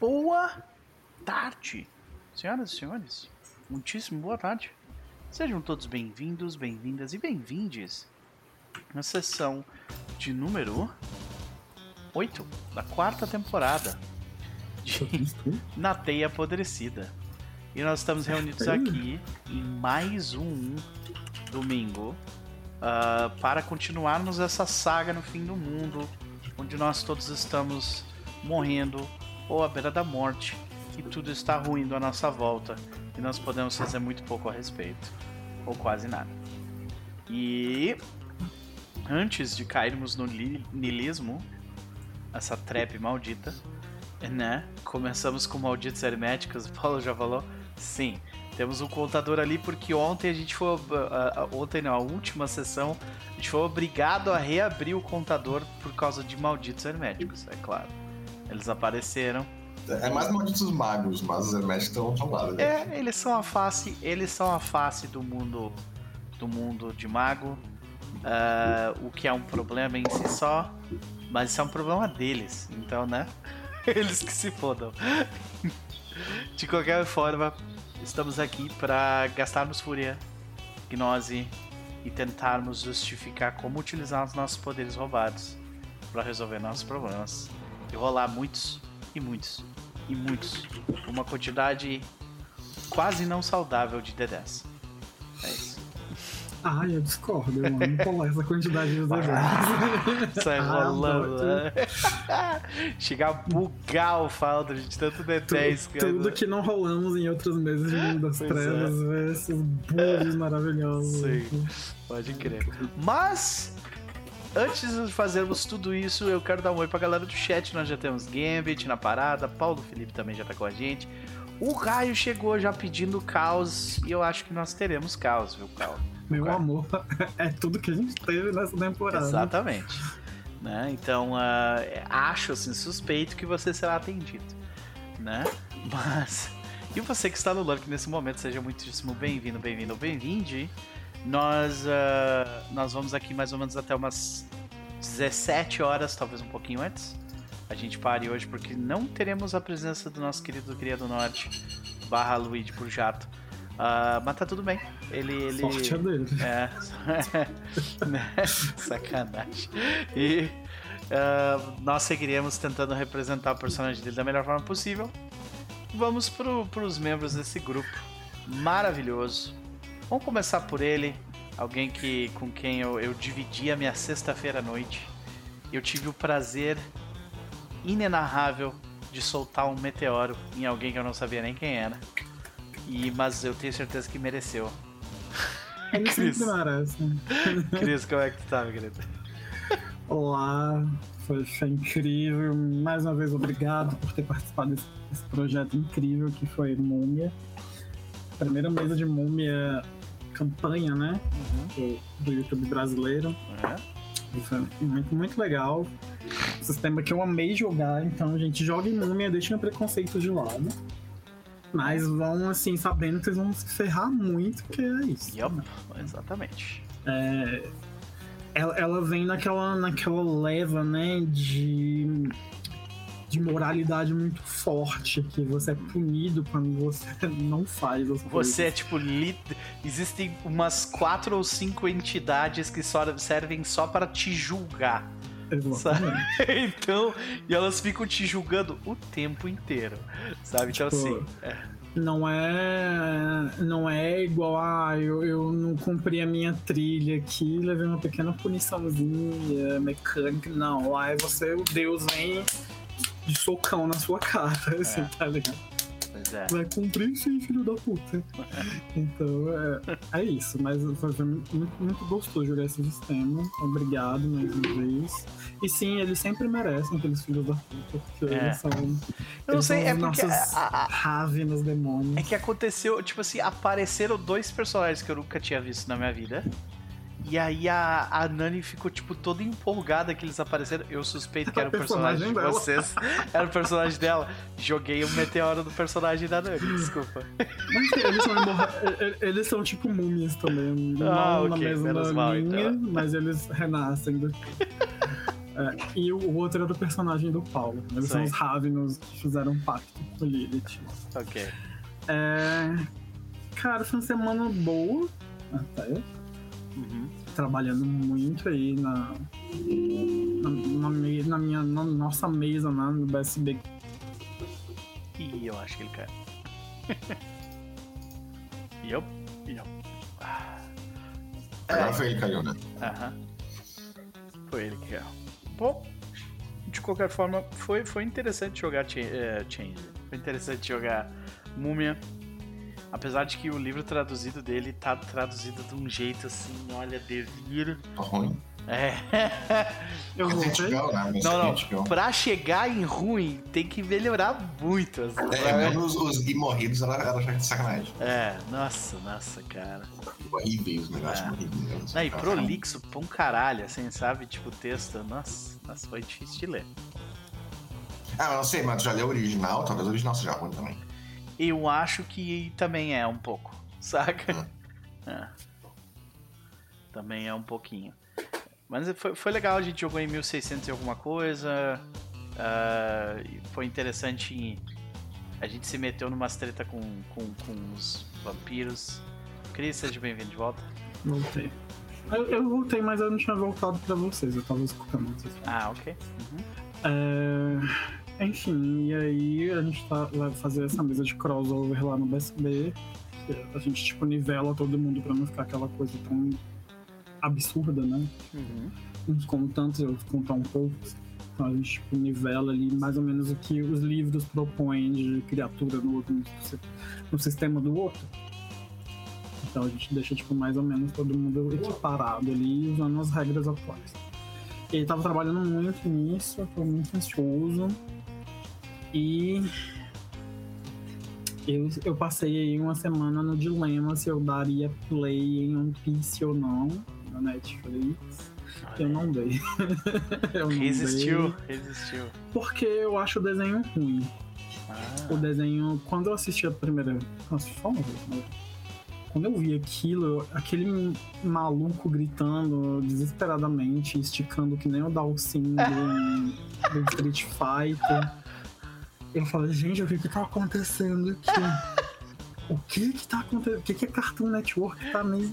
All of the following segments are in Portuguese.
boa tarde, senhoras e senhores. Muitíssimo boa tarde. Sejam todos bem-vindos, bem-vindas e bem-vindes na sessão de número 8 da quarta temporada de Na Teia Apodrecida. E nós estamos reunidos aqui em mais um domingo uh, para continuarmos essa saga no fim do mundo, onde nós todos estamos morrendo ou à beira da morte e tudo está ruindo à nossa volta e nós podemos fazer muito pouco a respeito, ou quase nada. E antes de cairmos no nilismo, essa trap maldita, né? Começamos com malditos herméticos, o Paulo já falou. Sim, temos um contador ali porque ontem a gente foi. Uh, ontem não, a última sessão, a gente foi obrigado a reabrir o contador por causa de malditos herméticos, é claro. Eles apareceram. É mais malditos magos, mas os herméticos estão ao lado. É, eles são a face. Eles são a face do mundo. Do mundo de mago. Uh, o que é um problema em si só. Mas isso é um problema deles. Então, né? Eles que se fodam. De qualquer forma, estamos aqui para gastarmos fúria, gnose e tentarmos justificar como utilizar os nossos poderes roubados para resolver nossos problemas e rolar muitos e muitos e muitos. Uma quantidade quase não saudável de D10. É isso. Ai, eu discordo, eu amo colar essa quantidade de D10. Sai rolando, né? Chegar a bugar o Faldred de tanto D10. Tudo, tudo que não rolamos em outros meses de Mundo das pois Trevas, é. esses bugs maravilhosos. Sim, pode crer. Mas Antes de fazermos tudo isso, eu quero dar um oi pra galera do chat. Nós já temos Gambit na parada, Paulo Felipe também já tá com a gente. O Raio chegou já pedindo caos e eu acho que nós teremos caos, viu, Caos? Meu amor, é tudo que a gente teve nessa temporada. Exatamente. Né? Então, uh, acho assim, suspeito que você será atendido. Né? Mas. E você que está no Lurk nesse momento, seja muitíssimo bem-vindo, bem-vindo bem-vinde. Nós, uh, nós vamos aqui mais ou menos até umas 17 horas, talvez um pouquinho antes. A gente pare hoje porque não teremos a presença do nosso querido Cria do Norte, barra Luigi por jato. Uh, mas tá tudo bem. Ele. ele Sorte é dele. É. Né? Sacanagem. E uh, nós seguiremos tentando representar o personagem dele da melhor forma possível. Vamos pro, pros membros desse grupo maravilhoso Vamos começar por ele, alguém que com quem eu, eu dividi a minha sexta-feira à noite. Eu tive o prazer inenarrável de soltar um meteoro em alguém que eu não sabia nem quem era. E, mas eu tenho certeza que mereceu. Ele sempre merece. Cris, como é que tu tá, meu querido? Olá, foi, foi, incrível. Mais uma vez, obrigado por ter participado desse, desse projeto incrível que foi Múmia. Primeira mesa de Múmia campanha, né? Uhum. Do, YouTube brasileiro. Uhum. Foi muito, muito legal. Sistema que eu amei jogar, então gente joga em múmia, deixa o preconceito de lado. Mas vão, assim, sabendo que vocês vão se ferrar muito, porque é isso. Yep, né? exatamente. É, ela, ela vem naquela, naquela leva, né, de de moralidade muito forte, que você é punido quando você não faz as coisas. Você é tipo. Lit... Existem umas quatro ou cinco entidades que só servem só para te julgar. Então, e elas ficam te julgando o tempo inteiro, sabe? Então, tipo, assim. É. Não é. Não é igual ah, eu, eu não cumpri a minha trilha aqui, levei uma pequena puniçãozinha mecânica. Não, lá é você, o Deus vem de socão na sua cara, assim, é. tá ligado? Pois é. Vai cumprir sim, filho da puta. então, é, é isso. Mas foi muito, muito gostoso jogar esse sistema. Obrigado mais uma vez. E sim, eles sempre merecem aqueles filhos da puta, porque é. eles são. Eu não sei, é porque. A, a, nos demônios. É que aconteceu, tipo assim, apareceram dois personagens que eu nunca tinha visto na minha vida. E aí a, a Nani ficou, tipo, toda empolgada que eles apareceram. Eu suspeito que era o personagem, personagem de vocês. Era o personagem dela. Joguei o meteoro do personagem da Nani, desculpa. Mas eles são, eles são tipo múmias também. Ah, não okay, na mesma linha, então. mas eles renascem. É, e o outro era do personagem do Paulo. Eles são Sei. os Ravenos que fizeram um pacto com o Lilith. Ok. É... Cara, foi uma semana boa. Até. Uhum. Trabalhando muito aí na. Na, na na minha. Na nossa mesa, né? No BSB. Ih, eu acho que ele caiu. yup, yup. Ah, Agora foi ele que caiu, né? Aham. Foi ele que caiu. Bom, de qualquer forma, foi, foi interessante jogar Cha- eh, Change. Foi interessante jogar Múmia. Apesar de que o livro traduzido dele tá traduzido de um jeito assim, olha, devir. Tá ruim. É. Eu ganhou, né? Não, não. Pra chegar em ruim, tem que melhorar muito. as- É, mesmo os, os imorridos era, era já de sacanagem. É, nossa, nossa, cara. Horríveis os negócios É. horríveis. Não, e prolixo pra um caralho, assim, sabe? Tipo, o texto, nossa, nossa, foi difícil de ler. Ah, mas não sei, mas tu já leu o original? Talvez o original seja ruim também. Eu acho que também é um pouco, saca? É. Também é um pouquinho. Mas foi, foi legal, a gente jogou em 1600 e alguma coisa. e foi interessante. A gente se meteu numa treta com, com, com os vampiros. Cris, seja bem-vindo de volta. Voltei. Eu, eu voltei, mas eu não tinha voltado pra vocês. Eu tava escutando vocês. Ah, ok. Uhum. É, Enfim, e aí a gente tá, vai fazer essa mesa de crossover lá no BSB. A gente, tipo, nivela todo mundo pra não ficar aquela coisa tão absurda, né? Uhum. Uns com tantos, outros com tão poucos. Então a gente, tipo, nivela ali mais ou menos o que os livros propõem de criatura no, outro, no sistema do outro. Então a gente deixa, tipo, mais ou menos todo mundo equiparado ali, usando as regras atuais. Ele tava trabalhando muito nisso, eu tô muito ansioso. E eu, eu passei aí uma semana no dilema se eu daria play em One Piece ou não na Netflix. Eu não dei. eu não Resistiu, dei, resistiu. porque eu acho o desenho ruim. Ah, O desenho, quando eu assisti a primeira. Nossa, só uma vez, né? Quando eu vi aquilo, aquele maluco gritando desesperadamente, esticando que nem o Dalsin do, do Street Fighter. Eu falei, gente, o que que tá acontecendo aqui? O que que tá acontecendo? O que que a Cartoon Network tá me,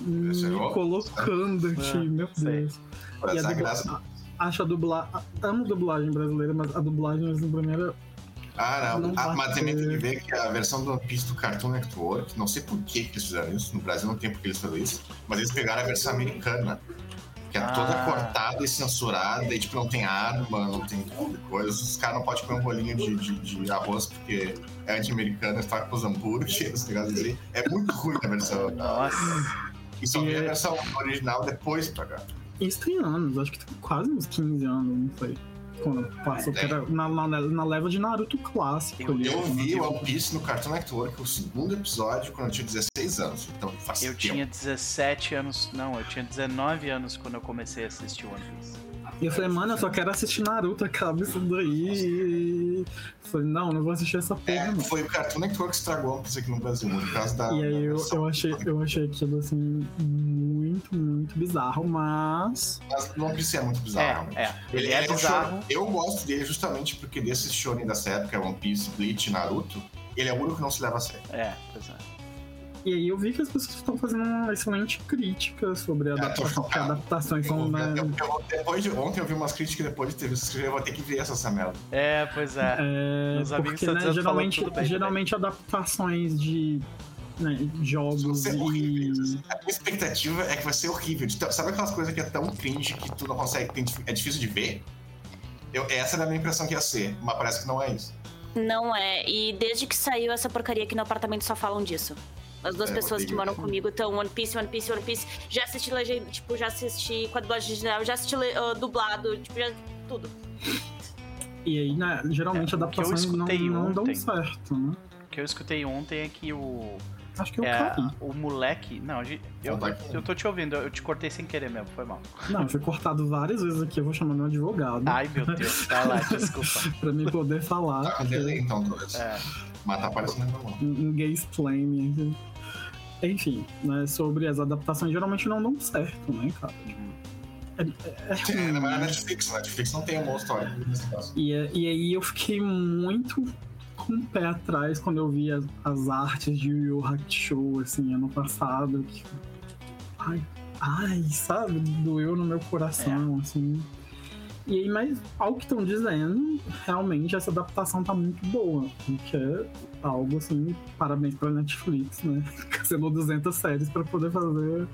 me é colocando aqui? É, Meu sei. Deus. E a dubla- graça. Acho a dublagem. Amo dublagem brasileira, mas a dublagem brasileira Ah, não. Não Ah, mas também tem que ver que a versão do One Piece do Cartoon Network, não sei por que, que eles fizeram isso, no Brasil não tem por que eles fizeram isso, mas eles pegaram a versão americana, que é toda Ah. cortada e censurada, e tipo, não tem arma, não tem coisa. Os caras não podem comer um bolinho de, de, de arroz porque é anti-americano, eles tacam os hambúrgueres, os negócios assim. É muito ruim a versão. Nossa. E só vi a E- versão original depois pra cá. Isso tem anos, acho que tem quase uns 15 anos, não sei. Quando passou, que era na, na, na leva de Naruto clássico Eu- ali. Eu vi One Piece no Cartoon Network, o segundo episódio, quando eu tinha 16 anos. Então faz Eu tempo. tinha 17 anos. Não, eu tinha 19 anos quando eu comecei a assistir One Piece. E eu falei, mano, eu só quero assistir Naruto, acaba isso daí. Eu falei, não, não vou assistir essa porra, É, não. foi o Cartoon Network que estragou One Piece aqui no Brasil, por causa da. E aí da eu, eu, achei, eu achei aquilo assim muito, muito bizarro, mas. Mas One Piece é muito bizarro, É, realmente. é. Ele é um bizarro. shonen- Eu gosto dele justamente porque desses shonen dessa época, One Piece, Bleach, Naruto, ele é o único que não se leva a sério. É, pois é. E aí eu vi que as pessoas estão fazendo uma excelente crítica sobre a É, adaptação, chocado. adaptações Eu, né, eu- eu- depois de ontem eu vi umas críticas depois de ter visto eu vou ter que ver essa, essa merda. É, pois é. É, Meus amigos porque, né, geralmente, tudo bem geralmente adaptações de né, jogos horríveis. e. A minha expectativa é que vai ser horrível. Sabe aquelas coisas que é tão cringe que tu não consegue, é difícil de ver? Eu, essa era a minha impressão que ia ser, mas parece que não é isso. Não é. E desde que saiu essa porcaria aqui no apartamento só falam disso. As duas É, pessoas que moram comigo estão One Piece, One Piece, One Piece. Já assisti legenda, tipo, já assisti com a dublagem original, já assisti ah, dublado, tipo, já tudo. E aí, né, geralmente É, o que eu adaptações não, escutei não dão ontem- certo, né? O que eu escutei ontem é que o. Acho que eu é, caí. o moleque. Não, eu, tá eu tô te ouvindo, eu te cortei sem querer mesmo, foi mal. Não, eu fui cortado várias vezes aqui, eu vou chamar meu advogado Ai meu Deus, vai lá, desculpa. pra me poder falar. Tá com delay então, talvez. É, Mas tá parecendo normal. em gay explaining. Enfim, né, sobre as adaptações geralmente não dão certo, né, cara? é, é É, na ruim, verdade, né? Netflix. Netflix não tem um bom histórico nesse caso. E, e aí eu fiquei muito com o pé atrás quando eu vi as, as artes de Yu Yu Hakusho, assim, ano passado. Que, ai, ai, sabe? Doeu no meu coração, assim. E aí, mas ao que estão dizendo, realmente essa adaptação tá muito boa. Que é algo assim, parabéns pra Netflix, né? Cancelou 200 séries pra poder fazer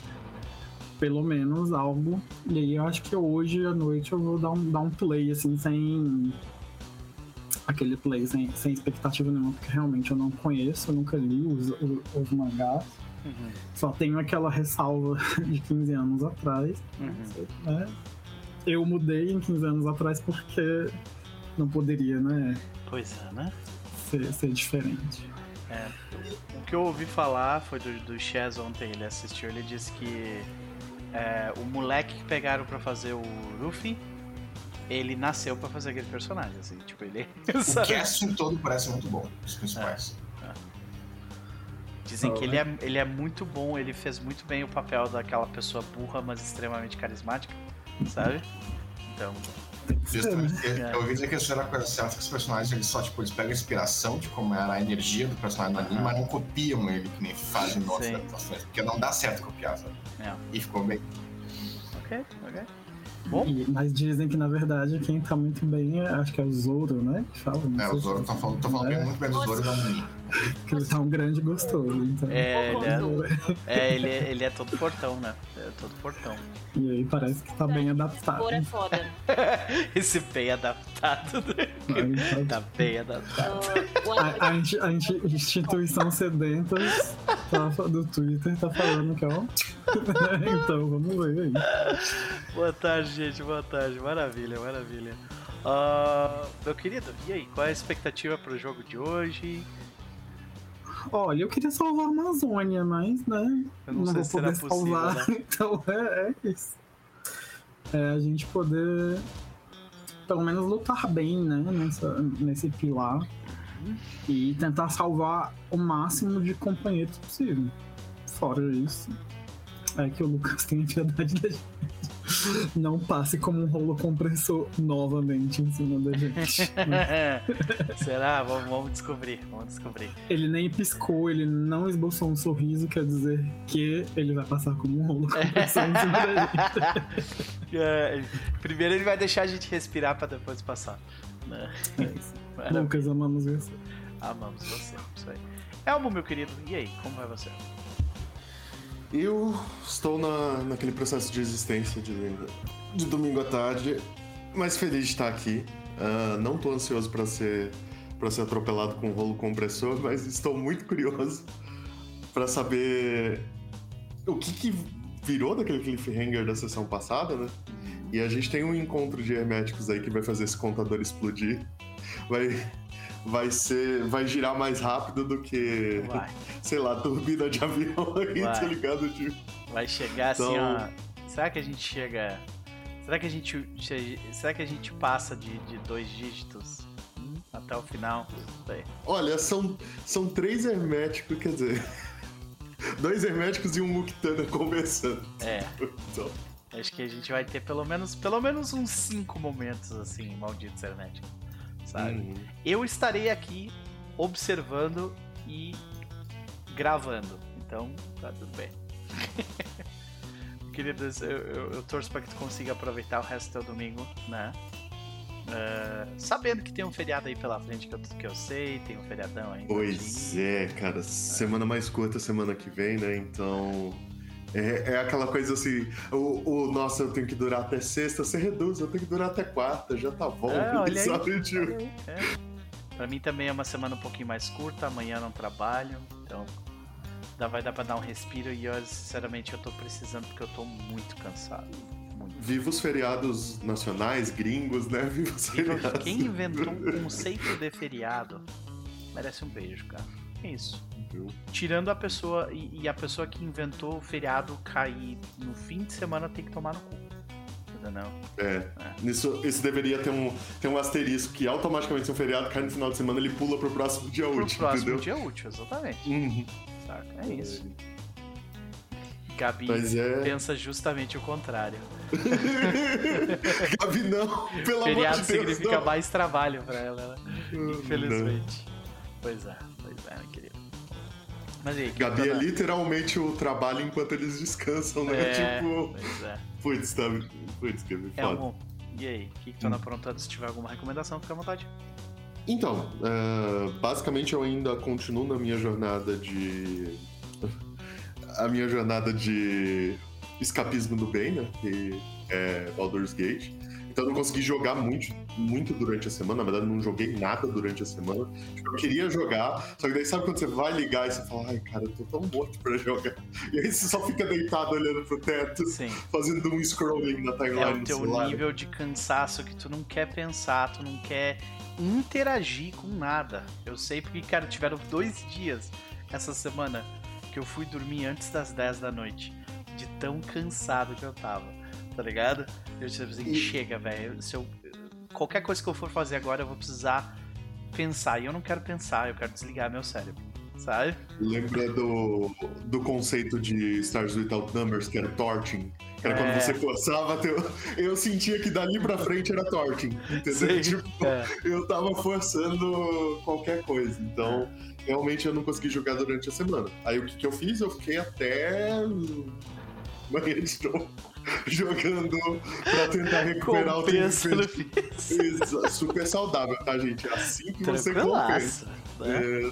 pelo menos algo. E aí eu acho que hoje à noite eu vou dar um, dar um play, assim, sem. Aquele play sem, sem expectativa nenhuma, porque realmente eu não conheço, eu nunca li os, os, os mangás. Uhum, Só tenho aquela ressalva de 15 anos atrás. uhum. né? Eu mudei em 15 anos atrás porque não poderia, né? Pois é, né? Ser, ser diferente. O que eu ouvi falar foi do, do Chaz ontem, ele assistiu, ele disse que é, o moleque que pegaram pra fazer o Luffy, ele nasceu pra fazer aquele personagem, assim, tipo, ele... O sabe? casting todo parece muito bom, os principais. Dizem que ele é, ele é muito bom, ele fez muito bem o papel daquela pessoa burra, mas extremamente carismática, sabe? Então, Justamente, É. eu ouvi dizer que isso era coisa certa que os personagens eles só tipo, eles pegam a inspiração de como era a energia do personagem no anime, mas não copiam ele que nem fazem em outras adaptações, porque não dá certo copiar, sabe? é. E ficou bem. Ok, ok. Bom, E- mas dizem que na verdade quem tá muito bem é, acho que é o Zoro, né? Que fala, É, o Zoro, se- tô falando, tô falando É. muito bem do Zoro da anime. Que ele tá um grande gostoso. Então. é, ele é, é, ele, é, ele é todo portão, né? É todo portão. E aí parece que tá bem adaptado. Cor é foda. Esse bem adaptado, né? Tá- bem adaptado. Ah, A, a a insti- instituição sedentas tá, do Twitter tá falando que ó. então vamos ver aí. Boa tarde, gente. Boa tarde. Maravilha, maravilha. Ah, meu querido, e aí? Qual é a expectativa pro jogo de hoje? Olha, eu queria salvar a Amazônia, mas né. Eu não sei vou poder possível, salvar. né? Então é, é isso. É a gente poder pelo menos lutar bem, né? Nessa, nesse pilar. E tentar salvar o máximo de companheiros possível. Fora isso, é que o Lucas tenha piedade da gente. Não passe como um rolo compressor novamente em cima da gente. Será? Vamos, vamos descobrir. Vamos descobrir. Ele nem piscou, ele não esboçou um sorriso, quer dizer que ele vai passar como um rolo compressor em cima da gente. É, primeiro ele vai deixar a gente respirar pra depois passar. né? É. Lucas, amamos você. Amamos você. Isso aí. Elmo, meu querido, e aí? Como vai você? Eu estou na, naquele processo de existência de, de domingo à tarde, mas feliz de estar aqui. Ah, não estou ansioso para ser para ser atropelado com um rolo compressor, mas estou muito curioso para saber o que, que virou daquele cliffhanger da sessão passada, né? E a gente tem um encontro de herméticos aí que vai fazer esse contador explodir. Vai, vai ser. Vai girar mais rápido do que Vai. sei lá, turbina de avião aí, Vai. tá ligado? De... Vai chegar assim, Então- ó. Será que a gente chega. Será que a gente. Será que a gente passa de, de dois dígitos até o final? Olha, são, são três herméticos, quer dizer. Dois herméticos e um Mukitana conversando. É, Então, acho que a gente vai ter pelo menos, pelo menos uns cinco momentos assim, malditos herméticos. Sabe? hum, Eu estarei aqui observando e gravando. Então, tá tudo bem. Queridos, eu, eu, eu torço para que tu consiga aproveitar o resto do teu domingo, né? Eh, sabendo que tem um feriado aí pela frente que eu, que eu sei, tem um feriadão aí. Pois é, cara. Semana mais curta semana que vem, né? Então. É, é aquela coisa assim, o, o nossa, eu tenho que durar até sexta, você reduz, eu tenho que durar até quarta, já tá bom, É, olha aí, Olha é. Pra mim também é uma semana um pouquinho mais curta, amanhã não trabalho, então dá, vai dar pra dar um respiro e eu, sinceramente, eu tô precisando porque eu tô muito cansado. Muito. Viva os feriados nacionais, gringos, né? Viva os Viva- feriados. Quem inventou um conceito de feriado merece um beijo, cara. É isso. Tirando a pessoa e, e a pessoa que inventou o feriado cair no fim de semana tem que tomar no cu. Entendeu? É. Nisso, isso deveria ter um, ter um asterisco que automaticamente se um feriado cai no final de semana, ele pula pro próximo dia Pro útil, próximo entendeu? dia útil, exatamente. Uhum. Saca? É isso. Gabi é. pensa justamente o contrário. Gabi, não, pelo Feriado amor de Deus. significa não. mais trabalho pra ela, né? Não. Infelizmente. Pois é, pois é, querido. Mas aí, que Gabi que é literalmente o trabalho enquanto eles descansam, né? É, Tipo, pois é. putz, tá. Putz, Gabi, É foda. um. E aí, o que, que tu anda aprontando? Se tiver alguma recomendação, fica à vontade. Então, é, basicamente eu ainda continuo na minha jornada de. A minha jornada de escapismo do bem, né? Que é Baldur's Gate. Então eu não consegui jogar muito, muito durante a semana. Na verdade, não joguei nada durante a semana. Tipo, eu queria jogar, só que daí sabe quando você vai ligar e você fala, ai, cara, eu tô tão morto pra jogar. E aí você só fica deitado olhando pro teto, Sim. fazendo um scrolling na timeline É o teu celular. nível de cansaço que tu não quer pensar, tu não quer interagir com nada. Eu sei porque, cara, tiveram dois dias essa semana que eu fui dormir antes das 10 da noite. De tão cansado que eu tava, tá ligado? Eu disse assim, E- chega, velho. Se eu. Qualquer coisa que eu for fazer agora, eu vou precisar pensar. E eu não quero pensar, eu quero desligar meu cérebro. Sabe? Lembra do, do conceito de Stars Without Numbers, que era torching? Que era É. quando você forçava teu... Eu sentia que dali pra frente era torching, entendeu? Tipo, É. eu tava forçando qualquer coisa. Então, realmente eu não consegui jogar durante a semana. Aí o que, que eu fiz? Eu fiquei até manhã de novo jogando pra tentar recuperar o tempo Compensa perdido. fim. Exa- Super saudável, tá, gente? É assim que você compensa. Né? É,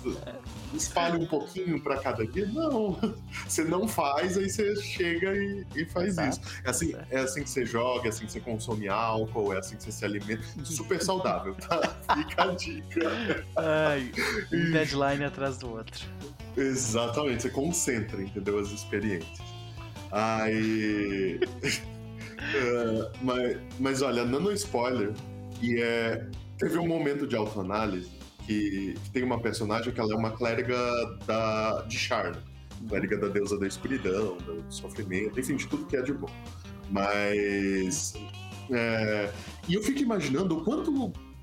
espalha um pouquinho pra cada dia? Não. Você não faz, aí você chega e, e faz Exato. isso. É assim, é assim que você joga, é assim que você consome álcool, é assim que você se alimenta. Super saudável, tá? Fica a dica. Ai, um deadline atrás do outro. Exatamente, você concentra, entendeu? As experiências. Aí. É, mas, mas olha, nano spoiler, e é. Teve um momento de autoanálise que, que tem uma personagem que ela é uma clériga da, de Sharna. Clériga da deusa da escuridão, do sofrimento, enfim, de tudo que é de bom. Mas. é, e eu fico imaginando o quanto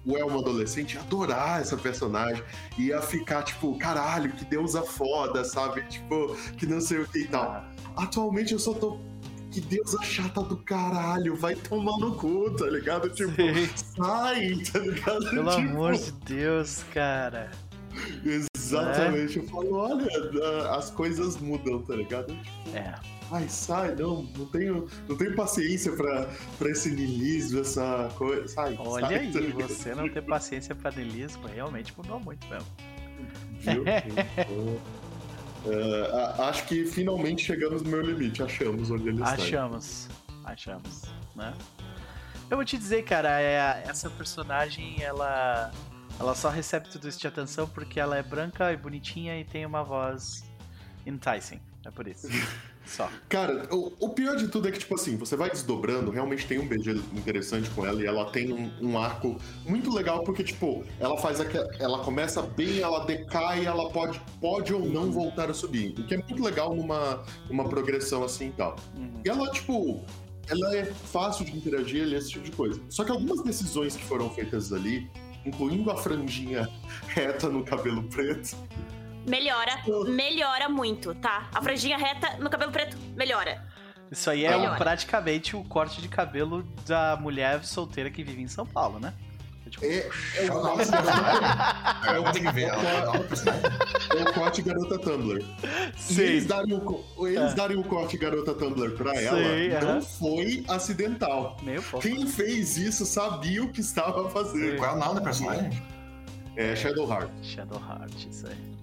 o Elmo adolescente ia adorar essa personagem, ia ficar tipo, caralho, que deusa foda, sabe? Tipo, que não sei o que e tal. Atualmente eu só tô. Que deusa chata do caralho, vai tomar no cu, tá ligado? Tipo, sim. sai, tá ligado? Pelo tipo, amor de Deus, cara. Exatamente. Eu falo, olha, as coisas mudam, tá ligado? É. Ai, sai, não, não tenho, não tenho paciência pra, pra esse niilismo, essa coisa. Sai, Olha sai, aí, tá você não ter paciência pra delismo realmente mudou muito mesmo. Viu? É, a- acho que finalmente chegamos no meu limite, achamos onde ele. Achamos. Achamos, né? Eu vou te dizer, cara, é, essa personagem, ela. Ela só recebe tudo isso de atenção porque ela é branca e bonitinha e tem uma voz enticing. É por isso. Só. Cara, o, o pior de tudo é que, tipo assim, você vai desdobrando, realmente tem um BG interessante com ela e ela tem um, um arco muito legal, porque, tipo, ela faz aque- ela começa bem, ela decai, ela pode, pode ou não voltar a subir. O que é muito legal numa, numa progressão assim e tal. Uhum. E ela, tipo, ela é fácil de interagir, esse tipo de coisa. Só que algumas decisões que foram feitas ali, incluindo a franjinha reta no cabelo preto, Melhora, melhora muito, tá? A franjinha reta no cabelo preto, melhora. Isso aí é Melhor. praticamente o corte de cabelo da mulher solteira que vive em São Paulo, né? É tipo, é, é, Ela o, se Eu vou ter que ver. Ela ela é é o corte garota Tumblr. Sim. eles darem o, eles É. darem o corte garota Tumblr pra ela Sei, não aham. foi acidental. Pouco. Quem fez isso sabia o que estava fazendo. Qual é o nome da personagem? É Shadowheart. Shadowheart, isso aí.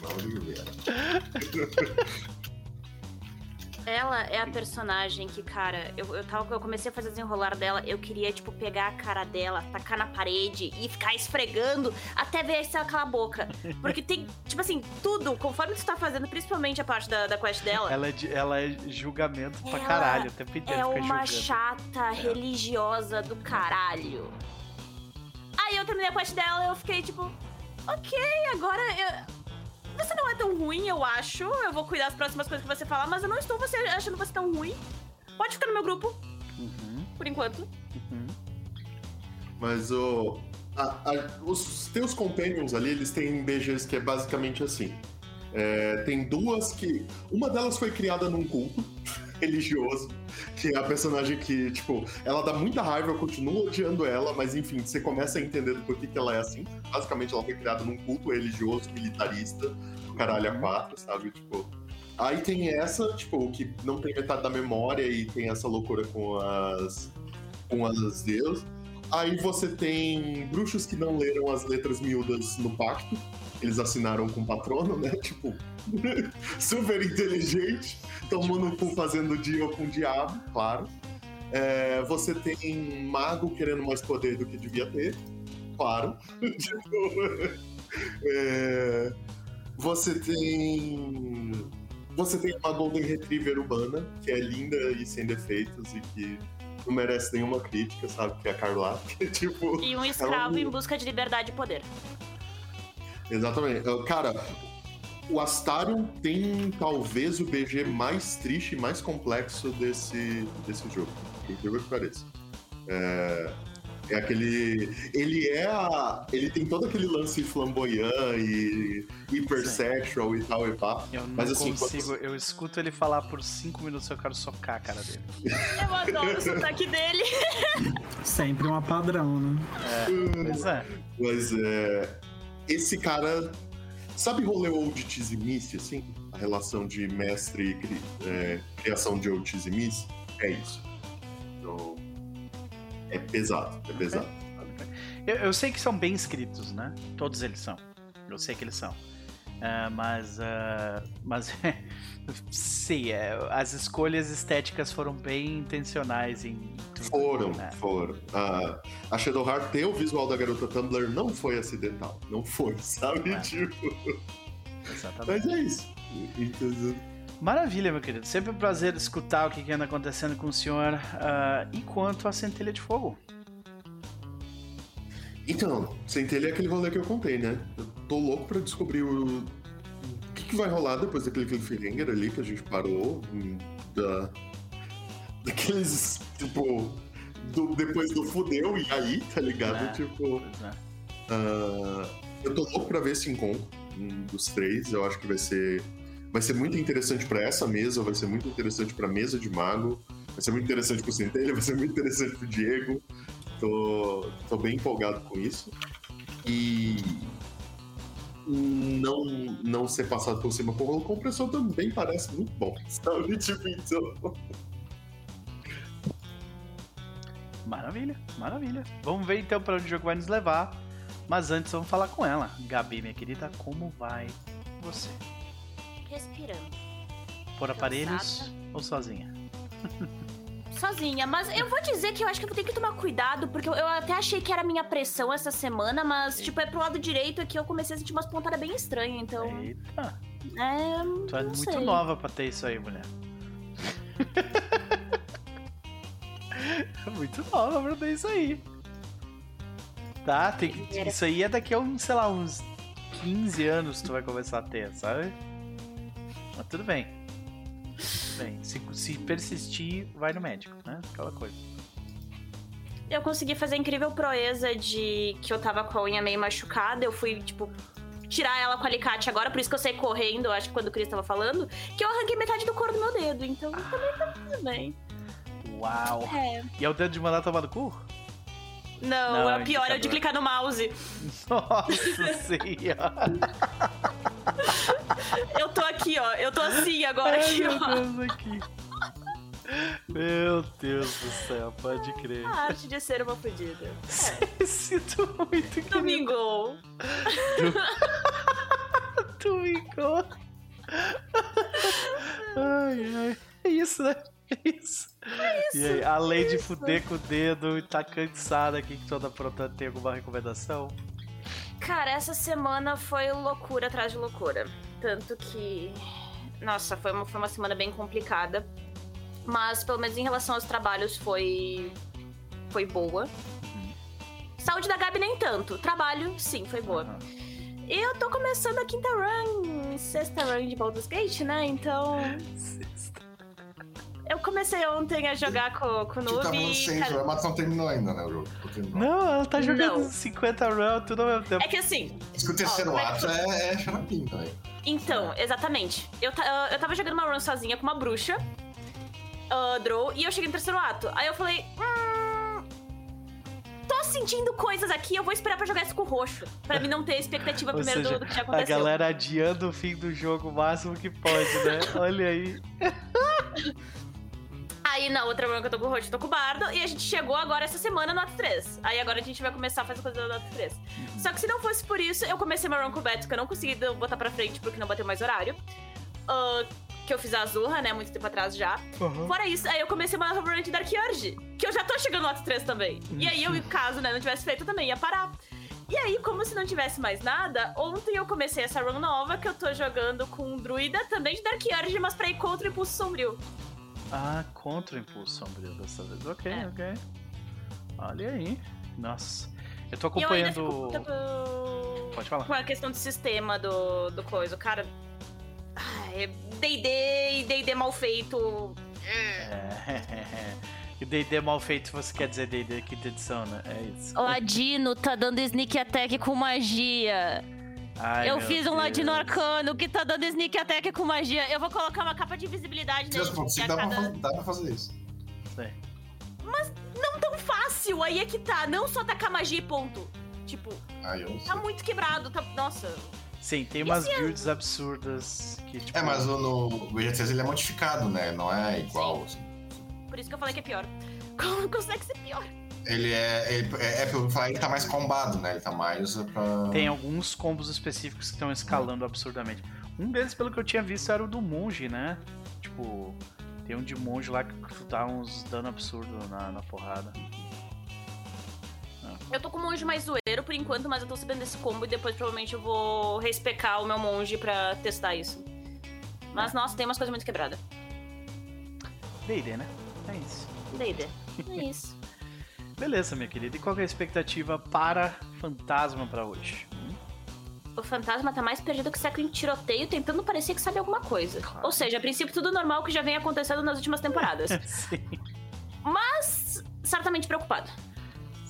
Vamos ver. Ela é a personagem que, cara, eu, eu, tava, eu comecei a fazer desenrolar dela, eu queria, tipo, pegar a cara dela, tacar na parede e ficar esfregando até ver se ela cala a boca. Porque tem, tipo assim, tudo, conforme tu tá fazendo, principalmente a parte da, da quest dela, Ela é, ela é julgamento pra Ela caralho. O tempo inteiro é uma julgando. chata religiosa do caralho. Aí eu terminei a quest dela e eu fiquei, tipo, ok, agora eu... Você não é tão ruim, eu acho. Eu vou cuidar das próximas coisas que você falar, mas eu não estou você achando você tão ruim. Pode ficar no meu grupo, Uhum, por enquanto. uhum. Mas o, a- os teus companions ali, eles têm BGs que é basicamente assim. É, tem duas que. Uma delas foi criada num culto religioso, que é a personagem que, tipo, ela dá muita raiva, eu continuo odiando ela, mas enfim, você começa a entender do porquê que ela é assim. Basicamente, ela foi criada num culto religioso, militarista, do caralho a quatro, sabe? Tipo. Aí tem essa, tipo, que não tem metade da memória e tem essa loucura com as. com as deusas. Aí você tem bruxos que não leram as letras miúdas no pacto. Eles assinaram com o patrono, né? Tipo, super inteligente, tomando cu fazendo deal com o diabo, claro. É, você tem mago querendo mais poder do que devia ter, claro. Tipo, é, você tem. Você tem uma Golden Retriever urbana, que é linda e sem defeitos e que não merece nenhuma crítica, sabe? Que é a Carla. Que, tipo, E um ela escravo não- em busca de liberdade e poder. Exatamente. Cara, o Astarion tem talvez o BG mais triste e mais complexo desse, desse jogo. Incrível que pareça. É, é aquele. Ele é a. Ele tem todo aquele lance flamboyant e hipersexual e tal e pá. Eu não Mas, assim, consigo. Eu escuto ele falar por 5 minutos eu quero socar a cara dele. Eu adoro o sotaque dele. Sempre uma padrão, né? Pois é. Mas é. Esse cara. Sabe rolê old Tizimice, assim? A relação de mestre e é, criação de old Tizimice? É isso. Então. É pesado, é pesado. Eu, eu sei que são bem escritos, né? Todos eles são. Eu sei que eles são. Ah, mas. ah, mas. sei, é, as escolhas estéticas foram bem intencionais em. tudo, Foram, né? foram. A, a Shadowheart ter o visual da garota Tumblr não foi acidental. Não foi, sabe? É. Tipo, Exatamente. mas é isso. Então, Maravilha, meu querido. Sempre um prazer escutar o que que anda acontecendo com o senhor. ah, e quanto à centelha de fogo? Então, Centelha é aquele rolê que eu contei, né? Tô louco pra descobrir o, o que, que vai rolar depois daquele cliffhanger ali que a gente parou. Da, daqueles, tipo, do- depois do fudeu e aí, tá ligado? É. Tipo, Pois é. ah, eu tô louco pra ver esse encontro um dos três. Eu acho que vai ser, vai ser muito interessante pra essa mesa, vai ser muito interessante pra mesa de mago, vai ser muito interessante pro Centelha, vai ser muito interessante pro Diego. Tô, tô bem empolgado com isso. E não, não ser passado por cima com o rolo compressor também parece muito bom, sabe? Tipo, então. Maravilha, maravilha. Vamos ver então pra onde o jogo vai nos levar. Mas antes vamos falar com ela. Gabi, minha querida, como vai você? Respirando. Por aparelhos Cansada. ou sozinha? Sozinha, mas eu vou dizer que eu acho que eu ter que tomar cuidado, porque eu, eu até achei que era minha pressão essa semana, mas, tipo, é pro lado direito aqui eu comecei a sentir umas pontadas bem estranhas, então. Eita, É. tu é muito sei. nova pra ter isso aí, mulher. muito nova pra ter isso aí. Tá, tem que, isso aí é daqui a uns, sei lá, uns 15 anos tu vai começar a ter, sabe? Mas tudo bem. Bem. Se, se persistir, vai no médico, né? Aquela coisa. Eu consegui fazer a incrível proeza de que eu tava com a unha meio machucada, eu fui, tipo, tirar ela com o alicate agora, por isso que eu saí correndo, acho que quando o Chris tava falando, que eu arranquei metade do couro do meu dedo, então também tá tudo bem. Uau! É. E é o dedo de mandar tomar no cu? Não, Não, é o pior, é o de indicador. clicar no mouse. Nossa senhora! Eu tô aqui, ó. Eu tô assim agora, Ai, aqui, meu ó. Deus, aqui. Meu Deus do céu, pode crer. A arte de ser uma fodida. Sinto muito que Domingo. domingo. Ai, ai. É isso, né? É isso. E aí, além de fuder com o dedo e tá cansada aqui que toda pronta tem alguma recomendação? Cara, essa semana foi loucura atrás de loucura. Tanto que. Nossa, foi uma, foi uma semana bem complicada. Mas, pelo menos em relação aos trabalhos, foi. Foi boa. Saúde da Gabi nem tanto. Trabalho, sim, foi boa. E eu tô começando a quinta run, sexta run de Baldur's Gate, né? Então. Eu comecei ontem a jogar com, com o Tu tá Noob. falando sem cara- jogar, mas não terminou ainda, né, o jogo? Não ela tá jogando Não. 50 rounds tudo ao mesmo tempo. É que assim, Diz que o terceiro Ó, como é que ato é, é xaropinho também. Então, exatamente. Eu, ta- eu tava jogando uma run sozinha com uma bruxa, uh, Drow, e eu cheguei no terceiro ato. Aí eu falei, hum, tô sentindo coisas aqui, eu vou esperar pra jogar isso com o roxo. Pra mim não ter expectativa Ou primeiro do- seja, do, que já A aconteceu. galera adiando o fim do jogo o máximo que pode, né? Olha aí. Aí na outra run que eu tô com o roxo, eu tô com o bardo, e a gente chegou agora essa semana no ato 3. Aí agora a gente vai começar a fazer coisas no ato 3. Só que se não fosse por isso, eu comecei uma run com o Beto, que eu não consegui botar pra frente porque não bateu mais horário. Ah, que eu fiz a Azurra, né, muito tempo atrás já. Fora isso, aí eu comecei uma run de Dark Urge, que eu já tô chegando no ato 3 também. E aí, eu, caso né, não tivesse feito, eu também ia parar. E aí, como se não tivesse mais nada, ontem eu comecei essa run nova que eu tô jogando com um druida também de Dark Urge, mas pra ir contra o Impulso Sombrio. Ah, contra o impulso sombrio dessa vez. Ok, É. ok. Olha aí. Nossa. Eu tô eu ainda acompanhando. fico puta Pode falar. com a questão do sistema do, do coisa. Cara, D&D e D&D mal feito. É. E D&D mal feito, você quer dizer D&D quinta edição, né? É isso. Ladino tá dando sneak attack com magia. Ai, eu fiz um ladino arcano que tá dando sneak attack com magia. Eu vou colocar uma capa de invisibilidade nele. 3.5 a dá, pra cada- fazer- dá pra fazer isso. Sei. Não tão fácil, aí é que tá. Não só tacar magia e ponto. Tipo, Ah, eu tá sei. muito quebrado. Tá... Nossa. Sim, tem umas builds absurdas que, tipo... É, mas o- no o VG3 ele é modificado, né? Não é igual. assim. Por isso que eu falei que é pior. Como consegue ser pior? Ele é. Ele, é, é pelo que falar, ele tá mais combado, né? Ele tá mais pra. Tem alguns combos específicos que estão escalando absurdamente. Um deles, pelo que eu tinha visto, era o do monge, né? Tipo, tem um de monge lá que dá uns dano absurdo na, na porrada. Eu tô com o monge mais zoeiro por enquanto, mas eu tô sabendo desse combo e depois provavelmente eu vou respecar o meu monge pra testar isso. Mas nossa, tem umas coisas muito quebradas. D&D, né? É isso. D&D. É isso. Beleza, minha querida. E qual é a expectativa para Fantasma pra hoje? Hum? O fantasma tá mais perdido que século em tiroteio, tentando parecer que sabe alguma coisa. Claro. Ou seja, a princípio tudo normal que já vem acontecendo nas últimas temporadas. Sim. Mas certamente preocupado.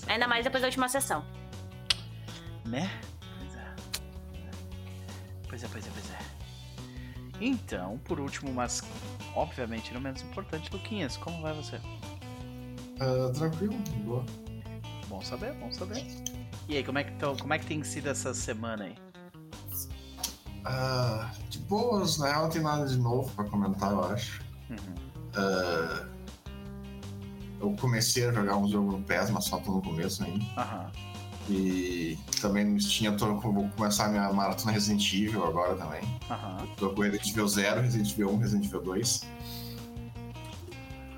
Ainda mais depois da última sessão. Né? Pois é. Pois é, pois é, pois é. Então, por último, mas obviamente não menos importante, Luquinhas, como vai você? Ah, tranquilo, boa. Bom saber, bom saber. E aí, como é que, tão, como é que tem sido essa semana aí? Ah, de boas, né? Não tem nada de novo pra comentar, eu acho. Uhum. Ah, eu comecei a jogar um jogo no PES, mas só tô no começo ainda. Aham. E também no Steam eu tô, vou começar a minha maratona Resident Evil agora também. Aham. Tô com Resident Evil 0, Resident Evil 1, Resident Evil 2.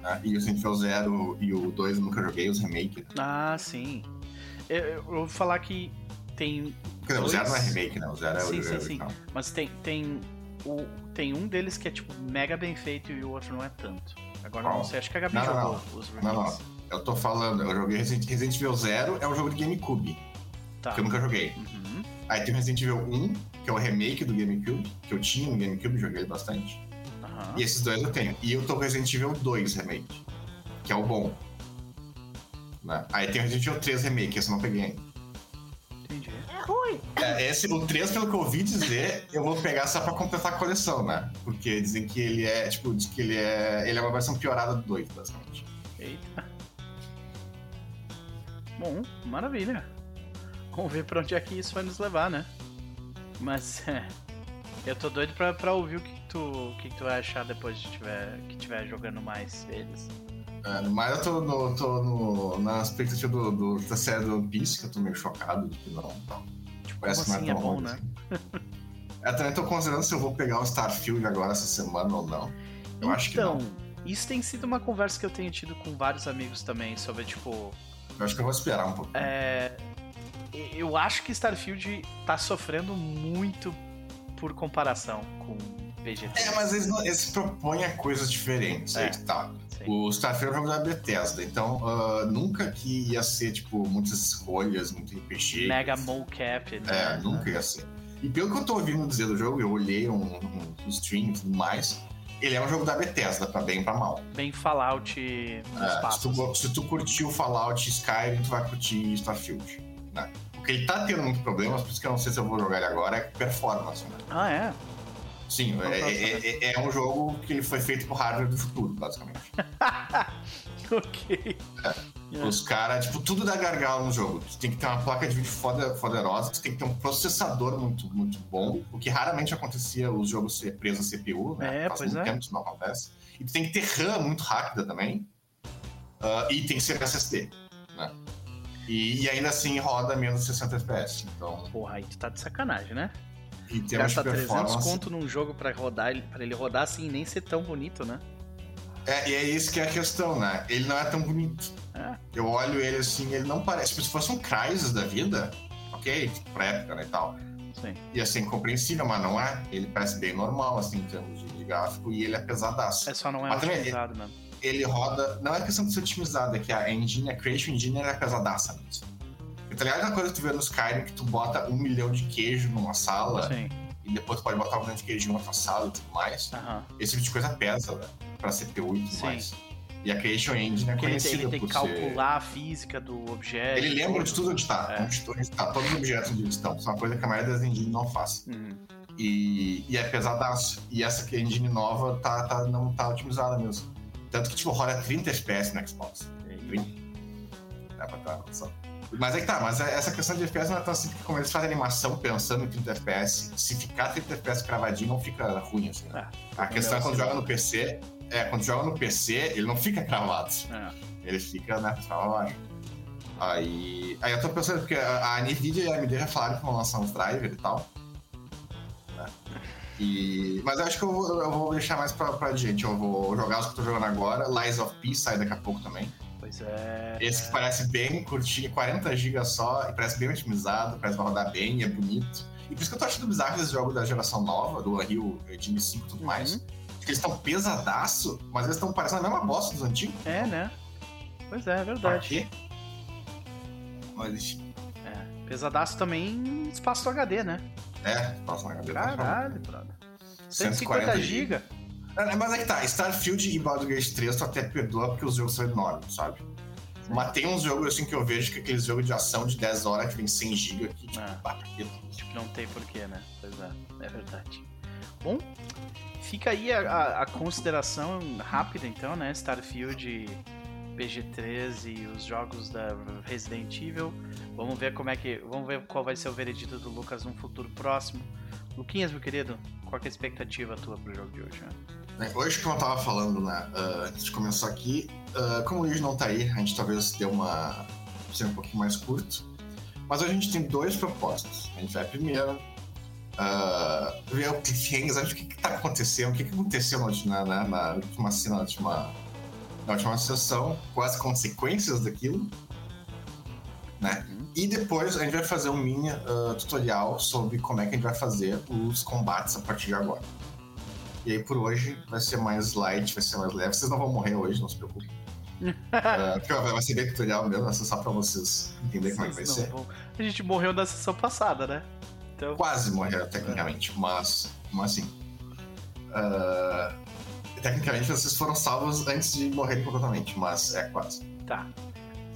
Ah, e o Resident Evil 0 e o 2 eu nunca joguei, os remake. Ah, sim. Eu, eu vou falar que tem. Quer dizer, o 0 não é Dois? remake, né? O 0 é Sim, o sim, sim. original. Mas tem. Tem, o, tem um deles que é tipo mega bem feito e o outro não é tanto. Agora eu não sei, acho que a Gabi Não, não, jogou não. os Não, remakes. Eu tô falando, eu joguei Resident, Resident Evil 0, é um jogo de GameCube, Tá. que eu nunca joguei. Uhum. Aí tem o Resident Evil 1, que é o remake do GameCube, que eu tinha no GameCube, joguei bastante. Aham. E esses dois eu tenho. E eu tô com Resident Evil 2 Remake, que é o bom. Né? Aí tem o Resident Evil 3 Remake, esse eu não peguei ainda. Entendi. É ruim. É, esse, o 3, pelo que eu ouvi dizer, eu vou pegar só pra completar a coleção, né? Porque dizem que ele é, tipo, diz que ele é. Ele é uma versão piorada do 2, basicamente. Eita. Bom, maravilha. Vamos ver pra onde é que isso vai nos levar, né? Mas é. Eu tô doido pra, pra ouvir o que tu, que, que tu vai achar depois de tiver, que tiver jogando mais eles. É, mas eu tô, no, tô no, na expectativa do, do- da série do One Piece, que eu tô meio chocado de que não. Tipo, Parece como que não assim é tão bom, né? assim. Eu também tô considerando se eu vou pegar o Starfield agora essa semana ou não. Eu acho que então, não. isso tem sido uma conversa que eu tenho tido com vários amigos também sobre, tipo, Eu acho que eu vou esperar um pouco. É, eu acho que Starfield tá sofrendo muito por comparação com É, mas eles, não- eles propõem a coisas diferentes. É. Aí que tá. Sim. O Starfield é um jogo da Bethesda, então ah, nunca que ia ser, tipo, muitas escolhas, muito RPG. Mega mocap, né? É, nunca ia ser. E pelo que eu tô ouvindo dizer do jogo, eu olhei um, um, um stream e tudo mais, ele é um jogo da Bethesda, pra bem e pra mal. Bem Fallout no É, espaço. se, tu, se tu curtiu Fallout Skyrim, tu vai curtir Starfield. Né? Porque ele tá tendo muitos problemas, por isso que eu não sei se eu vou jogar ele agora, é performance, né? Ah, é? Sim, é, é- é- é um jogo que ele foi feito pro hardware do futuro, basicamente. ok. É. Os caras, tipo, tudo dá gargalo no jogo. Tu tem que ter uma placa de vídeo foda, poderosa, tu tem que ter um processador muito, muito bom, o que raramente acontecia os jogos ser presos a CPU, né? É, Faz pois muito é. tempo que isso não acontece. E tu tem que ter RAM muito rápida também. ah, e tem que ser SSD, né? E, e ainda assim roda menos de 60 FPS. Então, Porra, aí tu tá de sacanagem, né? Em termos de Gasta 300 performance. conto num jogo pra rodar, ele- pra ele rodar assim nem ser tão bonito, né? É, e é isso que é a questão, né? Ele não é tão bonito. É. Eu olho ele assim, ele não parece. Tipo, se fosse um Crysis da vida, ok, tipo, pra época, né, e tal. Sim. ia ser incompreensível, mas não é. Ele parece bem normal, assim, em termos de, gráfico, e ele é pesadaço. É só não é Mas otimizado mesmo. Ele roda. Não é questão de ser otimizado, é que a engine, a Creation Engine, é pesadaça mesmo. Tá ligado aquela coisa que tu vê no Skyrim que tu bota um milhão de queijo numa sala Sim. e depois tu pode botar um milhão de queijo em outra sala e tudo mais? Aham. Esse tipo de coisa pesa, né? Pra CPU e tudo Sim. mais. E a Creation Engine é Porque ele, tem- conhecida ele tem que por calcular a física do objeto. ser... Ele lembra de tudo onde tá, É. onde, onde tá, todos os objetos onde estão. Isso é uma coisa que a maioria das engines não faz. Uhum. E, e é pesadaço. E essa engine nova tá, tá, não tá otimizada mesmo. Tanto que, tipo, roda 30 FPS no Xbox. Dá pra ter uma noção. Mas é que tá, mas essa questão de FPS não é tão simples como eles fazem animação pensando em 30 FPS, se ficar 30 FPS cravadinho não fica ruim, assim. Ah, A questão é quando assim, joga no PC, é, quando joga no PC, ele não fica cravado. É. Ele fica, né, pra baixo. Aí, aí eu tô pensando, porque a, a Nvidia e a AMD já falaram que vão lançar uns drivers e tal. né? E, mas eu acho que eu vou, eu vou deixar mais pra, pra adiante. Eu vou jogar os que eu tô jogando agora. Lies of P sai daqui a pouco também. Pois é. Esse que parece bem curtinho, 40 GB só, e parece bem otimizado, parece rodar bem, é bonito. E por isso que eu tô achando bizarro esse jogo da geração nova, do Unreal Engine 5 e tudo mais. Uhum. Porque eles estão pesadaço, mas eles estão parecendo a mesma bosta dos antigos. É, né? Pois é, é Pra verdade. quê? Mas. É. Pesadaço também espaço do HD, né? É, próxima HD. Caralho, brother. 150 140 GB. É, Mas é que tá, Starfield e Baldur's Gate 3 tu até perdoa porque os jogos são enormes, sabe? Mas tem uns jogos assim que eu vejo que é aqueles jogos de ação de 10 horas que vem 100 GB que, tipo, pá, quê? Tipo, não tem porquê, né? Pois é, é verdade. Bom, fica aí a, a- a consideração rápida então, né? Starfield, PG-13 e os jogos da Resident Evil. Vamos ver como é que. Vamos ver qual vai ser o veredito do Lucas num futuro próximo. Luquinhas, meu querido, qual é a expectativa tua pro jogo de hoje? Né? Né, Hoje, como eu tava falando, né, ah, antes de começar aqui, ah, como o Luiz não tá aí, a gente talvez dê uma. ser um pouquinho mais curto. Mas hoje a gente tem dois propósitos. A gente vai primeiro ah, ver o cliffhanger, sabe o que, que tá acontecendo, o que, que aconteceu na, última- na, na última cena, na última, na última sessão, quais as consequências daquilo. Né? E depois a gente vai fazer um mini ah, tutorial sobre como é que a gente vai fazer os combates a partir de agora. E aí por hoje vai ser mais light, vai ser mais leve. Vocês não vão morrer hoje, não se preocupem. Porque vai ser bem tutorial mesmo, ser só pra vocês entenderem como é que vai ser. vão- A gente morreu na sessão passada, né? Então, Quase morreram tecnicamente, mas, mas assim. ah, tecnicamente vocês foram salvos antes de morrerem completamente, mas é quase. tá.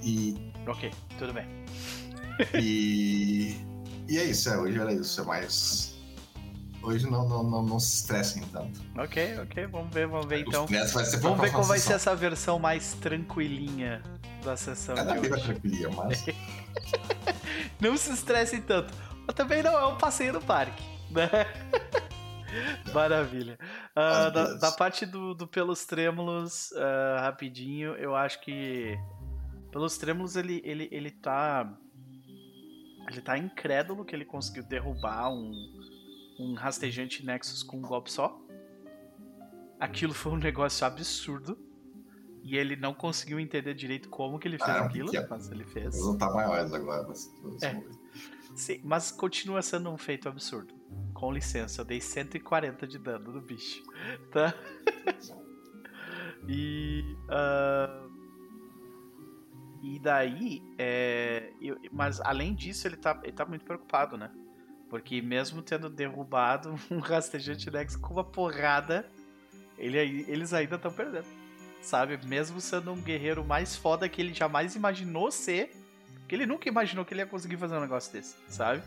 E, Ok, tudo bem. e, e é isso, é, hoje era isso, é mais. Hoje não, não, não, não se estressem tanto. Ok, ok, vamos ver, vamos ver então. Vamos ver qual vai ser essa versão mais tranquilinha da sessão É da de vida hoje. tranquilinha, mas. Não se estressem tanto. Mas também não é um passeio no parque, né? Maravilha. Às da, da parte do, do Pelos Trêmulos, ah, rapidinho, eu acho que. Pelos Trêmulos ele, ele, ele tá. Ele tá incrédulo que ele conseguiu derrubar um, um rastejante Nexus com um golpe só. Aquilo foi um negócio absurdo. E ele não conseguiu entender direito como que ele fez Ah, não, aquilo, é. mas ele fez. Eles vão estar maiores agora, mas. É. Sim, mas continua sendo um feito absurdo. Com licença, eu dei 140 de dano no bicho. Tá? E. ah, e daí. É, eu- mas além disso, ele tá, ele tá muito preocupado, né? Porque mesmo tendo derrubado um rastejante Nex com uma porrada, ele, eles ainda estão perdendo. Sabe? Mesmo sendo um guerreiro mais foda que ele jamais imaginou ser. Que ele nunca imaginou que ele ia conseguir fazer um negócio desse, sabe?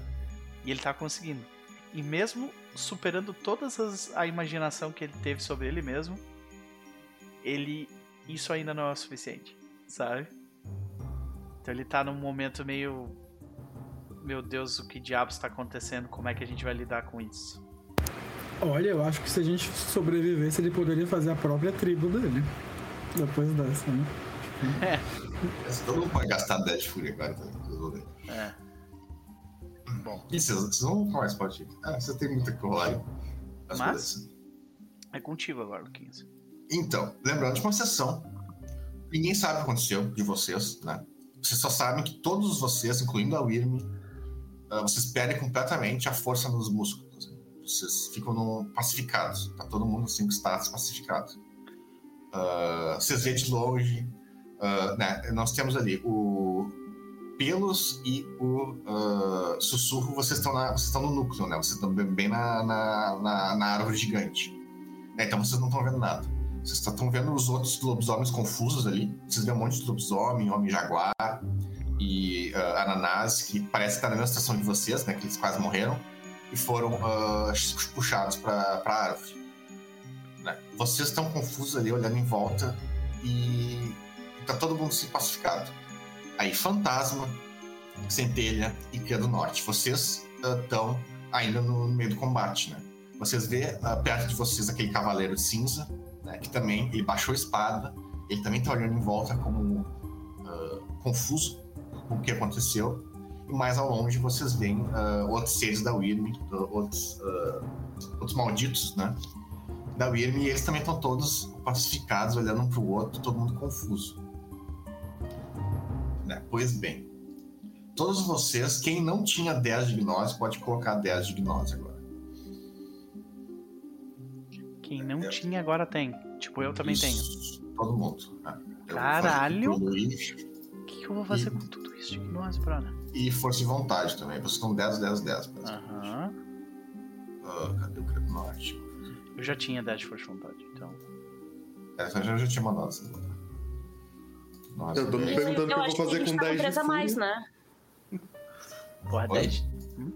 E ele tá conseguindo. E mesmo superando todas as, a imaginação que ele teve sobre ele mesmo, ele isso ainda não é o suficiente, sabe? Então ele tá num momento meio meu Deus, o que diabos está acontecendo? Como é que a gente vai lidar com isso? Olha, eu acho que se a gente sobrevivesse, ele poderia fazer a própria tribo dele. Depois dessa, né? É. Todo mundo pode gastar 10 de fúria agora também. É. Bom. E vocês, vão mais pode Ah, você tem muita lá. Mas beleza. é contigo agora, Luquinhas. Então, lembrando de uma sessão, ninguém sabe o que aconteceu de vocês, né? Vocês só sabem que todos vocês, incluindo a Wyrm, vocês perdem completamente a força nos músculos. Né? Vocês ficam no, pacificados. Tá todo mundo assim, status pacificado. Uh, vocês veem de longe. Uh, né? Nós temos ali o pelos e o uh, sussurro. Vocês estão, na, vocês estão no núcleo, né? Vocês estão bem na, na, na, árvore gigante. É, então vocês não estão vendo nada. Vocês estão vendo os outros lobisomens confusos ali. Vocês vêem um monte de lobisomem, homem-jaguar e uh, Ananás, que parece estar na mesma situação de vocês, né? Que eles quase morreram e foram uh, puxados para a árvore. Né? Vocês estão confusos ali, olhando em volta e está todo mundo se pacificado. Aí, Fantasma, Centelha e Cria do Norte. Vocês estão uh, ainda no meio do combate, né? Vocês vê perto de vocês aquele cavaleiro cinza, né? Que também, ele baixou a espada, ele também está olhando em volta como confuso com o que aconteceu. E mais ao longe vocês veem uh, outros seres da Wyrm, outros, uh, outros malditos, né? Da Wyrm, e eles também estão todos pacificados, olhando um para o outro, todo mundo confuso. Né? Pois bem, todos vocês, quem não tinha 10 de gnose, pode colocar 10 de gnose agora. Quem não é. tinha, agora tem. Tipo, eu também Isso, tenho. Todo mundo. Né? Caralho! O que, que, eu vou fazer e... com tudo isso de gnose, Brana? E força de vontade também. Vocês estão 10, 10, 10. Aham. Uh, cadê o Credo Norte? Eu já tinha 10 de força de vontade, então. Essa já, já tinha mandado essa Nossa, eu tô me perguntando o que eu vou fazer com 10 tá com 3 a mais, né? Porra, 10. Hum?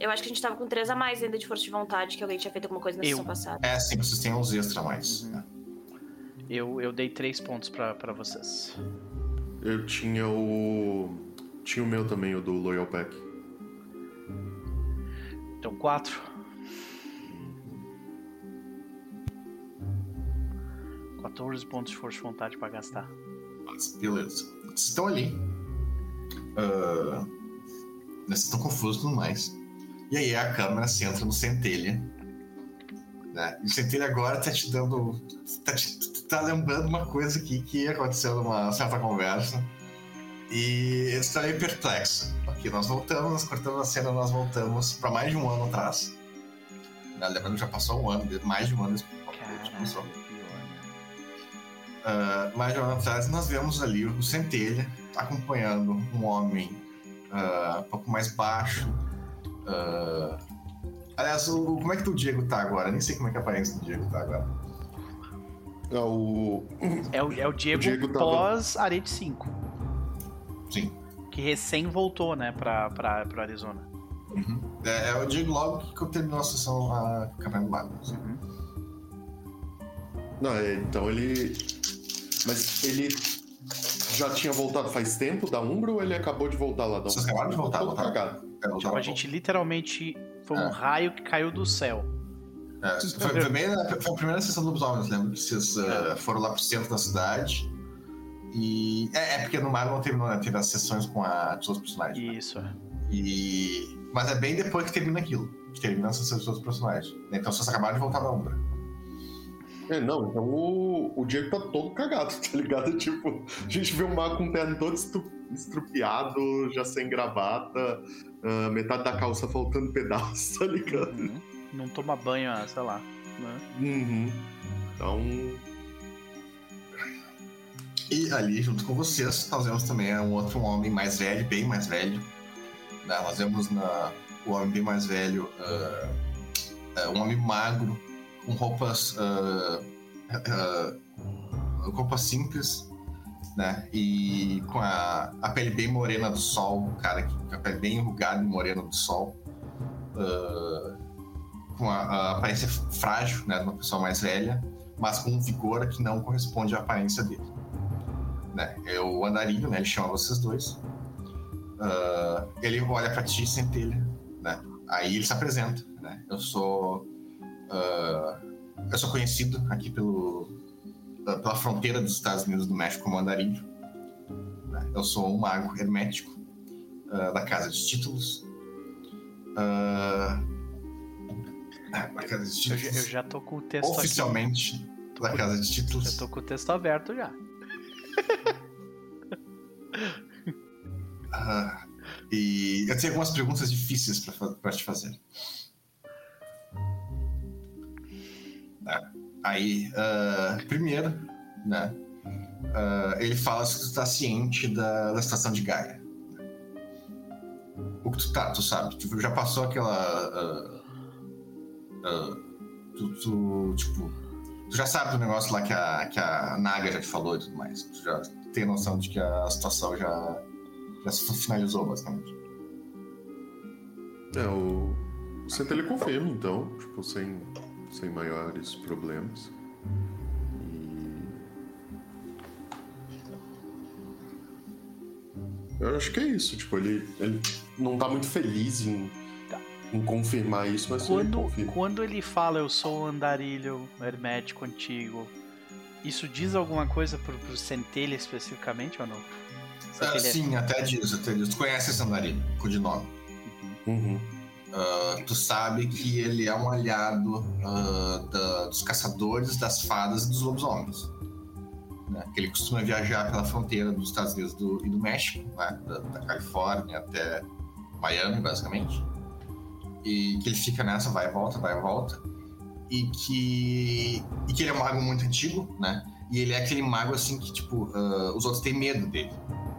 Eu acho que a gente tava com 3 a mais ainda de força de vontade, que alguém tinha feito alguma coisa na eu. sessão passada. É, sim, vocês têm uns extra a mais. Uhum. Né? Eu, eu dei 3 pontos pra, pra vocês. Eu tinha o. Tinha o meu também, o do Loyal Pack. Então, quatro. Quatorze pontos de força de vontade pra gastar. Beleza. Vocês estão ali. Uh, vocês estão confusos e tudo mais. E aí a câmera se entra no centelha. Né? E o centelha agora tá te dando. Tá te, tá lembrando uma coisa aqui que aconteceu numa certa conversa. E eu estou meio perplexo. Aqui nós voltamos, nós cortamos a cena, nós voltamos para mais de um ano atrás. Lembrando que já passou um ano, mais de um ano começou. Uh, mais de um ano atrás nós vemos ali o Centelha acompanhando um homem uh, um pouco mais baixo. Uh, aliás, o, como é que o Diego tá agora? Nem sei como é que a aparência do Diego tá agora. É o. É o, é o Diego, o Diego pós tava... Arete 5. Sim. Que recém voltou, né, pra, pra, pra Arizona. Uhum. É, é, o Diego logo que eu terminou a sessão a Campeonato Bago. Uhum. Não, é, então ele. Mas ele já tinha voltado faz tempo da Umbra ou ele acabou de voltar lá da Umbra? Vocês acabaram de voltar, voltar. cagado. É, tipo, a gente literalmente foi um é. raio que caiu do céu. É, foi, foi, bem, foi a primeira sessão dos homens, lembro que vocês uh, foram lá pro centro da cidade. E. É, é porque no não teve, não, teve as sessões com a, os outros personagens. Né? Isso, né? E. Mas é bem depois que termina aquilo. Que termina as sessões dos outros personagens. Então vocês acabaram de voltar na Umbra. É, não, então o, o Diego tá todo cagado, tá ligado? Tipo, a gente vê o mago com o terno todo estrupiado, já sem gravata, uh, metade da calça faltando pedaço, tá ligado? Uhum. Não toma banho, sei lá. Né? Uhum. Então. E ali, junto com vocês, nós vemos também um outro homem mais velho, bem mais velho. Né? Nós vemos na, o homem bem mais velho, uh, uh, um homem magro, com roupas, uh, roupas simples, né? E com a, a pele bem morena do sol, cara, com a pele bem enrugada e morena do sol. uh, com a, a, aparência frágil, né, de uma pessoa mais velha, mas com um vigor que não corresponde à aparência dele. Né? É o andarilho, né? Ele chama vocês dois. Uh, ele olha para ti, centelha, né? Aí ele se apresenta, né? Eu sou uh, eu sou conhecido aqui pelo pela fronteira dos Estados Unidos do México como andarilho. Né? Eu sou um mago hermético uh, da Casa de Títulos. Uh, da Casa de Títulos. Eu, eu, já tô com o texto Oficialmente aqui. da Casa de Títulos. Eu tô com o texto aberto já. uh, e eu tenho algumas perguntas difíceis para te fazer. Tá. Aí, uh, primeiro, né? Uh, ele fala se tu tá ciente da, da estação de Gaia. O que tu tá, tu sabe. Tipo, já passou aquela. Uh, tu, tu, tipo. Tu já sabe do negócio lá que a, que a Naga já te falou e tudo mais. Tu já tem noção de que a situação já, já se finalizou, basicamente. É, o. O Centelha confirma, então, tipo, sem, sem maiores problemas. Eu acho que é isso, tipo, ele, ele não tá muito feliz em, tá. em confirmar isso, mas quando, ele quando ele fala eu sou um andarilho hermético antigo, isso diz alguma coisa pro, pro Centelha especificamente ou não? Uh, sim, é... até diz, até diz. Tu conhece esse andarilho, com de nome. Uhum. Uh, tu sabe que ele é um aliado uh, da, dos caçadores, das fadas e dos lobisomens né? que ele costuma viajar pela fronteira dos Estados Unidos do, e do México, né? da, da, Califórnia até Miami, basicamente, e que ele fica nessa, vai e volta, vai e volta, e que, e que ele é um mago muito antigo, né? E ele é aquele mago assim que, tipo, uh, os outros têm medo dele.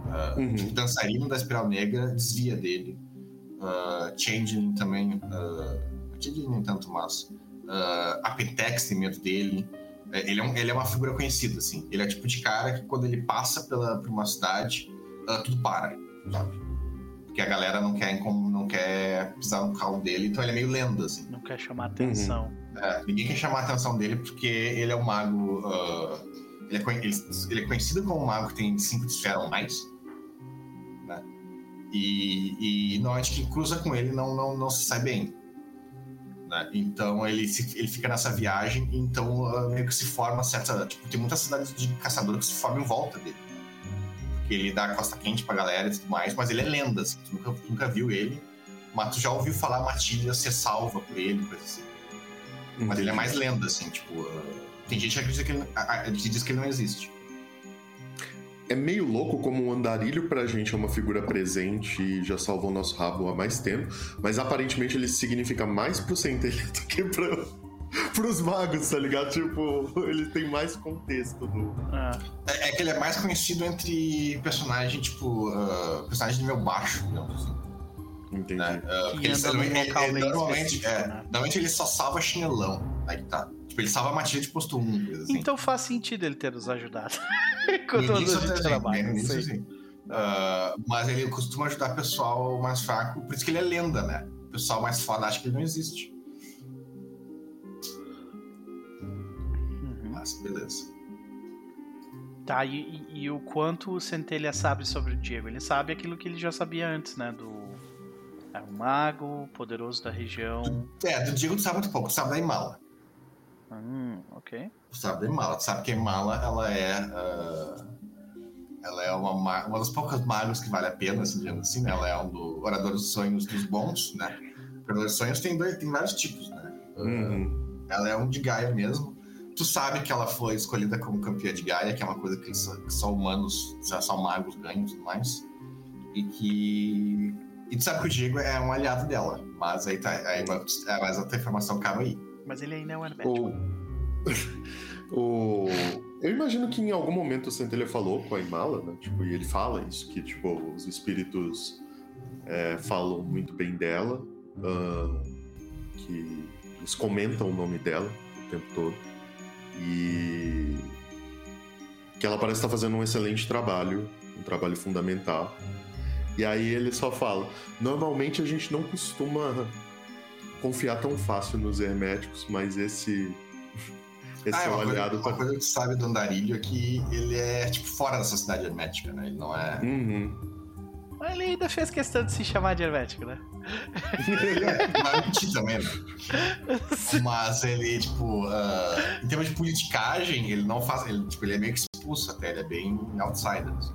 Uh, uhum. tipo, dançarino da Espiral Negra desvia dele. Uh, Changeling também. Uh, Changeling nem tanto, mas. Uh, Apetex tem medo dele. É, ele é, um, ele é uma figura conhecida, assim. Ele é tipo de cara que quando ele passa pela, por uma cidade, uh, tudo para, sabe? Porque a galera não quer, não quer pisar no calo dele, então ele é meio lenda, assim. Não quer chamar atenção. Uhum. É, ninguém quer chamar a atenção dele porque ele é um mago. Uh, ele, é, ele, ele, é, conhecido como um mago que tem cinco esferas ou mais. E, e normalmente quem cruza com ele não, não, não se sai bem. Né? Então ele, se, ele fica nessa viagem, então uh, meio que se forma certa. Tipo, tem muitas cidades de caçador que se formam em volta dele. Porque ele dá costa quente pra galera e tudo mais, mas ele é lenda, assim, tu nunca, nunca viu ele. Mas tu já ouviu falar Matilha ser salva por ele, coisa assim. Mas ele é mais lenda, assim, tipo. Uh, tem gente que acredita que ele, que diz que ele não existe é meio louco como um andarilho pra gente é uma figura presente e já salvou nosso rabo há mais tempo, mas aparentemente ele significa mais pro centelha do que pra, pros magos, tá ligado? Tipo, ele tem mais contexto do. É, é que ele é mais conhecido entre personagem, tipo, uh, personagem de nível baixo, digamos assim. Entendi. Né? Uh, porque ele, ele, ele, normalmente, é, né? normalmente ele só salva chinelão. Aí tá. Tipo, ele salva a matilha de posto 1. Assim. Então faz sentido ele ter nos ajudado. Com todo o trabalho. Início, sim. Uh, mas ele costuma ajudar pessoal mais fraco, por isso que ele é lenda, né? O pessoal mais foda acha que ele não existe. Uhum. Mas beleza. Tá, e, e, e, o quanto o Centelha sabe sobre o Diego? Ele sabe aquilo que ele já sabia antes, né? Do. É um mago, poderoso da região. É, do Diego tu sabe muito pouco, tu sabe da Imala. Hum, ok. Sabe de Mala. Sabe que Mala, ela é. Uh, ela é uma, uma das poucas magos que vale a pena, assim, digamos assim, né? Ela é um do Orador dos Sonhos dos Bons, né? Orador dos Sonhos tem, dois, tem vários tipos, né? Uhum. Ela é um de Gaia mesmo. Tu sabe que ela foi escolhida como campeã de Gaia, que é uma coisa que só, que só humanos, só magos ganham e tudo mais. E que. E tu sabe que o Diego é um aliado dela, mas aí tá. Aí, mas outra informação cabe aí. Mas ele ainda é um hermético. O... o... Eu imagino que em algum momento o Centelha falou com a Imala, né? Tipo, e ele fala isso, que tipo, os espíritos é, falam muito bem dela, uh, que eles comentam o nome dela o tempo todo. E que ela parece estar fazendo um excelente trabalho, um trabalho fundamental. E aí ele só fala: normalmente a gente não costuma confiar tão fácil nos herméticos, mas esse. Esse Ah, é é o uma, coisa, aliado uma pra. coisa que tu sabe do andarilho é que ele é, tipo, fora dessa cidade hermética, né? Ele não é... Uhum. Mas ele ainda fez questão de se chamar de hermético, né? Ele é, vai mentir também, né? Mas ele, tipo, ah, em termos de politicagem, ele não faz. Ele, tipo, ele é meio que expulso até, ele é bem outsider. assim.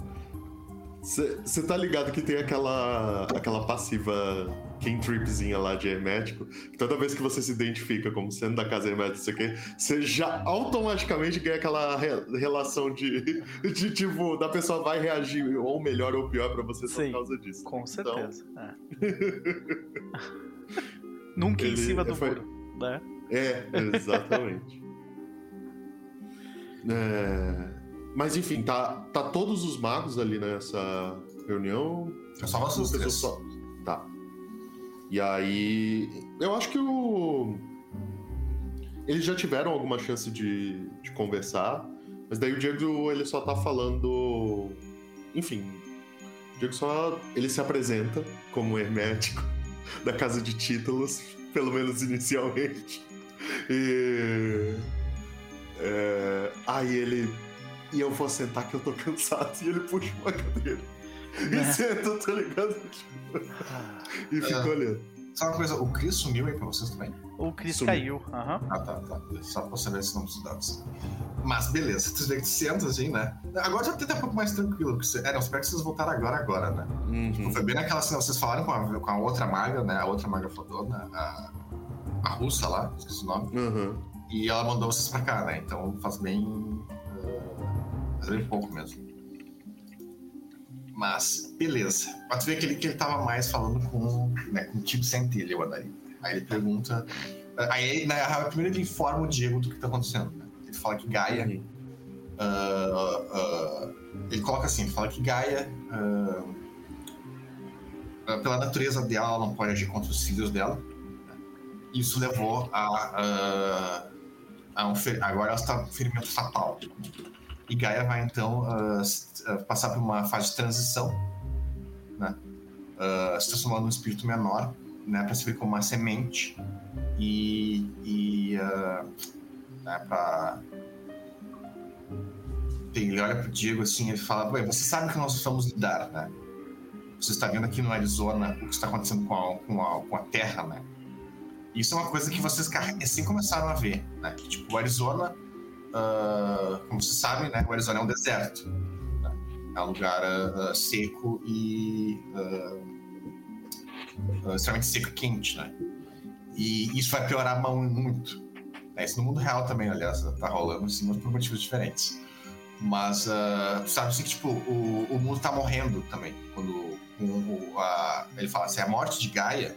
Você tá ligado que tem aquela, aquela passiva cantripzinha lá de hermético? que Toda vez que você se identifica como sendo da casa hermética, isso aqui, você já automaticamente ganha aquela re- relação de, de tipo, da pessoa vai reagir ou melhor ou pior pra você Sim, por causa disso. Com Então, certeza. é. Nunca em Ele- cima do foi- muro, né? É, exatamente. É, Mas enfim, tá, tá todos os magos ali nessa reunião. É só vocês Uma três. só. Tá. E aí. Eu acho que o. Eles já tiveram alguma chance de, de conversar, mas daí o Diego ele só tá falando. Enfim. O Diego só. Ele se apresenta como hermético da casa de títulos, pelo menos inicialmente. E. é, aí ele. E eu vou sentar que eu tô cansado. E ele puxa uma cadeira. E senta, tá ligado? E fica É. olhando. Só uma coisa, o Chris sumiu aí pra vocês também? O Chris Sumiu. caiu. aham. Ah, tá, tá. Só pra saber se não dos dados. Mas beleza, tu vê que senta assim, né? Agora já tá um pouco mais tranquilo. Porque você... É, não, espero que vocês voltaram agora, agora, né? Uhum. Foi bem naquela cena, vocês falaram com a, com a outra maga, né? A outra maga fodona, a, a russa lá, esqueci o nome. Uhum. E ela mandou vocês pra cá, né? Então faz bem. Faz bem pouco mesmo. Mas, beleza. Mas tu vê que ele, que ele tava mais falando com, né, contigo centelha, o Adair. Aí ele pergunta. Aí, na real, primeiro ele informa o Diego do que tá acontecendo. Né? Ele fala que Gaia. Ah, ah, ele coloca assim: ele fala que Gaia. ah, pela natureza dela, ela não pode agir contra os filhos dela. Isso levou a. a, um agora ela está com ferimento fatal. E Gaia vai então ah, passar por uma fase de transição, né? Ah, se transformando num espírito menor, né? Para servir como uma semente e. e ah, né, pra... Ele olha pro Diego assim ele fala: você sabe que nós vamos lidar, né? Você está vendo aqui no Arizona o que está acontecendo com a, com a, com a Terra, né? Isso é uma coisa que vocês recém começaram a ver, né? Que, tipo, o Arizona, ah, como vocês sabem, né? O Arizona é um deserto. né? É um lugar ah, seco e ah, extremamente seco e quente, né? E isso vai piorar mu- muito. né? Isso no mundo real também, aliás, tá rolando, assim, mas por motivos diferentes. Mas tu sabe assim que tipo, o, o mundo tá morrendo também. Quando o- a- ele fala assim, a morte de Gaia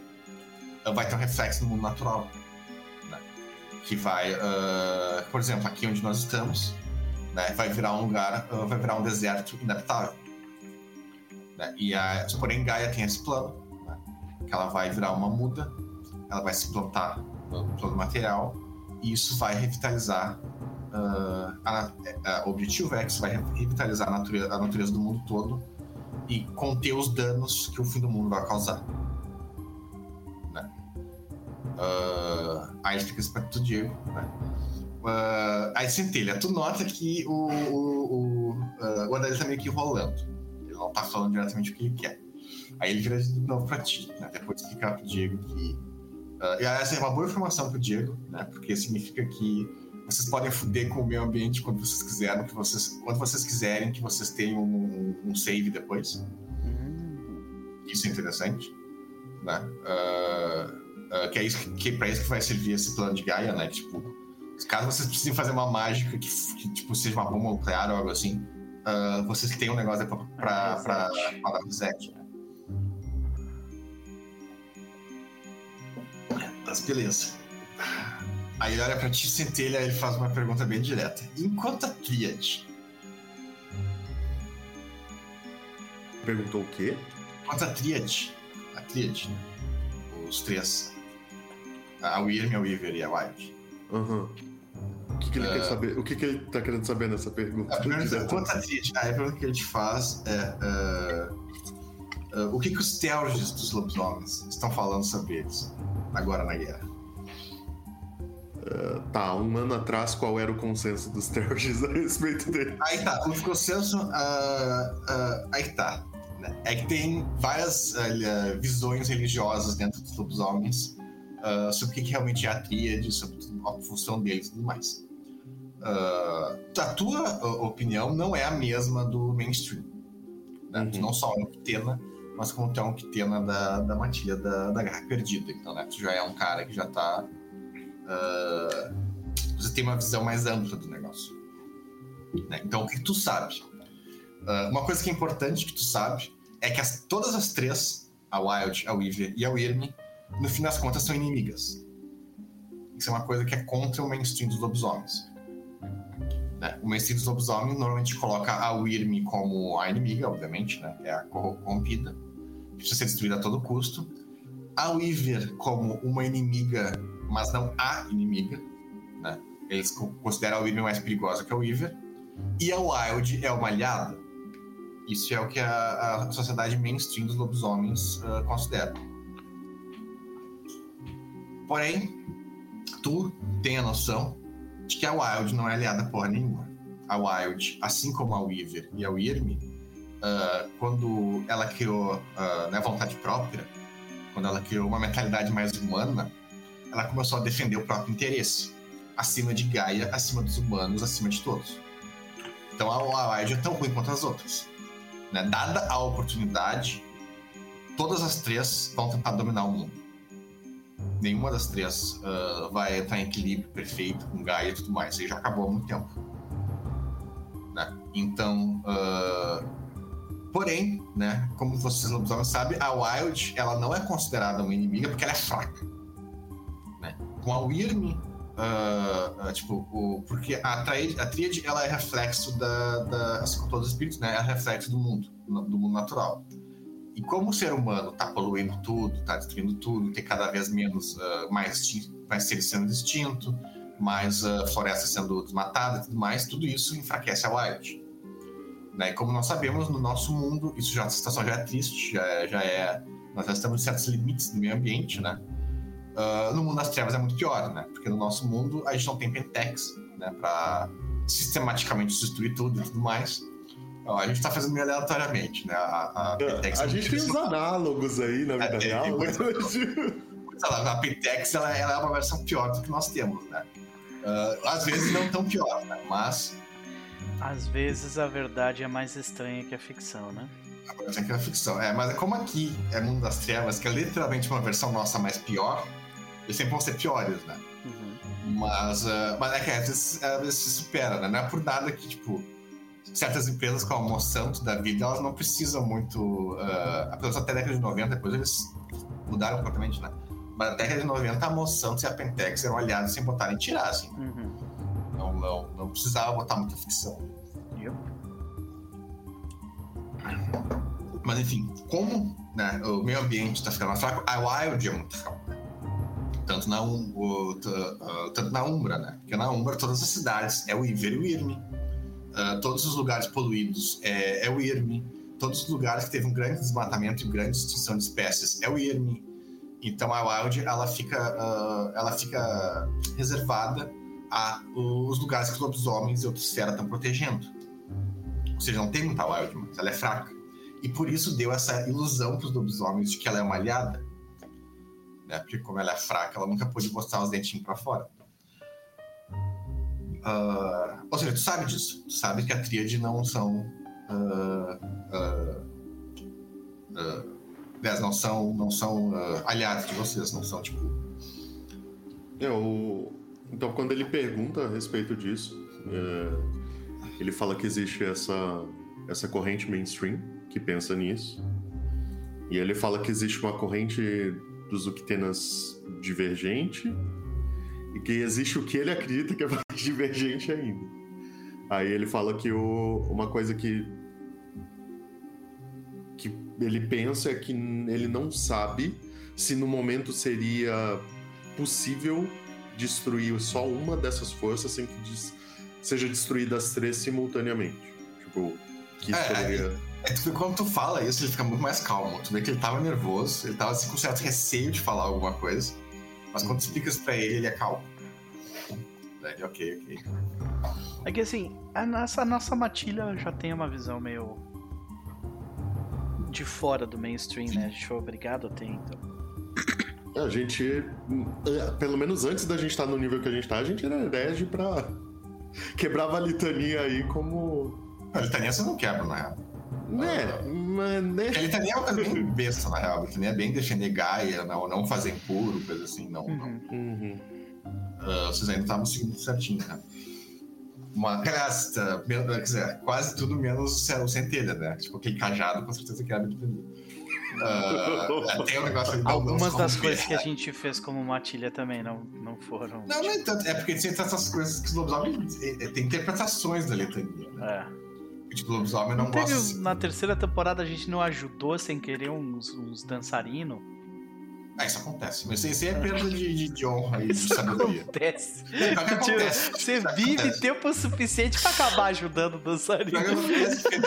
vai ter um reflexo no mundo natural. Que vai, ah, por exemplo, aqui onde nós estamos, né, vai virar um lugar, ah, vai virar um deserto inabitável. né? E a, porém Gaia tem esse plano, né, que ela vai virar uma muda, ela vai se plantar no plano material e isso vai revitalizar ah, a- a- o objetivo é que isso vai revitalizar a natureza, a natureza do mundo todo e conter os danos que o fim do mundo vai causar. Ah, aí isso pra tu, Diego. Né? Ah, aí centelha, tu nota que o, o, o, ah, o Adair tá meio que enrolando. Ele não tá falando diretamente o que ele quer. Aí ele vira de novo pra ti, né? Depois explicar pro Diego que. e essa é uma boa informação pro Diego, né? Porque significa que vocês podem fuder com o meio ambiente quando vocês quiserem, que vocês, quando vocês quiserem que vocês tenham um, um save depois. Hum, Isso é interessante, né? Ah, ah, que é isso que, que para isso que vai servir esse plano de Gaia, né? Que, tipo, caso vocês precisem fazer uma mágica que, que, tipo seja uma bomba nuclear ou algo assim, ah, vocês têm um negócio pra, pra dar reset, né? Mas beleza. Aí ele olha pra ti, centelha, ele faz uma pergunta bem direta. Enquanto a Triad, Perguntou o quê? enquanto a Triad, a Triad, né? os três, a Wyrm, a Weaver e a White. Aham. O que, que ele É. quer saber? O que, que ele tá querendo saber nessa pergunta? A pergunta, a a pergunta que ele te faz é ah, ah, o que, que os Telges dos lobisomens estão falando sobre eles? agora na guerra? Uh, tá, um ano atrás, qual era o consenso dos Terges a respeito dele? Aí tá, o consenso. Uh, uh, aí tá. Né? É que tem várias visões religiosas dentro dos lobisomens sobre o que, realmente é a tríade, sobre a função deles e tudo mais. a tua opinião não é a mesma do mainstream. Né? Uhum. Tu não só é um Kitena, mas como tu é um Kitena da, da matilha da, da Guerra Perdida. Então, né, tu já é um cara que já tá uh, você tem uma visão mais ampla do negócio. Né? Então, o que tu sabe? Uh, uma coisa que é importante que tu sabe é que as, todas as três, a Wild, a Weaver e a Wyrm, no fim das contas são inimigas. Isso é uma coisa que é contra o mainstream dos lobisomens. Né? O mainstream dos lobisomens normalmente coloca a Wyrm como a inimiga, obviamente, né? é a corrompida, que precisa ser destruída a todo custo. A Weaver como uma inimiga mas não a inimiga. Né? Eles consideram a Weaver mais perigosa que a Weaver. E a Wild é uma aliada. Isso é o que a, a sociedade mainstream dos lobisomens uh, considera. Porém, tu tem a noção de que a Wild não é aliada porra nenhuma. A Wild, assim como a Weaver e a Wyrm, uh, quando ela criou uh, vontade própria, quando ela criou uma mentalidade mais humana, ela começou a defender o próprio interesse, acima de Gaia, acima dos humanos, acima de todos. Então a Wild é tão ruim quanto as outras. Né? Dada a oportunidade, todas as três vão tentar dominar o mundo. Nenhuma das três uh, vai estar em equilíbrio perfeito com Gaia e tudo mais. Isso aí já acabou há muito tempo. Né? Então, uh, porém, né, como vocês lobisomens sabem, a Wild ela não é considerada uma inimiga porque ela é fraca com a Wyrm, uh, uh, tipo, o, porque a, tríade, a tríade ela é reflexo da, da, assim como todos os espíritos, né? É reflexo do mundo, do mundo natural. E como o ser humano está poluindo tudo, está destruindo tudo, tem cada vez menos, uh, mais, mais seres sendo extintos, mais uh, florestas sendo desmatadas e tudo mais, tudo isso enfraquece a Wild. Né? E como nós sabemos, no nosso mundo, isso já, a situação já é triste, já é, já é nós já estamos em certos limites no meio ambiente, né? Uh, no mundo das trevas é muito pior, né? Porque no nosso mundo a gente não tem Pentex, né? Pra sistematicamente destruir tudo e tudo mais. Então, a gente tá fazendo meio aleatoriamente, né? A, a, Pentex a gente tem uns análogos aí na vida é, real. Mas... a Pentex ela, ela, é uma versão pior do que nós temos, né? Uh, às vezes não tão pior, né? Mas. Às vezes a verdade é mais estranha que a ficção, né? A que é a ficção. É, mas como aqui é Mundo das Trevas, que é literalmente uma versão nossa mais pior, eles sempre vão ser piores, né? Uhum. Mas, uh, mas é que às vezes, às vezes se supera, né? Não é por nada que, tipo, certas empresas como a Monsanto da vida, elas não precisam muito. Uh, até a década de 90, depois eles mudaram completamente, né? Mas na década de 90, a Monsanto e a Pentex eram aliados sem botarem tirar, assim. Uhum. Não, não, não precisava botar muita ficção. Yep. Mas enfim, como né, o meio ambiente está ficando mais fraco, a Wild é muito fraca tanto na, um, o, uh, tanto na Umbra, né? Porque na Umbra todas as cidades é o Iver e o Irme. Uh, todos os lugares poluídos é, é o Irme. Todos os lugares que teve um grande desmatamento e grande extinção de espécies é o Irme. Então a Wild ela fica, uh, ela fica reservada a os lugares que os lobisomens e outras feras estão protegendo. Ou seja, não tem muita Wild, mas ela é fraca. E por isso deu essa ilusão para os lobisomens de que ela é uma aliada né? Porque como ela é fraca, ela nunca pôde mostrar os dentinhos para fora. Uh, ou seja, tu sabe disso. Tu sabe que a tríade não são. Uh, uh, não são, não são aliados de vocês, não são tipo. É, o... Então, quando ele pergunta a respeito disso, é... ele fala que existe essa, essa corrente mainstream que pensa nisso. E ele fala que existe uma corrente dos Uctenas divergente e que existe o que ele acredita que é mais divergente ainda. Aí ele fala que o, uma coisa que que ele pensa é que ele não sabe se no momento seria possível destruir só uma dessas forças sem que des seja destruída as três simultaneamente. Tipo, que é, poderia... É que quando tu fala isso, ele fica muito mais calmo. Tu vê que ele tava nervoso, ele tava assim, com certo receio de falar alguma coisa. Mas quando explica isso pra ele, ele é calmo. Daí ele, ok, ok. É que assim, a nossa, a nossa matilha já tem uma visão meio. de fora do mainstream, né? A gente foi obrigado a ter, então. A gente, é, pelo menos antes da gente estar no nível que a gente tá, a gente era herege pra. Quebrava a litania aí como. A litania você não quebra, real. Né, mas né. A litania é uma coisa bem besta, na real. A litania é bem defender Gaia, não, não fazer impuro, coisa assim, não. não. Uhum. Uhum. Ah, vocês ainda estavam seguindo certinho, né? Uma crasta, quer dizer, quase tudo menos o centelha, né? Tipo, aquele cajado com certeza quebra de litania. Ah, tem um negócio ali, não- Algumas das coisas que a gente fez como matilha também não, não foram. Não, não é tanto. É porque tem essas coisas que os lobisomens. é, é, Tem interpretações da letania, né? É. O lobisomem não, Não teve, gosta. na terceira temporada a gente não ajudou sem querer uns, uns dançarinos? Ah, isso acontece. Mas isso aí é perda de, de, de honra e de Isso sabedoria. acontece. É, acontece. Você Isso vive acontece. tempo suficiente pra acabar ajudando o dançarino.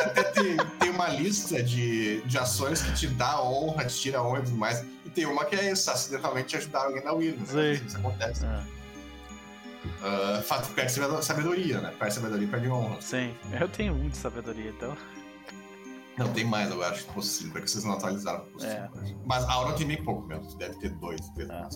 até tem, tem uma lista de, de ações que te dá honra, te tira honra e tudo mais. E tem uma que é isso, acidentalmente ajudar alguém na win. Né? Isso acontece. Ah, Ah, fato perde sabedoria, né? Perde sabedoria e perde honra. sim, eu tenho um de sabedoria, então. Não, tem mais, eu acho, possível. É que vocês não atualizaram possível. É. Mas a Aura tem bem pouco mesmo. Deve ter dois, três Ah.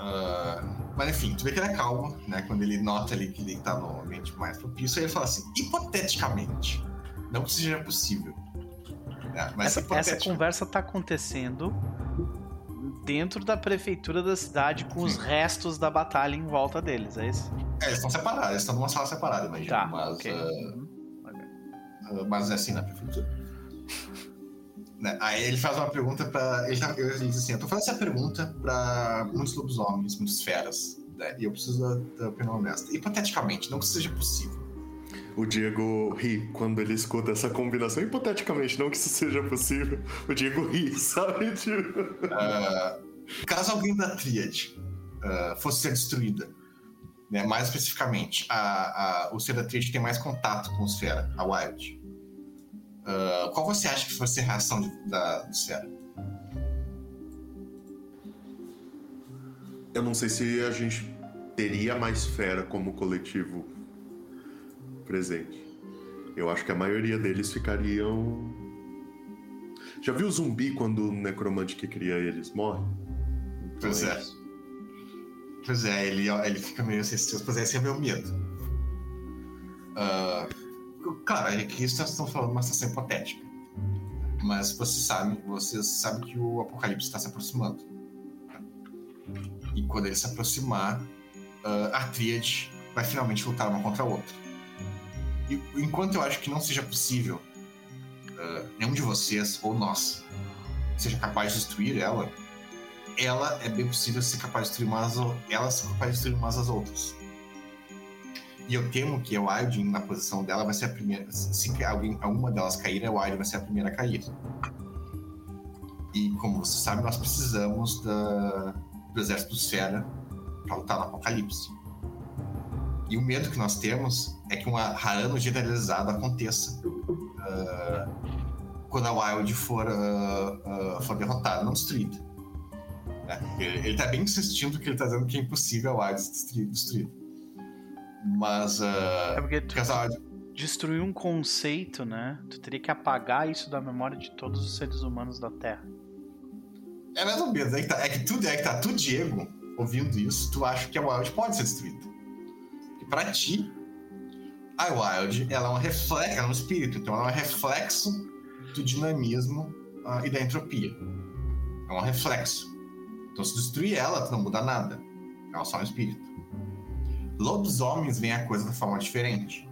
Ah, mas enfim, tu vê que ele é calmo, né? Quando ele nota ali que ele tá no ambiente mais propício, aí ele fala assim, hipoteticamente, não que seja possível. né, Mas Essa, essa conversa tá acontecendo dentro da prefeitura da cidade com os restos da batalha em volta deles, é isso? É, eles estão separados, eles estão numa sala separada, imagina. Tá, mas, ok. Uhum. ah, mas é assim na prefeitura. Né, Aí ele faz uma pergunta pra. Ele, tá- ele diz assim: Eu tô fazendo essa pergunta pra muitos lobisomens, muitas feras. Né, e eu preciso da, da opinião honesta. Hipoteticamente, não que seja possível. O Diego ri quando ele escuta essa combinação. Hipoteticamente, não que isso seja possível, o Diego ri, sabe? Tipo... Ah, caso alguém da Tríade ah, fosse ser destruída, né, mais especificamente, a, a, o ser da Tríade tem mais contato com os Fera, a Wild. Ah, qual você acha que fosse a reação de, da, dos Fera? Eu não sei se a gente teria mais fera como coletivo presente. Eu acho que a maioria deles ficariam. Já viu o zumbi quando o necromante que cria eles morre? Então Pois é. isso. Pois é, ele, ele fica meio receoso. Pois é, esse é meu medo. Ah, claro, aqui vocês estão falando uma situação hipotética. Mas você sabe, vocês sabem que o apocalipse está se aproximando. E quando ele se aproximar, ah, a Tríade vai finalmente lutar uma contra a outra. Enquanto eu acho que não seja possível ah, nenhum de vocês, ou nós, seja capaz de destruir ela, ela é bem possível ser capaz de destruir umas, elas são de destruir umas às outras. E eu temo que a Wilding, na posição dela, vai ser a primeira. Se alguém, alguma delas cair, a Wilding vai ser a primeira a cair. E como você sabe, nós precisamos da, do exército do Sfera para lutar no Apocalipse. E o medo que nós temos é que um Harano generalizado aconteça ah, quando a Wild for, ah, ah, for derrotada, não destruída. né? Ele, ele tá bem insistindo que ele tá dizendo que é impossível a Wild ser destru- destruída. Mas. ah, É porque tu Wild destruir um conceito, né? Tu teria que apagar isso da memória de todos os seres humanos da Terra. É mais ou menos, é que, tá, é que tu, é que tá, tu, Diego, ouvindo isso, tu acha que a Wild pode ser destruída. E pra ti, a Wild, ela é um reflexo, ela é um espírito, então ela é um reflexo do dinamismo ah, e da entropia. É um reflexo. Então se destruir ela, tu não muda nada. Ela é só um espírito. Lobisomens veem a coisa de forma diferente.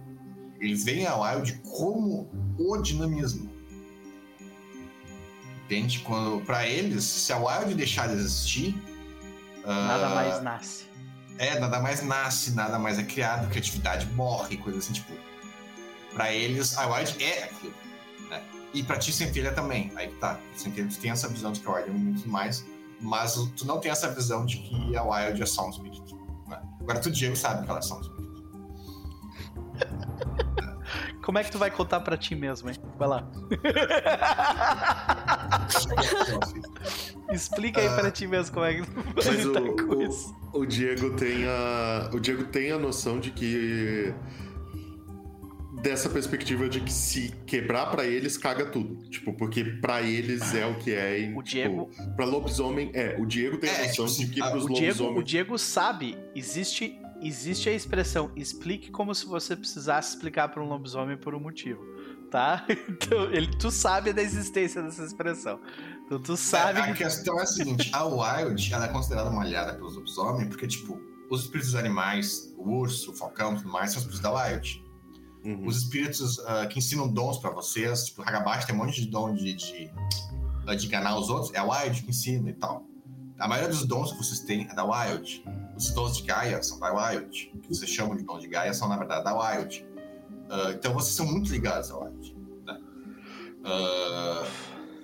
Eles veem a Wild como o dinamismo. Entende? Quando, pra eles, se a Wild deixar de existir. Nada ah, mais nasce. É, nada mais nasce, nada mais é criado, criatividade morre, coisa assim, tipo. Pra eles, a Wild é aquilo. Né? E pra ti, Centelha também. Aí que tá. Centelha, tu tem essa visão de que a Wild é muito mais, mas tu não tem essa visão de que a Wild é só um espírito. né? Agora tu, Diego, sabe que ela é só um espírito. Como é que tu vai contar pra ti mesmo, hein? Vai lá. Explica aí pra ti mesmo como é que Mas ele o, tá com isso. o, o Diego tem a. O Diego tem a noção de que. Dessa perspectiva de que se quebrar pra eles, caga tudo. Tipo, porque pra eles é o que é. E, O tipo, Diego- Pra lobisomem, é. O Diego tem a É, noção tipo de que pros O Diego, o. Diego sabe, existe, existe a expressão explique como se você precisasse explicar para um lobisomem por um motivo, tá? Então, ele, tu sabe da existência dessa expressão. Então tu sabe a que questão é a seguinte: a Wild ela é considerada uma aliada pelos lobisomens porque, tipo, os espíritos dos animais, o urso, o falcão e tudo mais, são os espíritos da Wild. Uhum. Os espíritos ah, que ensinam dons pra vocês, tipo, o Hagabashi tem um monte de dom de, de, de enganar os outros, é a Wild que ensina e tal. A maioria dos dons que vocês têm é da Wild. Os dons de Gaia são da Wild. O que vocês chamam de dons de Gaia são, na verdade, da Wild. Ah, então vocês são muito ligados à Wild. Né? Ah,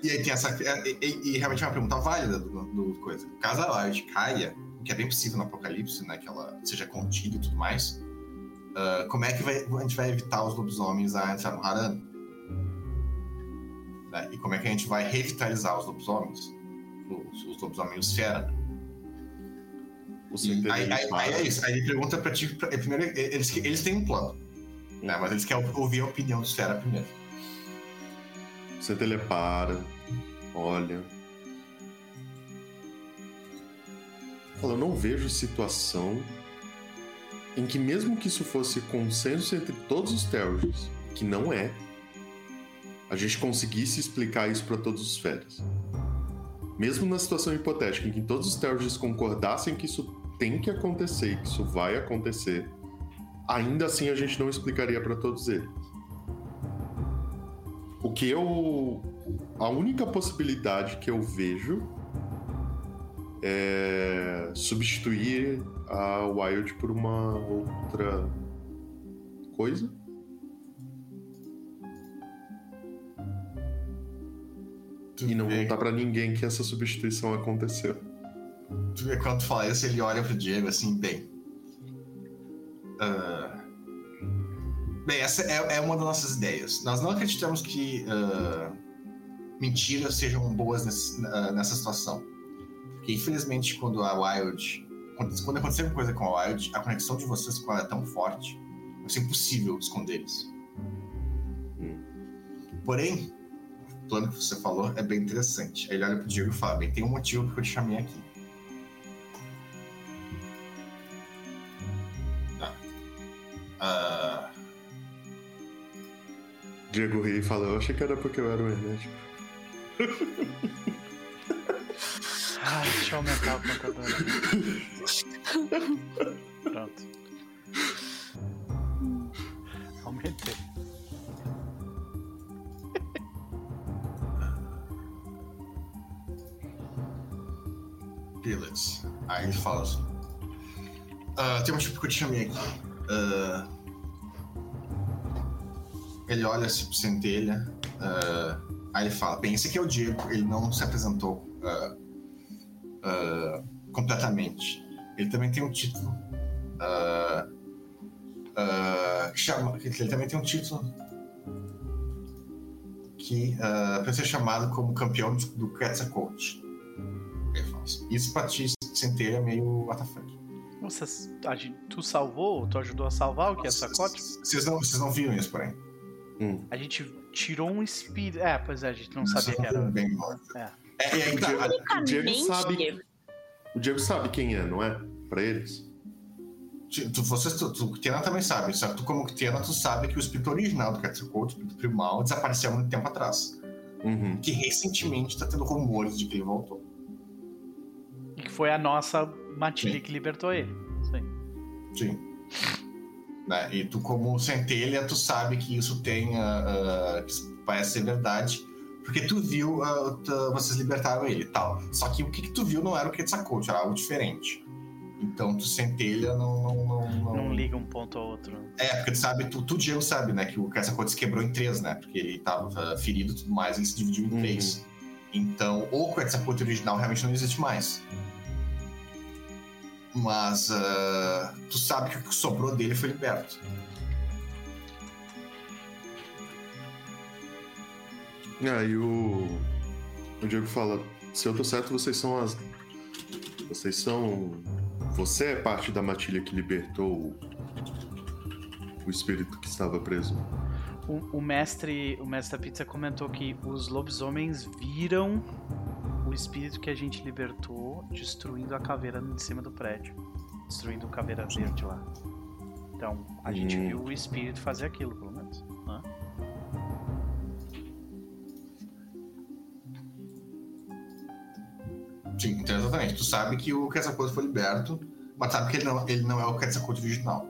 e aí tem essa. E, e- e realmente é uma pergunta válida do, do coisa. Caso a Wild caia, o que é bem possível no Apocalipse, né? Que ela seja contida e tudo mais. ah, como é que vai- a gente vai evitar os lobisomens a entrar no Harano? Né? E como é que a gente vai revitalizar os lobisomens? Os, os lobisomens fera? O E aí, aí- aí é isso. Aí ele pergunta pra ti. pra- primeiro, eles, eles têm um plano. Né? Mas eles querem ouvir a opinião dos fera primeiro. Você telepara, olha. Fala, eu não vejo situação em que, mesmo que isso fosse consenso entre todos os Terges, que não é, a gente conseguisse explicar isso para todos os férias. Mesmo na situação hipotética em que todos os Terges concordassem que isso tem que acontecer, que isso vai acontecer, ainda assim a gente não explicaria para todos eles. O que eu. A única possibilidade que eu vejo é substituir a Wild por uma outra coisa. E não vê- contar pra ninguém que essa substituição aconteceu. Tu vê quando tu fala isso, ele olha pro Diego assim, bem. ah, Bem, essa é, é uma das nossas ideias. Nós não acreditamos que ah, mentiras sejam boas nesse- na- nessa situação. Porque, infelizmente, quando a Wild. Quando, acontecer alguma coisa com a Wild, a conexão de vocês com ela é tão forte, vai ser impossível esconder eles. Hum. Porém, plano que você falou é bem interessante. Aí ele olha pro Diego e fala: bem, tem um motivo porque eu te chamei aqui. Ah, Diego ri e fala: Eu achei que era porque eu era o hermético. Ah, deixa eu aumentar o contador. Pronto. Aumentei. Aí ele fala assim: ah, tem um motivo que eu te chamei aqui. Ah, ele olha assim pro centelha. ah, aí ele fala: bem, esse aqui é o Diego. Ele não se apresentou completamente. Ele também tem um título. chama, ele também tem um título que uh, ser chamado como campeão do Quetzalcoatl. Isso pra ti, centelha, é meio WTF. Nossa, a gente- tu salvou, tu ajudou a salvar o que é sacote? Vocês não, vocês não viram isso, porém. Hum. A gente tirou um espírito. É, pois é, a gente não sabia que era. Bem. É. É, aí O Diego sabe. O Diego sabe quem é, não é? Pra eles. tu, vocês, tu, tu, Tiana também sabe, só que tu, como Tiana, tu sabe que o espírito original do Quetzalcoatl, o espírito primal, desapareceu há muito tempo atrás. Uhum. Que recentemente tá tendo rumores de que ele voltou. Que foi a nossa matilha Sim. que libertou ele. Sim. Sim. Né? E tu, como centelha, tu sabe que isso tem. ah, ah, que isso parece ser verdade. Porque tu viu, ah, tu- vocês libertaram ele e tal. Só que o que, que tu viu não era o Quetzalcoatl, era algo diferente. Então tu centelha não. Não, não, não- Não liga um ponto ao outro. É, porque tu sabe, tu, tu Diego sabe, né? Que o Quetzalcoatl se quebrou em três, né? Porque ele tava ferido e tudo mais, ele se dividiu em Uhum. três. Então, o Quetzalcoatl original realmente não existe mais. Mas ah, tu sabe que o que sobrou dele foi liberto. Aí o. O Diego fala: se eu tô certo, vocês são as. Vocês são. Você é parte da matilha que libertou o espírito que estava preso. O, o mestre, o mestre da pizza comentou que os lobisomens viram o espírito que a gente libertou destruindo a caveira em cima do prédio, destruindo a caveira verde lá. Então, a gente Hum. viu o espírito fazer aquilo, pelo menos. Hã? Sim, então exatamente. Tu sabe que o Quetzalcoatl foi liberto, mas sabe que ele não, ele não é o Quetzalcoatl original.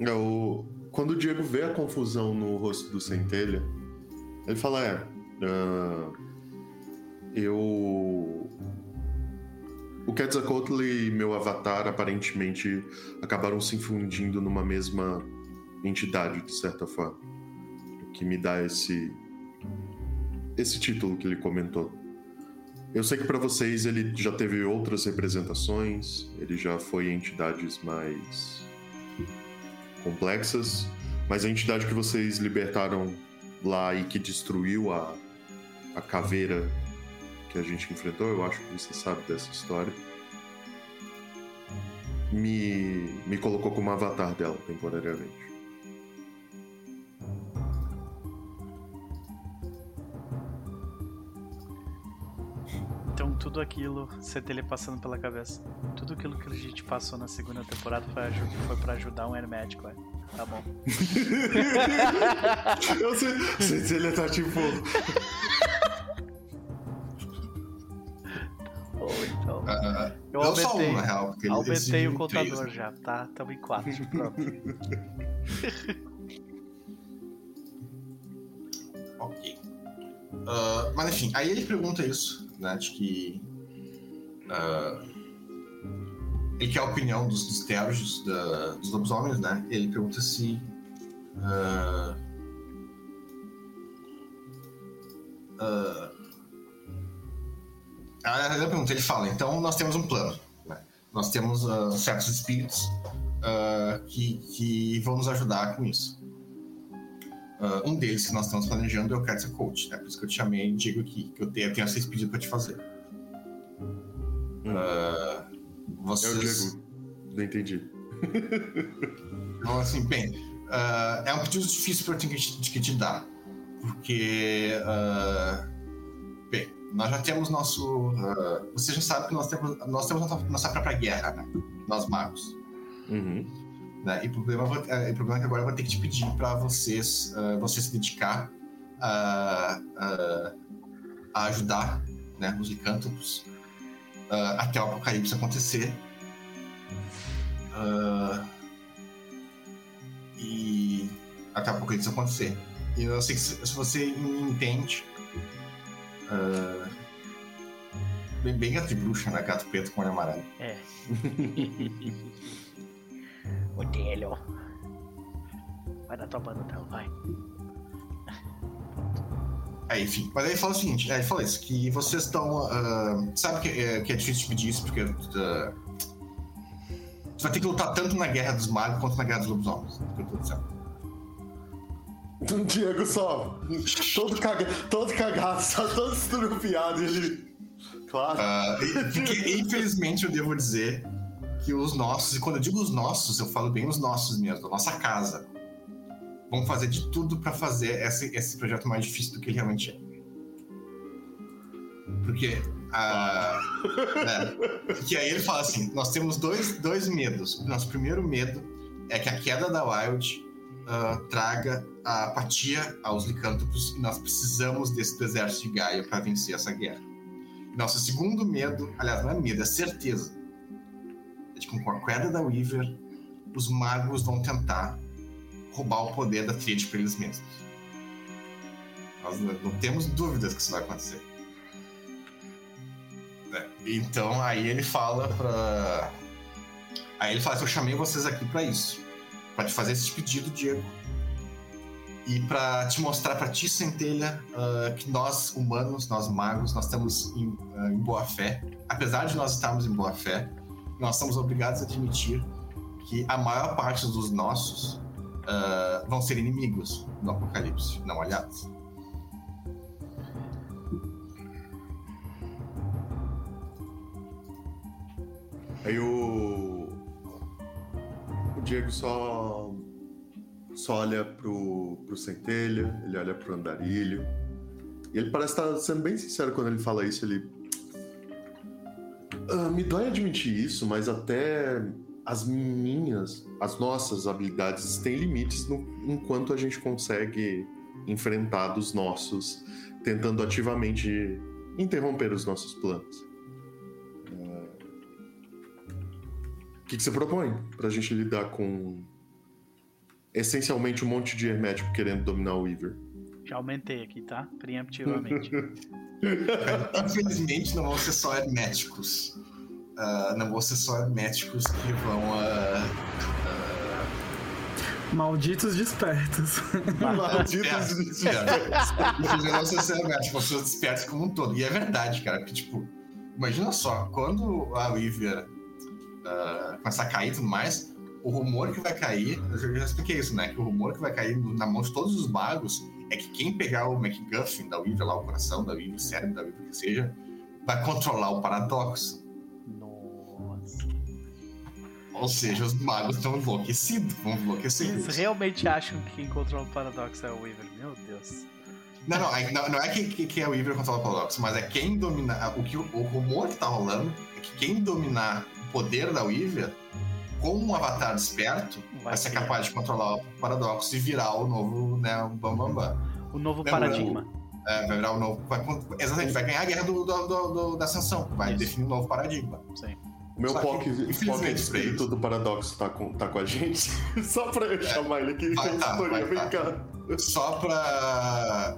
É, o- Quando o Diego vê a confusão no rosto do Centelha, ele fala: É. ah, eu. O Quetzalcoatl e meu avatar aparentemente acabaram se fundindo numa mesma entidade, de certa forma. O que me dá esse. esse título que ele comentou. Eu sei que pra vocês ele já teve outras representações, ele já foi entidades mais complexas, mas a entidade que vocês libertaram lá e que destruiu a, a caveira que a gente enfrentou, eu acho que você sabe dessa história, me, me colocou como avatar dela temporariamente. Então tudo aquilo, CTL passando pela cabeça. Tudo aquilo que a gente passou na segunda temporada foi, foi pra ajudar um hermético, é. Tá bom. Eu sei, sei se ele tá tipo. Eu não só aumentei, um, na real. Porque aumentei o contador três, já, tá? Tamo em quatro, pronto. Ok. Ah, mas enfim, aí ele pergunta isso, né? De que. ah, ele quer a opinião dos, dos terjos, da- dos lobisomens, né? Ele pergunta se. ah, a a pergunta, ele fala, então nós temos um plano. né? Nós temos ah, certos espíritos ah, que, que vão nos ajudar com isso. Ah, um deles que nós estamos planejando é o Quetzalcoatl, né? Por isso que eu te chamei e digo aqui, que eu tenho, eu tenho esse pedido para te fazer. Ah, É vocês... Diego. Não entendi. Então, assim, bem, ah, é um pedido difícil para eu ter que te, que te dar. Porque, ah, bem, nós já temos nosso. ah, você já sabe que nós temos, nós temos nossa, nossa própria guerra, né? Nós magos. Uhum. Né? E o problema, é, o problema é que agora eu vou ter que te pedir para vocês, ah, você se dedicar a, a, a ajudar né, os licântropos ah, até o apocalipse acontecer. Ah, e até o apocalipse acontecer. E eu sei que se, se você entende. Ah, bem, bem gato de bruxa, né? Gato preto com olho amarelo. É. o Delio. Vai dar tua banda então, vai. Aí, enfim. Mas aí ele fala o seguinte: é, ele fala isso, que vocês estão. ah, sabe que é, que é difícil de pedir isso, porque. ah, você vai ter que lutar tanto na guerra dos magos quanto na guerra dos lobisomens. que eu tô dizendo. O Diego só. Todo, caga... todo cagado, tá todo estrupiado. Ele. Claro. Porque, infelizmente, eu devo dizer que os nossos, e quando eu digo os nossos, eu falo bem os nossos mesmo, a nossa casa, vão fazer de tudo pra fazer esse, esse projeto mais difícil do que ele realmente é. Porque. ah, né, que aí ele fala assim: nós temos dois, dois medos. Nosso primeiro medo é que a queda da Wild ah, traga a apatia aos licântropos e nós precisamos desse exército de Gaia para vencer essa guerra. Nosso segundo medo, aliás, não é medo, é certeza. É de que com a queda da Weaver, os magos vão tentar roubar o poder da Tríade para eles mesmos. Nós não, temos dúvidas que isso vai acontecer. Né? Então aí ele fala pra. Aí ele fala que eu chamei vocês aqui pra isso para te fazer esse pedido, Diego. E para te mostrar, para ti, Centelha, uh, que nós, humanos, nós magos, nós estamos em, uh, em boa fé. Apesar de nós estarmos em boa fé, nós somos obrigados a admitir que a maior parte dos nossos uh, vão ser inimigos no Apocalipse, não aliados. Aí o Diego só. Só olha pro, pro Centelha, ele olha pro Andarilho. E ele parece estar sendo bem sincero quando ele fala isso. Ele. "Ah, me dói admitir isso, mas até as minhas, as nossas habilidades têm limites no, enquanto a gente consegue enfrentar dos nossos, tentando ativamente interromper os nossos planos. Que, que você propõe pra gente lidar com essencialmente um monte de hermético querendo dominar o Weaver? Já aumentei aqui, tá? Preemptivamente. Infelizmente, não vão ser só herméticos. Ah, não vão ser só herméticos que vão. ah, Malditos despertos. Malditos despertos. Infelizmente, não vão ser herméticos, vão ser despertos como um todo. E é verdade, cara, porque, tipo, imagina só, quando a Weaver ah, começar a cair e tudo mais, o rumor que vai cair, eu já- expliquei isso, né? Que o rumor que vai cair na mão de todos os magos é que quem pegar o MacGuffin da Weaver, lá, o coração da Weaver, o cérebro da Weaver, que seja, vai controlar o paradoxo. Nossa. Ou seja, os magos estão enlouquecidos, vão enlouquecer. Vocês realmente acham que quem controla o paradoxo é o Weaver? Meu Deus. Não, não, é- não, não é que, que, que é o Weaver controla o paradoxo, mas é quem dominar. O, que, o rumor que tá rolando é que quem dominar poder da Weaver, com um avatar desperto, vai, ser ser capaz de controlar o paradoxo e virar o novo, né, o Bam Bam Bam. o novo Lembra paradigma. É, vai virar o novo. Vai, exatamente, vai ganhar a guerra do, do- do- do- da ascensão, vai Isso. definir um novo paradigma. Sim. O meu Só que, POC, infelizmente, POC espírito pra do paradoxo tá com, tá com a gente. Só pra eu chamar ele aqui. Vai tá, Consultoria, vai vem tá. cá. Só pra.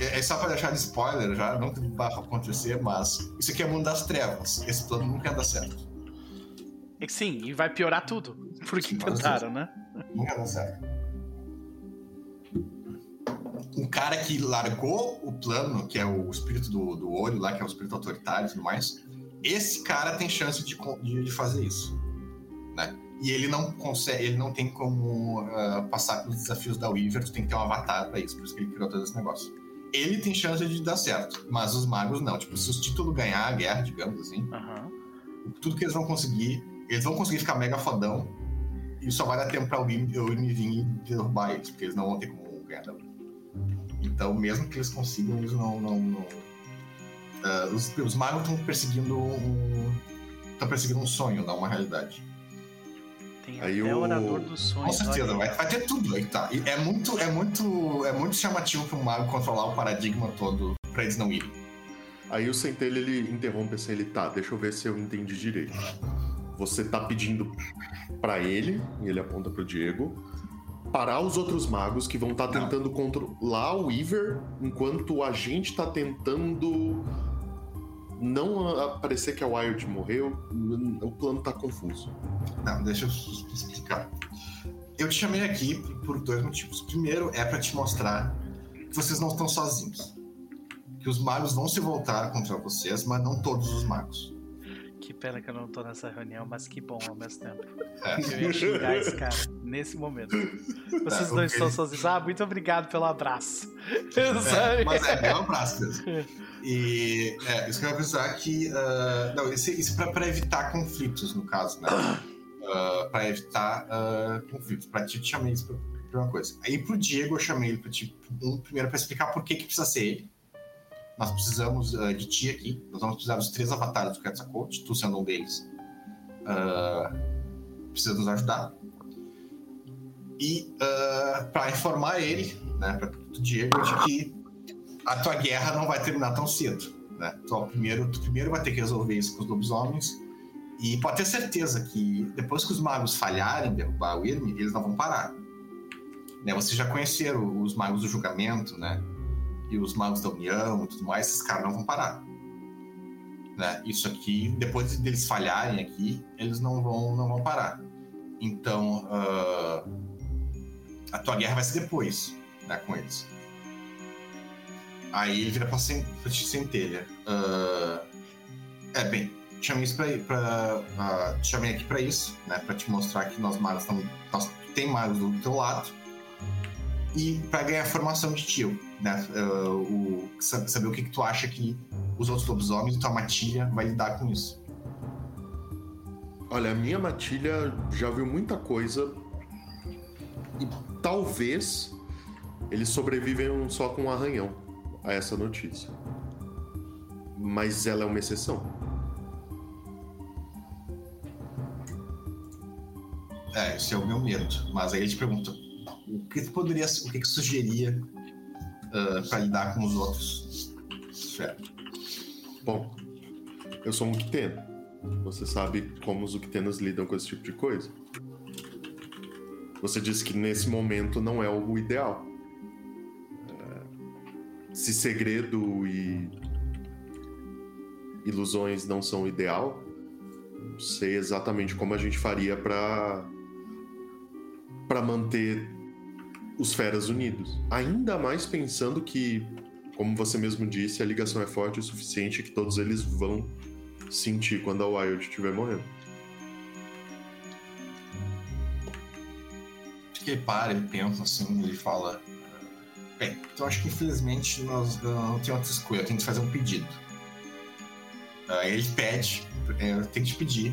É é só pra deixar de spoiler já, nunca vai acontecer, mas isso aqui é o mundo das trevas. Esse plano nunca dar certo. Que Sim, e vai piorar tudo. Porque Sim, tentaram, né? Nunca certo. Um cara que largou o plano, que é o espírito do, do olho lá, que é o espírito autoritário e tudo mais, esse cara tem chance de, de, de fazer isso. Né? E ele não consegue, ele não tem como ah, passar pelos desafios da Weaver, tu tem que ter um avatar pra isso, por isso que ele criou todo esse negócio. Ele tem chance de dar certo, mas os magos não. Tipo, se os títulos ganhar a guerra, digamos assim, Aham. tudo que eles vão conseguir, eles vão conseguir ficar mega fodão e só vai dar tempo pra alguém eu me vir e derrubar eles, porque eles não vão ter como ganhar da. Então, mesmo que eles consigam, eles não. não, não- Ah, os, os magos estão perseguindo um. Estão perseguindo um sonho, não uma realidade. Tem Aí até o- orador dos Com sonhos. certeza, olha vai, vai ter tudo aí, tá? E é muito, é muito, é muito chamativo para um mago controlar o paradigma todo pra eles não irem. Aí o Centelha ele interrompe assim, ele tá, deixa eu ver se eu entendi direito. Você tá pedindo pra ele, e ele aponta pro Diego, parar os outros magos que vão estar tá tentando controlar o Weaver, enquanto a gente tá tentando não a- parecer que a Wild morreu, o plano tá confuso. Não, deixa eu explicar. Eu te chamei aqui por dois motivos. Primeiro, é pra te mostrar que vocês não estão sozinhos. Que os magos vão se voltar contra vocês, mas não todos os magos. Que pena que eu não tô nessa reunião, mas que bom ao mesmo tempo. É. Eu ia xingar esse cara nesse momento. Vocês Tá, não ok. estão sozinhos. Ah, muito obrigado pelo abraço. É, mas é bem um abraço mesmo. E é, isso que eu ia avisar que. ah, não, isso, isso pra, pra evitar conflitos, no caso, né? Ah, pra evitar ah, conflitos. Pra ti, eu te chamei isso pra, pra uma coisa. Aí pro Diego eu chamei ele pra ti, um, primeiro pra explicar por que, que precisa ser ele. Nós precisamos ah, de ti aqui. Nós vamos precisar dos três avatares do Quetzalcoatl, tu sendo um deles. Ah, precisa nos ajudar. E uh, para informar ele, né, para o Diego, de que a tua guerra não vai terminar tão cedo. Né? Tu, primeiro, tu primeiro vai ter que resolver isso com os lobisomens. E pode ter certeza que depois que os magos falharem em derrubar o Irme, eles não vão parar. Né? Vocês já conheceram os magos do julgamento, né? E os magos da união e tudo mais, esses caras não vão parar. Né? Isso aqui, depois deles falharem aqui, eles não vão, não vão parar. Então, ah, a tua guerra vai ser depois, né, com eles. Aí ele vira pra, cen pra te centelha. Ah, é, bem, chamei isso pra, pra te chamei aqui pra isso, né, pra te mostrar que nós magos estamos, tem magos do teu lado e pra ganhar formação de tio, né, ah, o, sa- saber o que, que tu acha que os outros lobisomens e tua matilha vai lidar com isso. Olha, a minha matilha já viu muita coisa. E talvez eles sobrevivem só com um arranhão a essa notícia. Mas ela é uma exceção. É, esse é o meu medo. Mas aí ele te pergunta: o que tu poderia. O que, que sugeria uh, para lidar com os outros? Certo. Bom, eu sou um Ukteno. Você sabe como os Uktenos lidam com esse tipo de coisa? Você disse que nesse momento não é o ideal. É, se segredo e ilusões não são o ideal, não sei exatamente como a gente faria para para manter os feras unidos. Ainda mais pensando que, como você mesmo disse, a ligação é forte o suficiente que todos eles vão sentir quando a Wild estiver morrendo. Que para, ele pensa assim, ele fala. Bem, então acho que infelizmente nós uh, não tem outra escolha, eu tenho que fazer um pedido. Aí ele pede, eu tenho que te pedir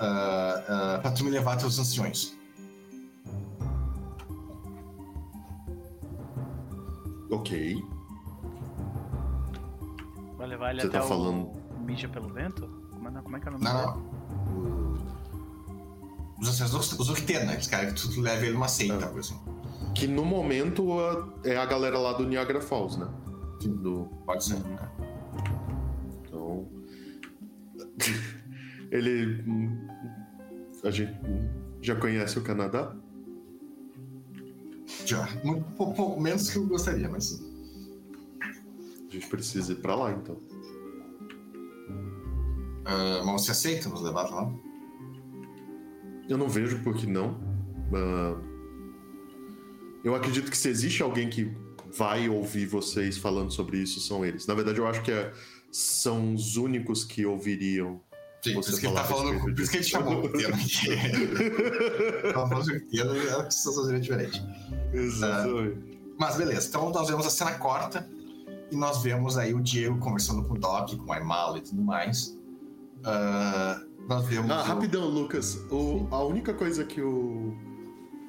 uh, uh, pra tu me levar até os anciões. Ok. Vai levar ele Você até tá o falando- Mija pelo Vento? Como é, como é que é o nome Não, dele? não. Os anciões, os, os Octena, eles querem que tu leve ele numa seita, Ah. coisa assim. Que no momento a- é a galera lá do Niagara Falls, né? Do... Pode ser. Uhum. Então. Ele. hum, A gente já conhece o Canadá? Já. Muito, pou- pou- menos que eu gostaria, mas sim. A gente precisa ir pra lá, então. Ah, mas você aceita nos levar pra lá? Eu não vejo por que não. Ah, eu acredito que se existe alguém que vai ouvir vocês falando sobre isso, são eles. Na verdade, eu acho que é- são os únicos que ouviriam. Sim, por Você isso que ele tá falando. Por isso que ele chamou o de Octena e a situação seria diferente. Exatamente. Mas beleza, então nós vemos a cena corta e nós vemos aí o Diego conversando com o Doc, com o Aymala e tudo mais. Ah, nós vemos. Ah, o- rapidão, Lucas. O- a única coisa que o.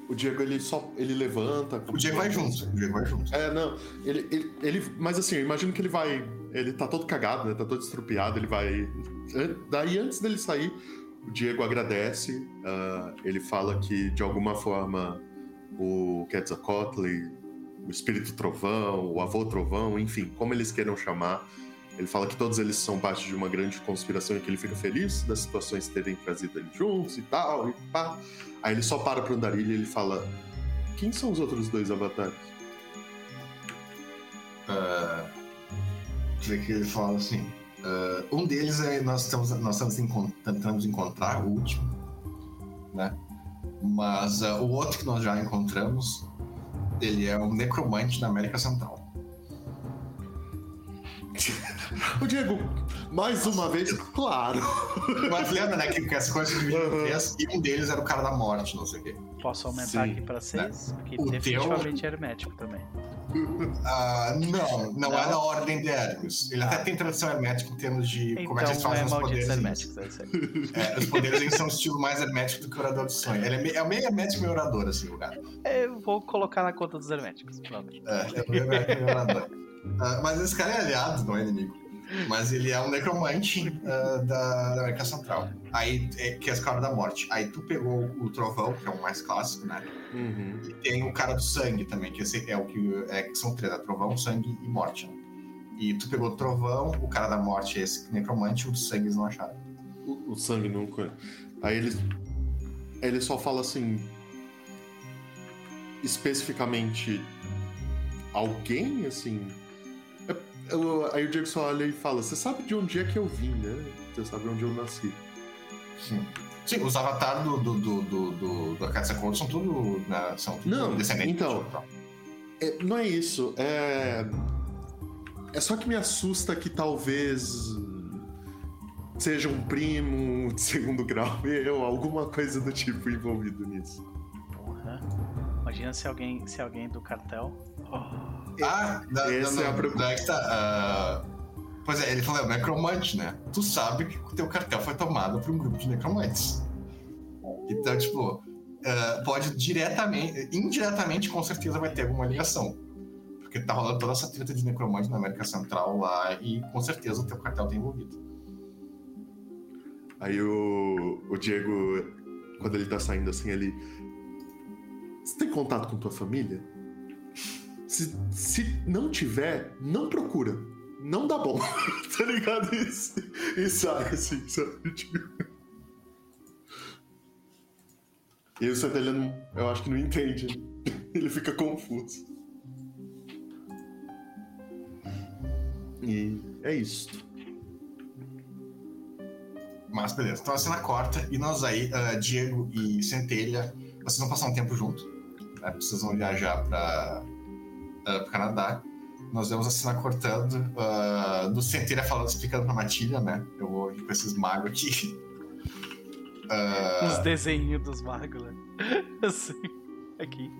O Diego ele só. ele levanta. O Diego vai junto. O Diego vai junto. É, não. Ele, ele, ele- Mas assim, eu imagino que ele vai. Ele tá todo cagado, né? Tá todo estrupiado. Ele vai. an- Daí, antes dele sair, o Diego agradece. ah, ele fala que, de alguma forma, o Quetzalcoatl, o Espírito Trovão, o Avô Trovão, enfim, como eles queiram chamar. Ele fala que todos eles são parte de uma grande conspiração e que ele fica feliz das situações terem trazido eles juntos e tal, e pá. Aí ele só para pro Andarilho e ele fala: Quem são os outros dois avatares? Ah, que que ele fala assim. ah, um deles é nós estamos nós estamos tentando encontrar o último, né? Mas ah, o outro que nós já encontramos, ele é um necromante da América Central. O Diego, mais uma vez, claro. Mas lembra, né, que essa coisa se dividiu em Uhum. três e um deles era o cara da morte, não sei o quê. Posso aumentar Sim. aqui pra seis? Porque O definitivamente é hermético também. Ah, não, não, é Não? da ordem de Hermes. Ele até tem tradução hermética em termos de como é que eles Então fazem é os poderes. herméticos, é. É, os poderes eles são um estilo mais hermético do que o orador do sonho. Ele é meio, é meio hermético meio orador, assim, o cara. Eu vou colocar na conta dos herméticos. Pronto. É, é meio hermético meio orador. Ah, mas esse cara é aliado, não é inimigo. Mas ele é um necromante ah, da, da América Central. Aí, é, que é a cara da morte. Aí tu pegou o trovão, que é o mais clássico, né? Uhum. E tem o cara do sangue também, que esse é o que, é, que são três, é trovão, sangue e morte. né? E tu pegou o trovão, o cara da morte é esse necromante, o do sangue eles não acharam. O, o sangue nunca. Aí ele. Ele só fala assim. Especificamente. Alguém, assim. Eu- aí o Diego só olha e fala: Você sabe de onde é que eu vim, né? Você sabe onde eu nasci. Sim. Sim, os avatares do, do, do, do, do, do Quetzalcoatl são tudo, né, são tudo Não, descendentes. então. É, não é isso. É. É só que me assusta que talvez. Seja um primo de segundo grau meu, alguma coisa do tipo envolvido nisso. Porra. Imagina se alguém, se alguém do cartel. Oh, Ah, da, Essa da, é a preocupação. daí que tá. ah, pois é, ele falou, é o necromante, né? Tu sabe que o teu cartel foi tomado por um grupo de necromantes. Então, tipo, uh, pode diretamente, indiretamente, com certeza vai ter alguma ligação. Porque tá rolando toda essa treta de necromante na América Central lá e com certeza o teu cartel tá envolvido. Aí o, o Diego, quando ele tá saindo assim, ele. Você tem contato com tua família? Se, se não tiver, não procura. Não dá bom. tá ligado? Isso. E sai assim, sabe? Tipo... E o Centelha, não, eu acho que não entende. Ele fica confuso. E é isso. Mas beleza, então a cena corta e nós aí, uh, Diego e Centelha, vocês vão passar um tempo junto. Né? Vocês vão viajar para uh, o Canadá. Nós vemos a cena cortando, uh, do Centelha falando, explicando pra Matilha, né? Eu vou ir com esses magos aqui. Uh... Os desenhos dos magos, né? Assim, aqui.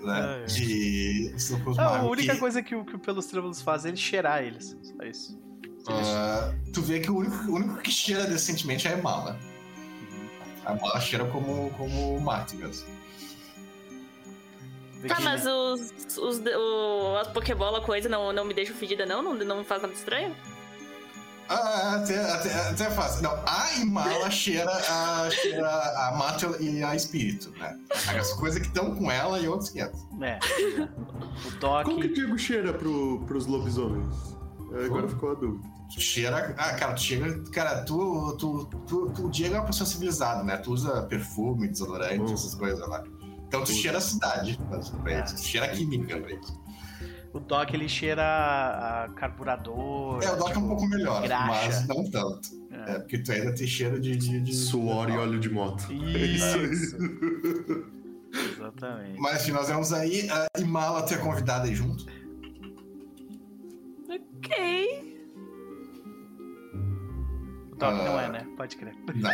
Né? De. Ah, a única que... coisa que o, que o Pelos Trêmulos faz é ele cheirar eles. Só isso. Uh, tu vê que o único, o único que cheira decentemente é a Emala. Uhum. A Emala cheira como, como o mato mesmo. Tá, mas os, os, o, as Pokébola coisa não, não me deixam fedida, não? Não, não faz nada estranho? Ah, até, até, até fácil. Não, a Imala cheira a, cheira a Macho e a Espírito, né? As coisas que estão com ela e outros quietos. É. O Doc... Como que o Diego cheira pro, pros lobisomens? Agora ficou a dúvida. Cheira. Ah, cara, tu chega. Cara, tu, tu, tu, tu, Diego é uma pessoa civilizada, né? Tu usa perfume, desodorante, essas coisas lá. Então tu cheira a cidade pra eles. Tu cheira a química pra eles. O Doc ele cheira a carburador. É, o Doc tipo, é um tipo, pouco melhor, graxa. mas não tanto. É. é. porque tu ainda tem cheiro de. de, de Suor de... e óleo de moto. Isso. isso. Exatamente. Mas enfim, nós vamos aí. Uh, e Mala ter convidado aí junto. Ok. O Doc uh... não é, né? Pode crer. Não,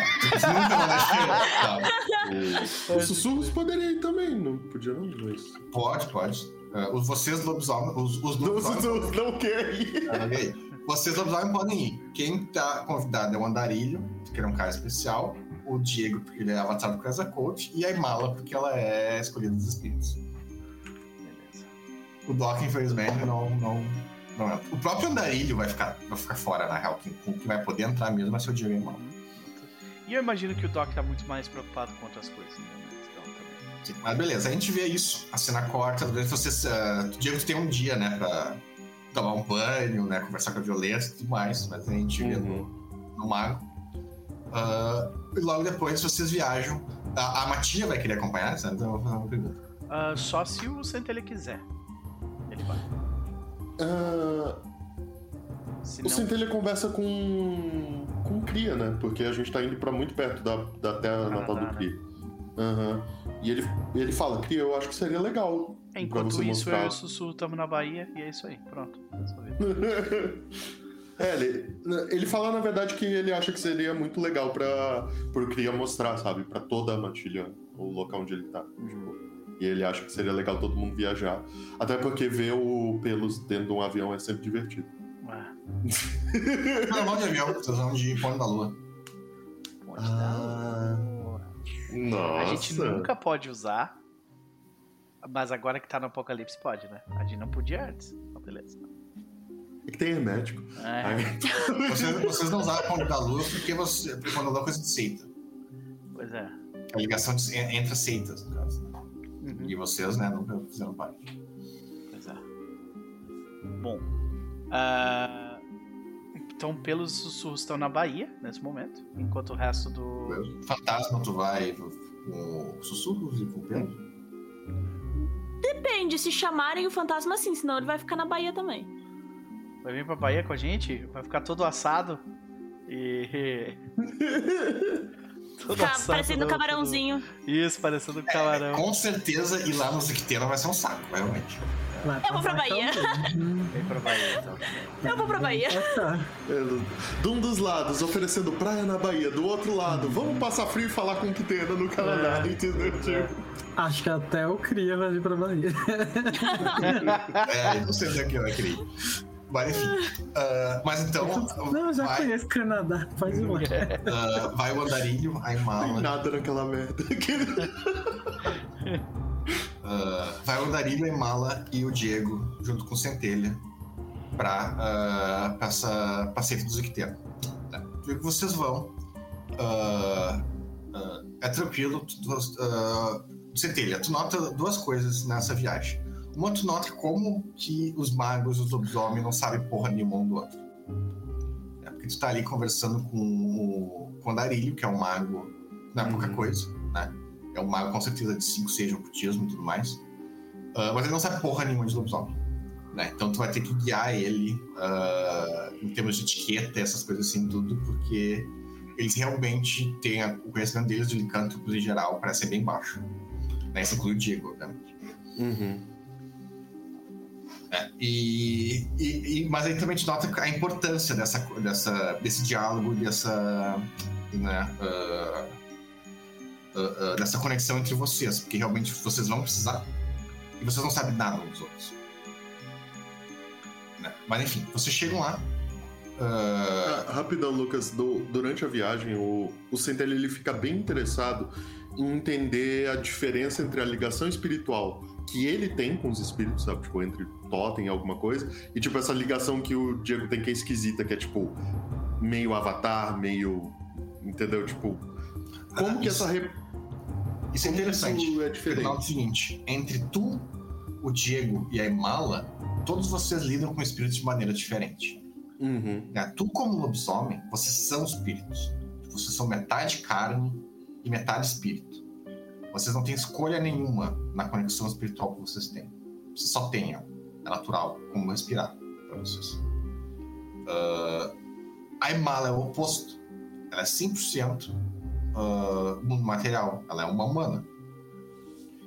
nunca vai ser. Os sussurros poderiam ir também, não podia não, mas. Pode, pode. Uh, vocês lobisomens. Os, os lobisomens. Não, não, não querem ir. Okay. Vocês lobisomens podem ir. Quem tá convidado é o Andarilho, que é um cara especial. O Diego, porque ele é avatar do Casa Coach. E a Imala, porque ela é escolhida dos espíritos. Beleza. O Doc, infelizmente, não, não, não é. O próprio Andarilho vai ficar, vai ficar fora, na real. Quem, quem vai poder entrar mesmo ser o Diego e Imala. E eu imagino que o Doc tá muito mais preocupado com outras coisas, né? Mas beleza, a gente vê isso, a cena corta, às vezes você. Uh, Diego tem um dia, né, pra tomar um banho, né, conversar com a Violeta e tudo mais, mas a gente uhum. vê no, uhum. no mago. Uh, e logo depois vocês viajam. A, a Matilha vai querer acompanhar, sabe? Então eu vou fazer uma pergunta. Uh, só se o Centelha quiser. Ele vai. Uh, o Centelha conversa com. com Cria, né? Porque a gente tá indo pra muito perto da, da terra natal do Cria. Né? Uhum. E ele, ele fala que eu acho que seria legal. Enquanto isso, mostrar. eu e o Sussurro estamos na Bahia e é isso aí. Pronto. é, ele, ele fala, na verdade, que ele acha que seria muito legal pra, pro Cria mostrar, sabe? Pra toda a matilha, o local onde ele tá. Uhum. Tipo, e ele acha que seria legal todo mundo viajar. Até porque ver o pelos dentro de um avião é sempre divertido. Ah. Não, de avião, vocês vão de Ponte da Lua. Ponte ah. da Lua. Nossa. A gente nunca pode usar. Mas agora que tá no Apocalipse pode, né? A gente não podia antes. Então, beleza. É que tem hermético. É. vocês, vocês, não usaram ponto da lua porque você. Porque quando é coisa de seita. Pois é. A ligação de, entre as seitas, no caso. Né? E vocês, né, nunca fizeram parte. Pois é. Bom. Uh... Então, pelos sussurros estão na Bahia nesse momento, enquanto o resto do. Fantasma, tu vai com sussurros e com pelos? Depende, se chamarem o fantasma sim, senão ele vai ficar na Bahia também. Vai vir pra Bahia com a gente? Vai ficar todo assado e. todo assado, parecendo um camarãozinho. Isso, parecendo um camarão. É, com certeza, e lá no Ziqueteira vai ser um saco, realmente. Eu vou pra Bahia. Vem pra Bahia, então. Eu vou pra Bahia. De um dos lados, oferecendo praia na Bahia. Do outro lado, vamos passar frio e falar com o que tem no Canadá, é. entendeu? Tipo? Acho que até o Cria vai vir pra Bahia. é, não sei onde é que vai, Cria. Mas enfim. Uh, mas então. Não, eu já vai, conheço Canadá, faz uma. uh, vai o andarilho, a Tem Imala. nada naquela merda. Uh, vai o Andarilho, a Imala e o Diego, junto com o Centelha, pra, uh, pra essa pra seita do Zicteno. Tá? que vocês vão. uh, uh, é tranquilo. Tu, tu, uh, Centelha, tu nota duas coisas nessa viagem. Tu nota como que os magos e os lobisomens não sabem porra nenhuma um do outro. É porque tu tá ali conversando com o, com o Andarilho, que é um mago, não é pouca Uhum. coisa, né? É um mago com certeza de 5, 6 de ocultismo e tudo mais. Ah, mas ele não sabe porra nenhuma de lobisomem. Né? Então tu vai ter que guiar ele ah, em termos de etiqueta, essas coisas assim, tudo, porque eles realmente têm a- o conhecimento deles de licântropos em geral, parece ser bem baixo. Né? Isso inclui o Diego, né? Uhum. É, e, e- e- mas aí também te nota a importância dessa, dessa, desse diálogo, dessa, né, ah, ah, ah, dessa conexão entre vocês, porque realmente vocês vão precisar e vocês não sabem nada uns dos outros. Né? Mas enfim, vocês chegam lá. Ah, Rapidão, Lucas. do- durante a viagem, o, o Centelha ele fica bem interessado em entender a diferença entre a ligação espiritual que ele tem com os espíritos, sabe? Tipo, entre totem e alguma coisa, e tipo, essa ligação que o Diego tem que é esquisita, que é tipo, meio avatar, meio. Entendeu? Tipo. Como Ah, que isso- essa. Re... isso é interessante. Isso é diferente. o seguinte: entre tu, o Diego e a Imala, todos vocês lidam com espíritos de maneira diferente. Uhum. né? Tu, como lobisomem, vocês são espíritos. Vocês são metade carne e metade espírito. Vocês não têm escolha nenhuma na conexão espiritual que vocês têm. Vocês só têm. É natural, como respirar para vocês. Ah, a Imala é o oposto. Ela é 100% ah, mundo material. Ela é uma humana.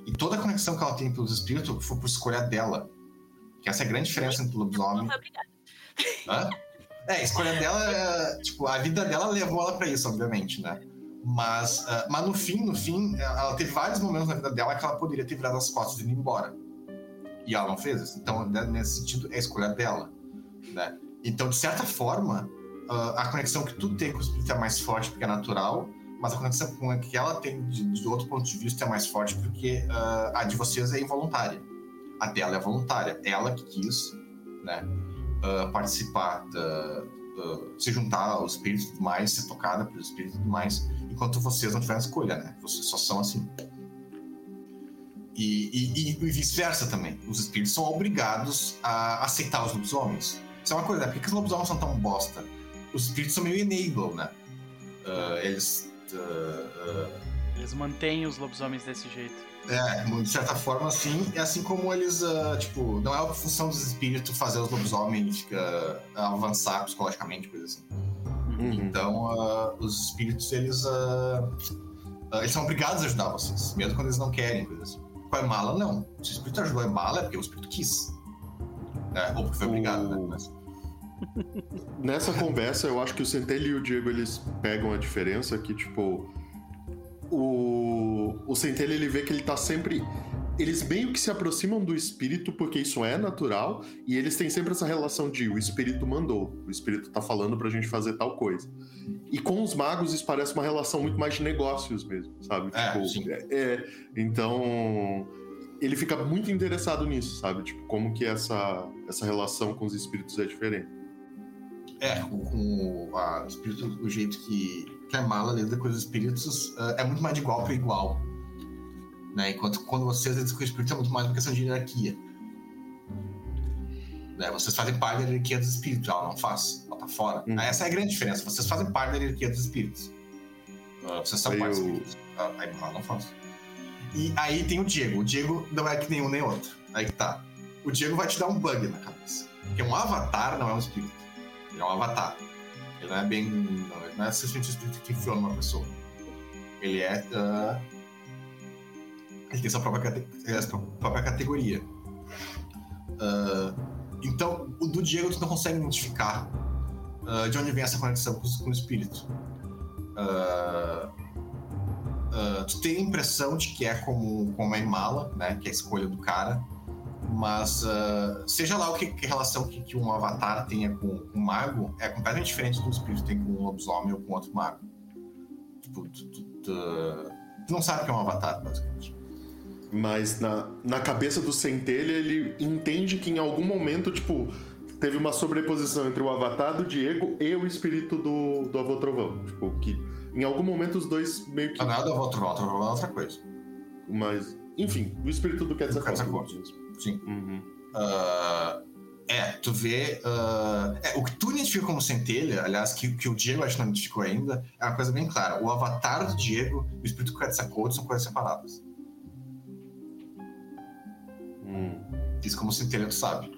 E toda a conexão que ela tem pelos espíritos foi por escolha dela. Que essa é a grande diferença entre o Não lobisomem. Hã? É, a escolha dela, é, tipo, a vida dela levou ela pra isso, obviamente, né? Mas, ah, mas no fim, no fim, ela teve vários momentos na vida dela que ela poderia ter virado as costas e ido embora. E ela não fez isso. Então, né, nesse sentido, é a escolha dela, né? Então, de certa forma, ah, a conexão que tu tem com o espírito é mais forte porque é natural, mas a conexão com a que ela tem de, de outro ponto de vista é mais forte porque ah, a de vocês é involuntária. A dela é voluntária. Ela que quis, né? uh, participar, da, uh, se juntar aos espíritos e tudo mais, ser tocada pelos espíritos e tudo mais, enquanto vocês não tiveram escolha, né? Vocês só são assim. E, e- e- e vice-versa também. Os espíritos são obrigados a aceitar os lobisomens. Isso é uma coisa, né? Por que os lobisomens são tão bosta? Os espíritos são meio enable, né? Uh, eles. uh, Eles mantêm os lobisomens desse jeito. É, de certa forma, sim. É assim como eles, ah, tipo, não é a função dos espíritos fazer os lobisomens fica, avançar psicologicamente, coisa assim. Uhum. Então, ah, os espíritos, eles, eles são obrigados a ajudar vocês, mesmo quando eles não querem, coisa assim. Com a Emala, não. Se o espírito ajudou a Emala, é porque o espírito quis. É, ou porque foi obrigado, né? Mas- Nessa conversa, eu acho que o Centelli e o Diego eles pegam a diferença que, tipo, o, o Centelli ele vê que ele tá sempre. Eles meio que se aproximam do espírito porque isso é natural e eles têm sempre essa relação de o espírito mandou, o espírito tá falando pra gente fazer tal coisa. E com os magos isso parece uma relação muito mais de negócios mesmo, sabe? É, Tipo, é, é, então ele fica muito interessado nisso, sabe? Tipo, como que essa, essa relação com os espíritos é diferente. É, com, com o, a, o espírito, o jeito que, que a Mala lida com os espíritos ah, é muito mais de igual para igual. Né? Enquanto quando vocês lidam com o espírito é muito mais uma questão de hierarquia. Né? Vocês fazem parte da hierarquia dos espíritos, ela não faz, ela tá fora. Hum. Essa é a grande diferença, vocês fazem parte da hierarquia dos espíritos. Ah, vocês são Aí parte dos espíritos. A, a ela não faz. E aí tem o Diego. O Diego não é que nenhum nem outro. Aí que tá. O Diego vai te dar um bug na cabeça. Porque um avatar não é um espírito. Ele é um avatar. Ele não é bem. Não, não é um espírito que enfiou numa pessoa. Ele é. ah, ele tem sua própria, cate- eh, sua própria categoria. Ah, então, o do Diego tu não consegue identificar ah, de onde vem essa conexão com, com o espírito. Ah, tu tem a impressão de que é como, como a Imala, né? Que é a escolha do cara. Mas uh, seja lá o que, que relação que, que, um avatar tenha com, um mago, é completamente diferente do espírito tem com um lobisomem ou com outro mago. Tipo, tu, tu, tu, tu não sabe o que é um avatar, basicamente. Mas na, na cabeça do Centelha, ele entende que em algum momento, tipo, teve uma sobreposição entre o avatar do Diego e o espírito do, do Avô Trovão. Tipo, que em algum momento os dois meio que. Ah, nada do Avô Trovão, Trovão é outra coisa. Mas, enfim, o espírito do Quetzalcoatl. Sim. Uhum. Uh, é, tu vê. Uh, é, o que tu identifica como centelha, aliás, que, que o Diego acho que não identificou ainda, é uma coisa bem clara. O avatar do Diego e o espírito do Quetzalcoatl são coisas separadas. Hum. Isso como centelha tu sabe.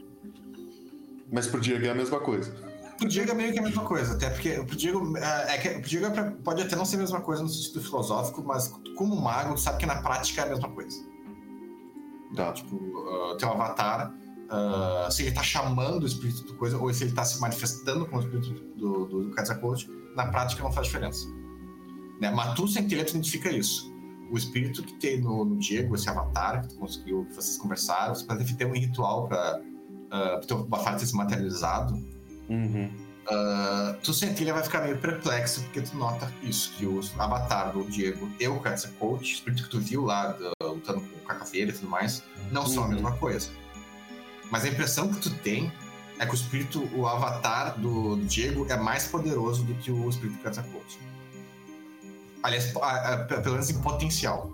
Mas pro Diego é a mesma coisa. Pro Diego é meio que a mesma coisa, até porque pro Diego, é, é que, pro Diego é pode até não ser a mesma coisa no sentido filosófico, mas como mago, tu sabe que na prática é a mesma coisa. Tá. Tipo, uh, teu avatar, uh, se ele tá chamando o espírito do coisa, ou se ele tá se manifestando com o espírito do, do, do Quetzalcoatl, na prática não faz diferença. Né? Sem tu identifica isso o espírito que tem no, no, Diego, esse avatar que tu conseguiu, que vocês conversaram, você pode ter um ritual para uh, o teu avatar ter se materializado. Uhum. Uh, tu Centilha vai ficar meio perplexo porque tu nota isso, que o avatar do Diego e o Quetzalcoatl, o espírito que tu viu lá lutando com o Cacaveira e tudo mais, não uhum. são a uhum. mesma coisa. Mas a impressão que tu tem é que o espírito, o avatar do, do Diego é mais poderoso do que o espírito do Quetzalcoatl. Aliás, pelo menos em potencial.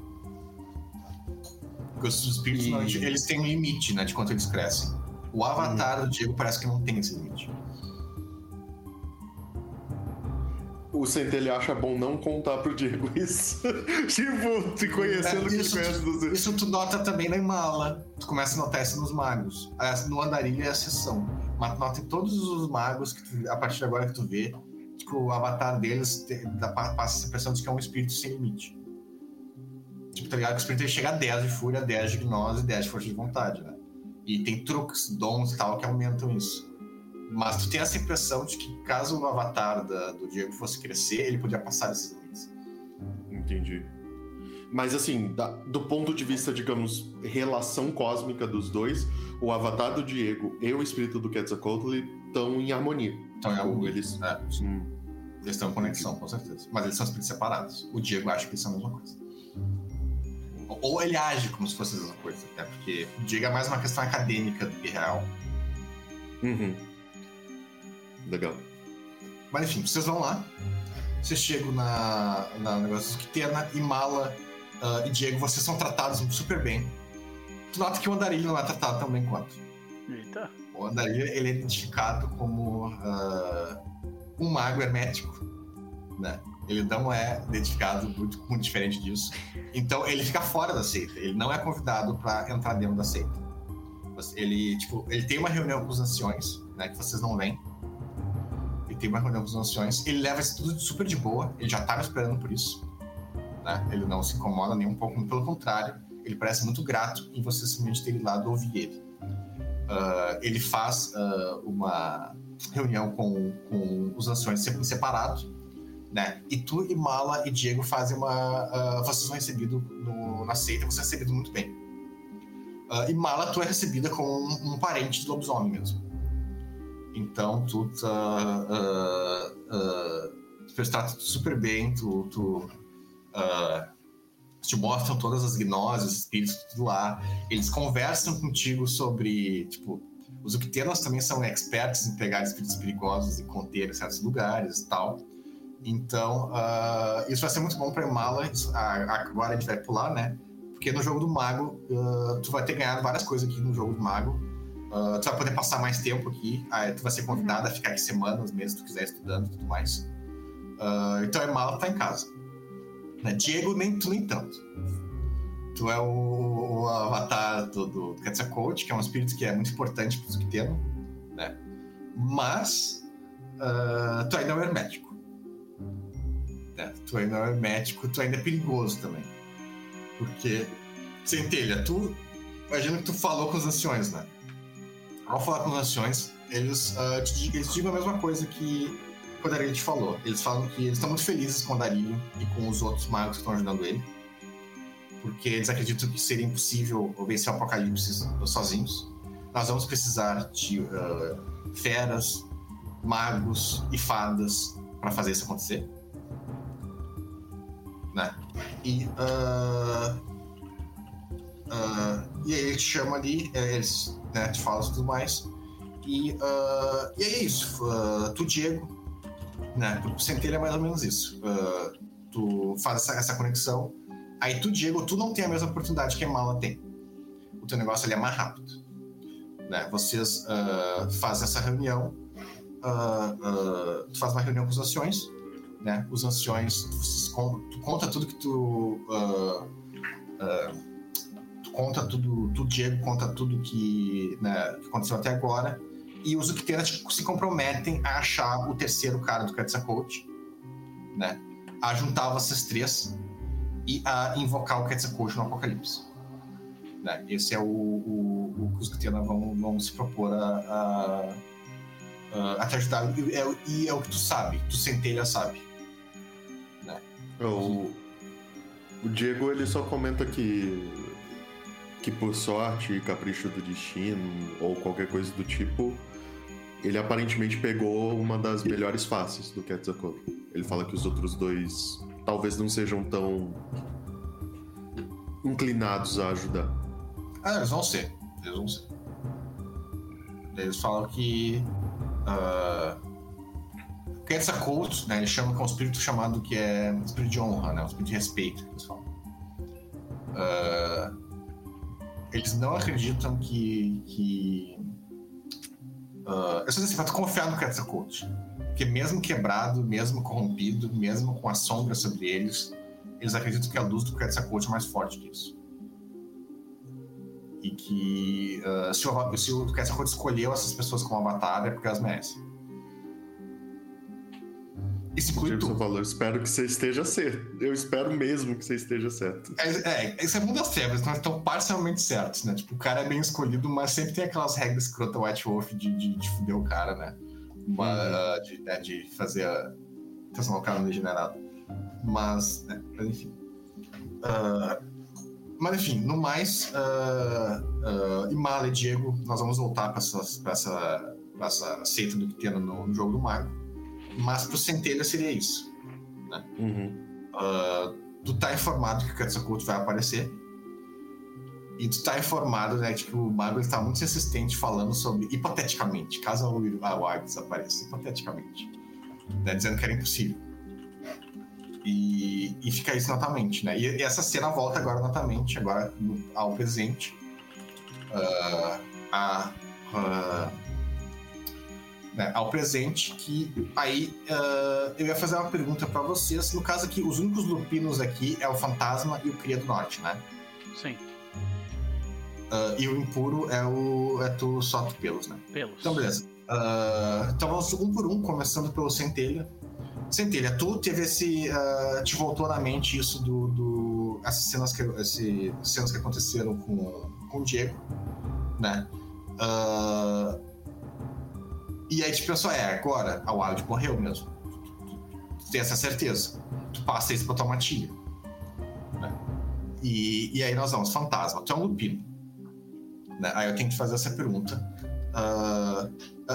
Porque os espíritos, e... eles têm um limite, né, de quanto eles crescem. O avatar hum. do Diego parece que não tem esse limite. O Centelha acha bom não contar pro Diego isso. tipo, te conhecendo é, isso, que conhece dos... Isso tu nota também na Imala. Tu começa a notar isso nos magos. No Andarilho é a exceção. Mas nota em todos os magos que tu, a partir de agora que tu vê, que o avatar deles passa a impressão de que é um espírito sem limite. Tipo, tá ligado? Que o espírito chega a 10 de fúria, 10 de gnose, 10 de força de vontade, né? E tem truques, dons e tal que aumentam isso. Mas tu tem essa impressão de que caso o avatar da, do Diego fosse crescer, ele podia passar esses limites. Entendi. Mas assim, da, do ponto de vista, digamos, relação cósmica dos dois, o avatar do Diego e o espírito do Quetzalcoatl estão em harmonia. Estão em harmonia. Eles, é, hum. eles estão em conexão, com certeza. Mas eles são espíritos separados. O Diego acha que eles são a mesma coisa. Ou ele age como se fosse a mesma coisa, até porque o Diego é mais uma questão acadêmica do que real. Uhum. Legal. Mas enfim, vocês vão lá. Vocês chegam na, na negócio que tem e Mala uh, e Diego, vocês são tratados super bem. Tu nota que o Andarilho não é tratado tão bem quanto. Eita. O Andarilho ele é identificado como uh, um mago hermético, né? Ele não é identificado muito, muito diferente disso. Então ele fica fora da seita. Ele não é convidado para entrar dentro da seita. Ele, tipo, ele tem uma reunião com os anciões, né? Que vocês não veem. Tem uma reunião com os anciões. Ele leva isso tudo super de boa. Ele já estava esperando por isso né? Ele não se incomoda nem um pouco, pelo contrário, ele parece muito grato em você simplesmente ter ido lá ouvir ele. Uh, ele faz uh, uma reunião com, com os anciões separado, né? E tu e Mala e Diego fazem uma. Uh, vocês são recebidos no, na seita, você é recebido muito bem. Uh, e Mala, tu é recebida como um, um parente de lobisomem mesmo. Então, tu tá. Uh, uh, trata super bem, tu, tu uh, te mostram todas as gnoses, espíritos, tudo lá. Eles conversam contigo sobre, tipo, os Uctenos também são expertos em pegar espíritos perigosos e conter em certos lugares e tal. Então, uh, isso vai ser muito bom para Mala. Agora a gente vai pular, né? Porque no jogo do Mago, uh, tu vai ter ganhado várias coisas aqui no jogo do Mago. Uh, tu vai poder passar mais tempo aqui. Tu vai ser convidado a ficar aqui semanas mesmo, se tu quiser estudando e tudo mais. então, a Mala tá em casa. Né? Diego, nem tu nem tanto. Tu é o, o avatar do, do Quetzalcoatl, que é um espírito que é muito importante para os Quiteno, né? Mas uh, tu ainda é um hermético. Né? Tu ainda é um hermético, tu ainda é perigoso também. Porque, centelha, tu. Imagina que tu falou com os anciões, né? Ao falar com os anciões, eles, uh, eles digam a mesma coisa que o Dario te falou. Eles falam que eles estão muito felizes com o Dario e com os outros magos que estão ajudando ele. Porque eles acreditam que seria impossível vencer o Apocalipse sozinhos. nós vamos precisar de uh, feras, magos e fadas para fazer isso acontecer. Né? E, uh, uh, e aí ele te chama ali, eh, eles né, te falam tudo mais. E, uh, e é isso. tu, Diego, né? O centelha é mais ou menos isso. tu faz essa, essa, conexão. Aí tu, Diego, tu não tem a mesma oportunidade que a Mala tem. O teu negócio ali é mais rápido. Né? Vocês fazem essa reunião. tu faz uma reunião com os anciões né? Os anciões, tu, tu conta tudo que tu. Conta tudo, tu, Diego, conta tudo que, né, que aconteceu até agora. E os Uctenas se comprometem a achar o terceiro cara do Quetzalcoatl, né? A juntar vocês três e a invocar o Quetzalcoatl no Apocalipse. Né? Esse é o, o, o que os Uctenas vão, vão se propor a, a, a, a te ajudar. E é, e é o que tu sabe, tu centelha sabe. O, o Diego ele só comenta que que por sorte capricho do destino ou qualquer coisa do tipo, ele aparentemente pegou uma das melhores faces do Quetzalcoatl. Ele fala que os outros dois talvez não sejam tão inclinados a ajudar. Ah, eles vão ser. Eles vão ser. Eles falam que uh, Quetzalcoatl, né, ele chama que é um espírito chamado que é espírito de honra, né, um espírito de respeito, eles falam. Uh, eles não acreditam que... que uh, eu só assim, pra tu confiar no Quetzalcoatl. Porque mesmo quebrado, mesmo corrompido, mesmo com a sombra sobre eles, eles acreditam que a luz do Quetzalcoatl é mais forte que isso. E que uh, se, o, se o escolheu essas pessoas como avatar é porque elas merecem. Jameson tudo. falou, espero que você esteja certo. Eu espero mesmo que você esteja certo. É, é isso é mundo das trevas, nós estamos parcialmente certos, né? Tipo, o cara é bem escolhido, mas sempre tem aquelas regras escrota White Wolf de, de, de fuder o cara, né? Uma, uhum. de, né, de fazer a. transformar o cara no degenerado. Mas, né, enfim. Uh, mas enfim, no mais, uh, uh, Imala e Diego, nós vamos voltar para essa, essa, essa seita do que tem no, no jogo do Mago. Mas pro Centelha seria isso. Né? Uhum. Uh, tu tá informado que o Quetzalcoatl vai aparecer. E tu tá informado, né, que o Mago está muito insistente falando sobre, hipoteticamente, caso a Wag desapareça, hipoteticamente. Né, dizendo que era impossível. E, e fica isso na tua mente, né? E, e, essa cena volta agora na tua mente, agora ao presente. Uh, a, uh, né, ao presente, que aí uh, eu ia fazer uma pergunta para vocês. No caso aqui, os únicos lupinos aqui é o Fantasma e o Cria do Norte, né? Sim. Uh, e o impuro é o. é tu solta pelos, né? Pelos. Então, beleza. Uh, então vamos um por um, começando pelo Centelha. Centelha, tu teve esse. Uh, te voltou na mente isso do. do essas cenas que, esse, cenas que aconteceram com, com o Diego, né? Uh, e aí, tipo, pensou, é, agora a Wild morreu mesmo. Tu tem essa certeza. Tu passa isso pra tua matilha. Né? E, e aí nós vamos, fantasma, tu é um lupino. Né? Aí eu tenho que fazer essa pergunta. Uh,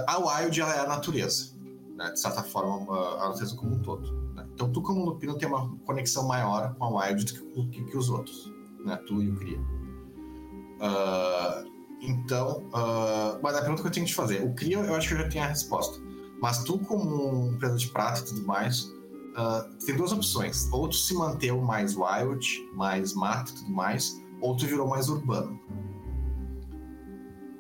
a Wild ela é a natureza, né? de certa forma, a natureza como um todo. Né? Então tu, como lupino, tem uma conexão maior com a Wild do que, que, que os outros, né? tu e o Cria. Uh, então, uh, mas a pergunta que eu tenho que te fazer, o Cria eu acho que eu já tenho a resposta. Mas tu, como empresa de prata e tudo mais, uh, tem duas opções. Ou tu se manteve mais wild, mais mato e tudo mais, ou tu virou mais urbano.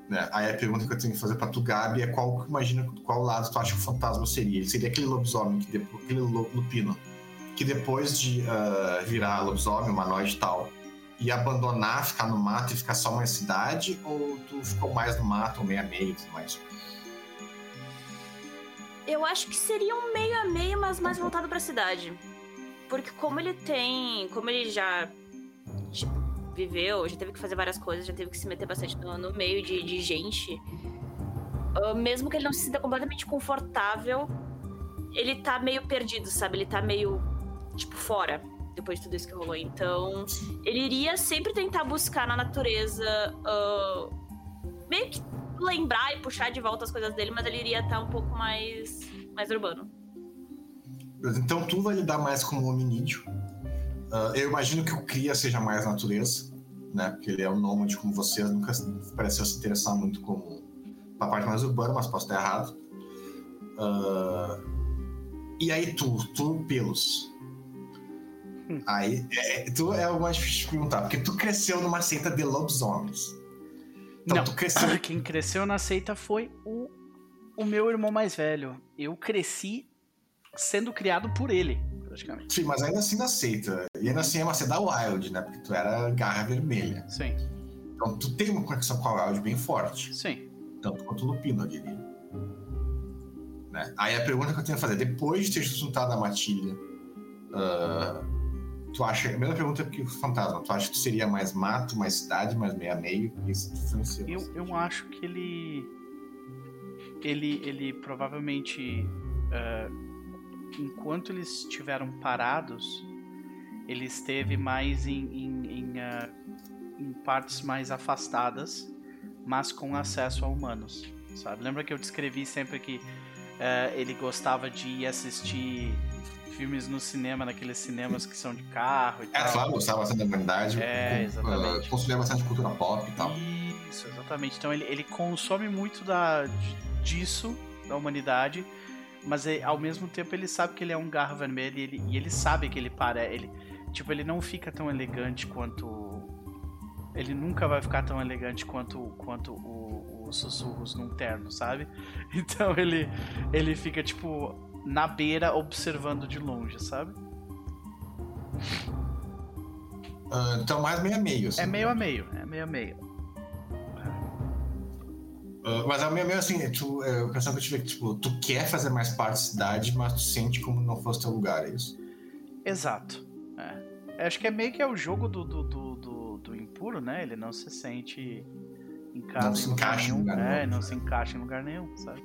Né? Aí a pergunta que eu tenho que fazer pra tu, Gabi, é qual imagina qual lado tu acha que o fantasma seria? Ele seria aquele lobisomem, que depois, aquele lupino, que depois de uh, virar lobisomem, humanoide e tal, e abandonar, ficar no mato e ficar só uma cidade? Ou tu ficou mais no mato, ou meio a meio e tudo mais? Eu acho que seria um meio a meio, mas mais voltado pra cidade. Porque como ele tem. Como ele já. Tipo, viveu, já teve que fazer várias coisas, já teve que se meter bastante no, no meio de, de gente. Uh, mesmo que ele não se sinta completamente confortável, ele tá meio perdido, sabe? Ele tá meio, tipo, fora depois de tudo isso que rolou. Então, ele iria sempre tentar buscar na natureza uh, meio que lembrar e puxar de volta as coisas dele, mas ele iria estar um pouco mais, mais urbano. Então tu vai lidar mais como hominídeo. Uh, eu imagino que o Cria seja mais natureza, né? Porque ele é um nômade como você, nunca pareceu se interessar muito com a parte mais urbana, mas posso estar errado. Uh, e aí tu, tu pelos. Hum. Aí, é, tu é o mais difícil de perguntar, porque tu cresceu numa seita de lobisomens. Então, Não, tu cresceu... quem cresceu na seita foi o, o meu irmão mais velho. Eu cresci sendo criado por ele, praticamente. Sim, mas ainda assim na seita. E ainda assim é uma seita wild, né? Porque tu era garra vermelha. Sim. Então tu tem uma conexão com a wild bem forte. Sim. Tanto quanto o Lupino, eu diria. Né? Aí a pergunta que eu tenho a fazer, depois de ter juntado a matilha, uh, tu acha. A mesma pergunta que o fantasma, tu acha que seria mais mato, mais cidade, mais meia-meio? Isso influencia. Eu, eu acho que ele. Ele, ele provavelmente. Uh, enquanto eles estiveram parados, ele esteve mais em, em, em, uh, em, partes mais afastadas, mas com acesso a humanos, sabe? Lembra que eu descrevi sempre que uh, ele gostava de ir assistir filmes no cinema, naqueles cinemas que são de carro e é, tal. claro, gostava bastante da humanidade. É, exatamente. Uh, consumia bastante cultura pop e tal. Isso, exatamente. Então ele, ele consome muito da, disso, da humanidade, mas ele, ao mesmo tempo ele sabe que ele é um garra vermelho e ele, e ele sabe que ele para. Ele, tipo, ele não fica tão elegante quanto. Ele nunca vai ficar tão elegante quanto, quanto o, os sussurros num terno, sabe? Então ele, ele fica, tipo, na beira observando de longe, sabe? Uh, então mais meio a meio. Assim, é meio a meio, é meio a meio. Uh, mas é meio assim, tu, é, a impressão que eu tive é que tipo, tu quer fazer mais parte da cidade, mas tu sente como não fosse teu lugar, é isso? Exato. É. Acho que é meio que é o jogo do, do, do, do, do impuro, né? Ele não se sente em casa não se encaixa nenhum. Em lugar é, nenhum. não se encaixa em lugar nenhum, sabe?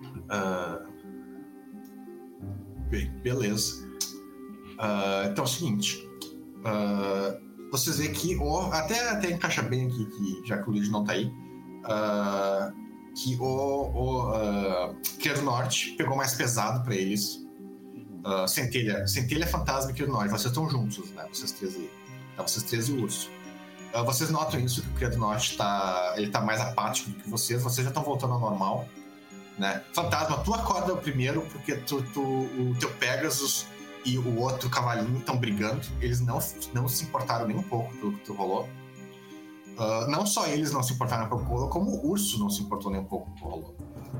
Uh... Bem, beleza. Uh, então é o seguinte. Uh, vocês veem que, oh, até, até encaixa bem aqui, que, já que o Luigi não tá aí uh, que o, o uh, do Norte pegou mais pesado para eles. Uh, Centelha, Centelha Fantasma e Criado do Norte, vocês estão juntos, né? Vocês três aí. Tá, vocês três e o Urso. Uh, vocês notam isso, que o Criado do Norte tá, ele tá mais apático do que vocês, vocês já estão voltando ao normal. Né? Fantasma, tu acorda primeiro porque tu, tu, o teu Pegasus e o outro cavalinho estão brigando. Eles não, não se importaram nem um pouco pelo que tu rolou. Uh, não só eles não se importaram com o Colo, como o urso não se importou nem um pouco com o Colo.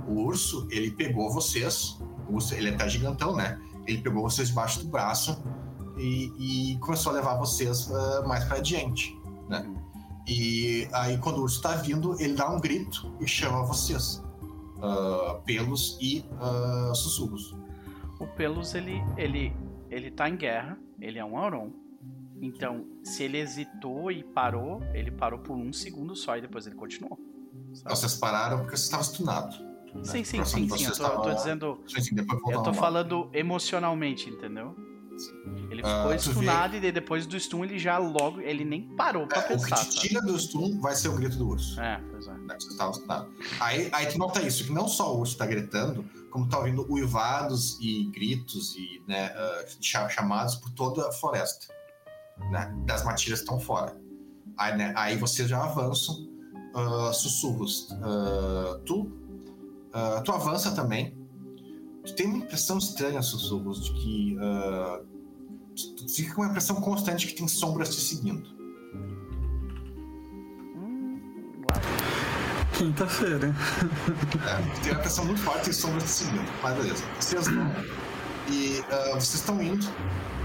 O urso, ele pegou vocês, o urso, ele é até gigantão, né? Ele pegou vocês debaixo do braço e, e começou a levar vocês uh, mais para adiante, né? E aí, quando o urso tá vindo, ele dá um grito e chama vocês. Uh, pelos e sussurros. O Pelos, ele, ele, ele tá em guerra, ele é um Auron. Então, se ele hesitou e parou, ele parou por um segundo só e depois ele continuou. Sabe? Vocês pararam porque você estava stunado. Né? Sim, sim, sim, sim. Eu tô, eu tô dizendo. Sim, sim, eu tô falando emocionalmente, entendeu? Ele ficou uh, stunado vê... e depois do stun ele já logo. Ele nem parou pra é, pensar. O que te tira do stun vai ser o grito do urso. É, pois é. Né, você tava stunado. Aí, aí tu nota isso, que não só o urso tá gritando, como tá ouvindo uivados e gritos e né, uh, chamados por toda a floresta né, das matilhas estão fora. Aí, né, aí vocês já avançam uh, sussurros. Uh, tu, tu avança também. Tu tem uma impressão estranha, sussurros, de que fica com uma impressão constante que tem sombras te seguindo. Quinta-feira. É, tem uma impressão muito forte de sombras te seguindo. Mas beleza. Vocês vão. E vocês estão indo.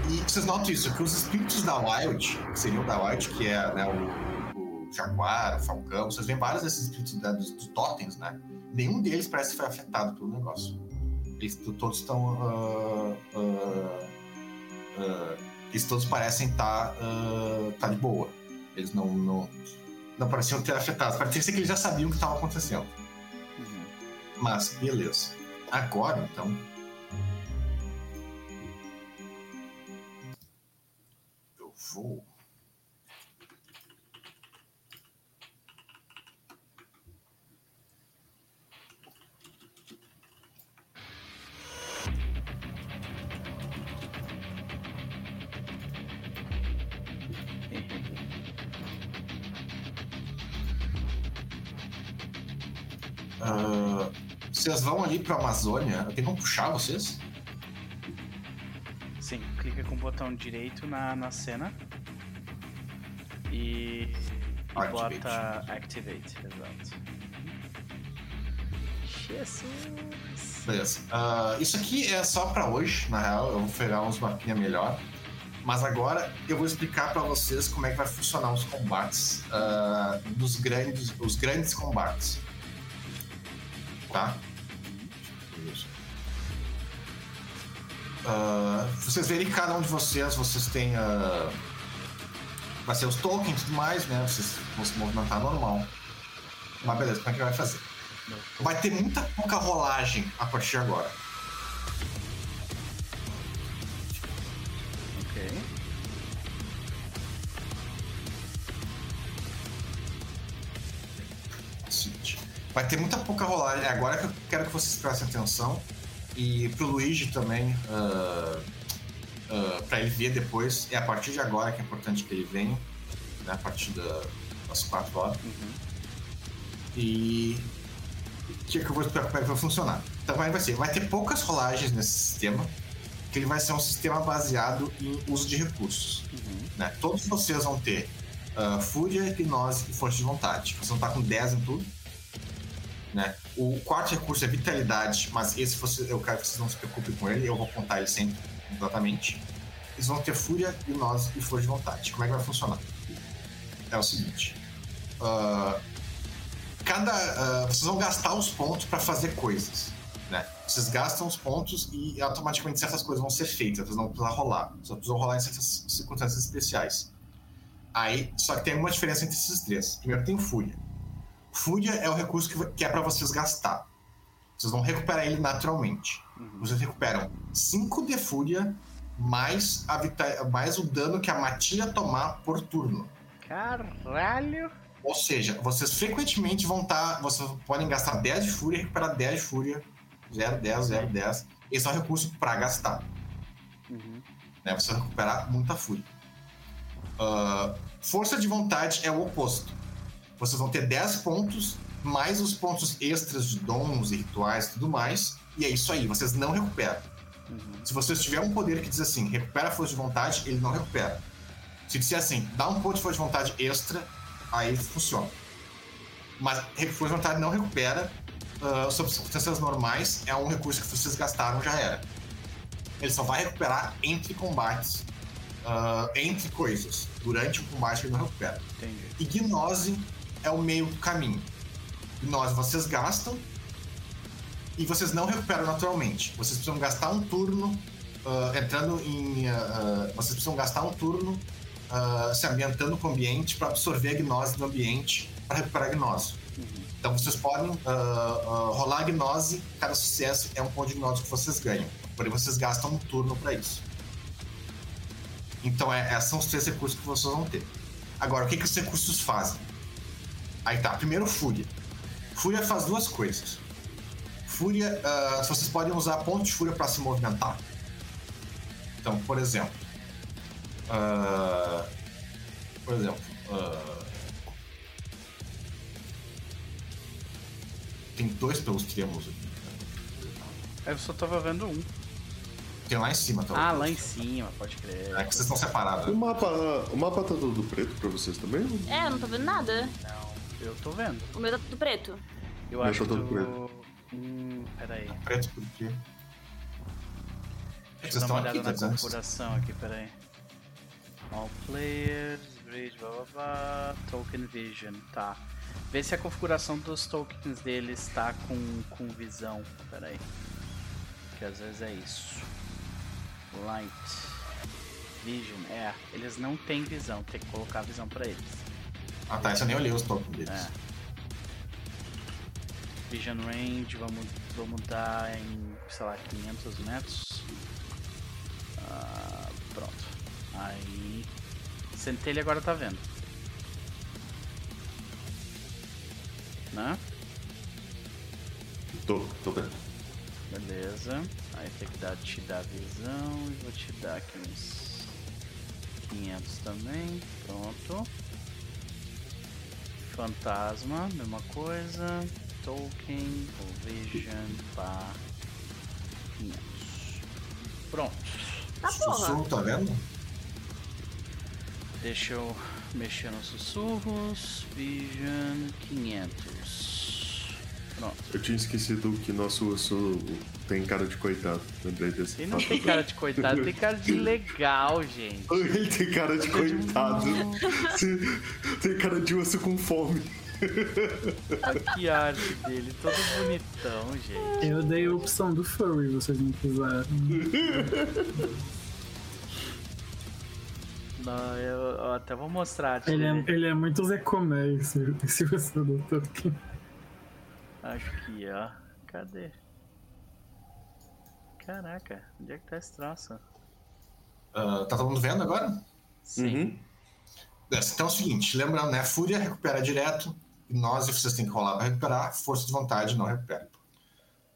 E vocês notam isso, que os espíritos da Wild, que seriam da Wild, que é né, o, o Jaguar, o Falcão, vocês veem vários desses espíritos da, dos, dos totens, né? Nenhum deles parece que foi afetado pelo negócio. Eles todos estão. Uh, uh, uh, eles todos parecem estar tá, tá de boa. Eles não, não, não pareciam ter afetado. Parecia que eles já sabiam o que estava acontecendo. Uhum. Mas, beleza. Agora, então, vou. Ah, vocês vão ali pra Amazônia. Tem como puxar vocês? Sim, clica com o botão direito na, na cena. E, Activate. bota Activate, exato. Jesus! Beleza. Ah, isso aqui é só pra hoje, na real. Eu vou pegar uns mapinha melhor. Mas agora eu vou explicar pra vocês como é que vai funcionar os combates ah, dos grandes, os grandes combates. Tá? Ah, vocês verem que cada um de vocês, vocês têm. ah, vai ser os tokens e tudo mais, né? Vocês vão se movimentar normal. Mas beleza, como é que vai fazer? Vai ter muita pouca rolagem a partir de agora. Vai ter muita pouca rolagem. É agora que eu quero que vocês prestem atenção. E pro Luigi também, ah, ah, pra ele ver depois. É a partir de agora que é importante que ele venha. Né, a partir da- das 4 horas. Uhum. E o que, que eu vou é que vai funcionar? Então vai, ser, vai ter poucas rolagens nesse sistema, que ele vai ser um sistema baseado em uso de recursos. Uhum. né? Todos vocês vão ter ah, fúria, hipnose e força de vontade. Vocês vão estar com 10 em tudo. Né? O quarto recurso é vitalidade, mas esse você, eu quero que vocês não se preocupem com ele, eu vou contar ele sempre completamente. Eles vão ter fúria, hipnose e força de vontade. Como é que vai funcionar? É o seguinte. ah, cada. ah, vocês vão gastar os pontos para fazer coisas. Né? Vocês gastam os pontos e automaticamente certas coisas vão ser feitas. Vocês não vão precisar rolar. Só precisam rolar em certas circunstâncias especiais. Aí, só que tem uma diferença entre esses três. Primeiro tem Fúria. Fúria é o recurso que, que é para vocês gastar. Vocês vão recuperar ele naturalmente. Vocês recuperam 5 de Fúria mais, a mais o dano que a matilha tomar por turno. Caralho! Ou seja, vocês frequentemente vão estar. vocês podem gastar 10 de fúria e recuperar 10 de fúria. 0, 10, 0, 10. Esse é um recurso para gastar. Uhum. Né? Você vai recuperar muita fúria. Ah, força de vontade é o oposto. Vocês vão ter 10 pontos, mais os pontos extras de dons e rituais e tudo mais. E é isso aí, vocês não recuperam. Uhum. Se vocês tiverem um poder que diz assim, recupera a força de vontade, ele não recupera. Se disser assim, dá um ponto de força de vontade extra, aí funciona. Mas força de vontade não recupera. ah, sob circunstâncias normais, é um recurso que vocês gastaram, já era. Ele só vai recuperar entre combates, ah, entre coisas. Durante o combate ele não recupera. Entendi. E gnose é o meio caminho. Gnose vocês gastam e vocês não recuperam naturalmente. Vocês precisam gastar um turno ah, entrando em. ah, ah, vocês precisam gastar um turno se ambientando com o ambiente para absorver a gnose do ambiente para recuperar a gnose. Então vocês podem rolar a gnose, cada sucesso é um ponto de gnose que vocês ganham. Porém, vocês gastam um turno para isso. Então, é, esses são os três recursos que vocês vão ter. Agora, o que, que os recursos fazem? Aí tá, primeiro Fúria. Fúria faz duas coisas. Fúria, ah, vocês podem usar ponto de Fúria para se movimentar. Então, por exemplo. ah, por exemplo. ah, tem dois pelos triângulos aqui. Eu só tava vendo um. Tem lá em cima, tá? Ah, lá em cima, pode crer. É que vocês estão separados. O né? mapa, o mapa tá tudo preto pra vocês também? É, eu não tô vendo nada. Não, eu tô vendo. O meu tá tudo preto. Eu Meu acho tá todo do... preto. Hum, peraí. Preto por quê? Deixa eu dar uma aqui, olhada tá na dizendo? configuração aqui, peraí. All players, grid, blá blá blá, token vision, tá. Vê se a configuração dos tokens deles tá com, com visão, peraí. Que às vezes é isso. Light. Vision, é, eles não têm visão, tem que colocar visão pra eles. Ah tá, isso eu nem olhei os tokens deles. É. Vision range, vamos, vamos dar em, sei lá, 500 metros. Ah, pronto. Aí. Centelha agora tá vendo. Né? Tô, tô vendo. Beleza. Aí tem que dar, te dar visão e vou te dar aqui uns 500 também. Pronto. Fantasma, mesma coisa. token, Vision, pá. 500. Pronto. Tá. Sussurro, tá vendo? Deixa eu mexer nos sussurros. Vision 500. Pronto. Eu tinha esquecido que nosso urso tem cara de coitado. Lembrei desse. Ele não tem cara de coitado, tem cara de legal, gente. Ele tem cara de coitado. tem cara de urso com fome. Que arte dele, todo bonitão, gente. Eu dei a opção do furry, vocês não quiseram. Não, eu, eu até vou mostrar. arte Ele é, ele é muito Zé Comé, esse, esse urso do Tolkien. Acho que, ó. Cadê? Caraca, onde é que tá esse troço? Ah, tá todo mundo vendo agora? Sim. Uhum. Beleza, Então é o seguinte, lembrando, né? Fúria recupera direto, gnose vocês têm que rolar pra recuperar, força de vontade não recupera.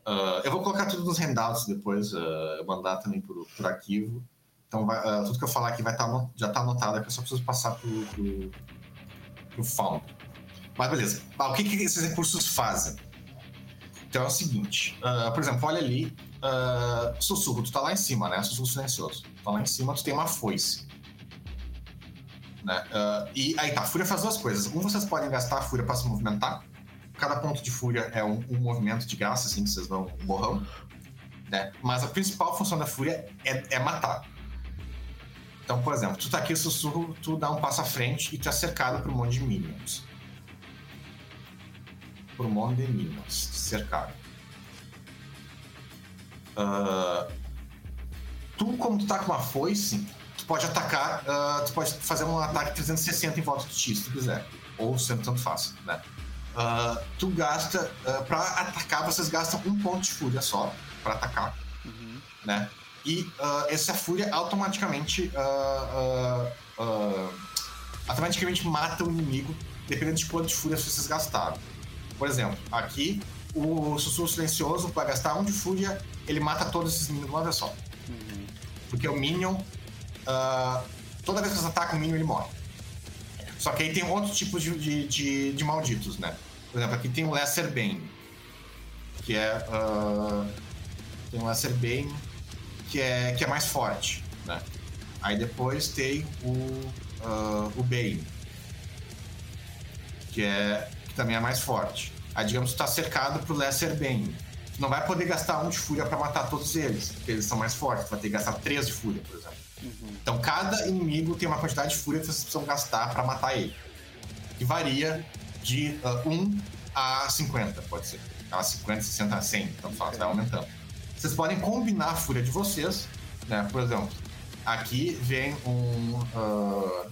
Ah, eu vou colocar tudo nos handouts depois, ah, eu mandar também por, por arquivo. Então vai- tudo que eu falar aqui vai tá, já tá anotado aqui, eu só preciso passar pro, pro, pro Found. Mas beleza. Ah, o que, que esses recursos fazem? Então é o seguinte, ah, por exemplo, olha ali, ah, sussurro, tu tá lá em cima, né? Sussurro silencioso. Tu tá lá em cima, tu tem uma foice. Né? Ah, e aí tá, fúria faz duas coisas. Um, vocês podem gastar a fúria para se movimentar. Cada ponto de fúria é um, um movimento de graça, assim, que vocês vão borrão. Né? Mas a principal função da fúria é, é matar. Então, por exemplo, tu tá aqui, sussurro, tu dá um passo à frente e tu é cercado por um monte de minions. Por monte de minions cercado. Ah, tu, como tu tá com uma foice, tu pode atacar, ah, tu pode fazer um ataque 360 em volta de ti, se tu quiser. Ou sendo tanto fácil, né? Ah, tu gasta, ah, pra atacar, vocês gastam um ponto de fúria só pra atacar, Uhum. né? E ah, essa fúria automaticamente automaticamente mata o inimigo, dependendo de quanto de fúria vocês gastaram. Por exemplo, aqui o sussurro silencioso vai gastar um de fúria, ele mata todos esses minions de uma vez só. Uhum. Porque o Minion, ah, toda vez que você ataca o Minion, ele morre. Só que aí tem outros tipos de, de, de- de malditos, né? Por exemplo, aqui tem o Lesser Bane, que é. ah, tem o Lesser Bane, que é, que é mais forte, né? Aí depois tem o, ah, o Bane, que, é, que também é mais forte. Aí, digamos, tu tá cercado pro Lesser Bane. Tu não vai poder gastar um de fúria pra matar todos eles, porque eles são mais fortes. Tu vai ter que gastar três de fúria, por exemplo. Então, cada inimigo tem uma quantidade de fúria que vocês precisam gastar pra matar ele. Que varia de 1 a 50, pode ser. A 50, 60, 100, então faz, vai aumentando. Vocês podem combinar a fúria de vocês, né? Por exemplo, aqui vem um. ah,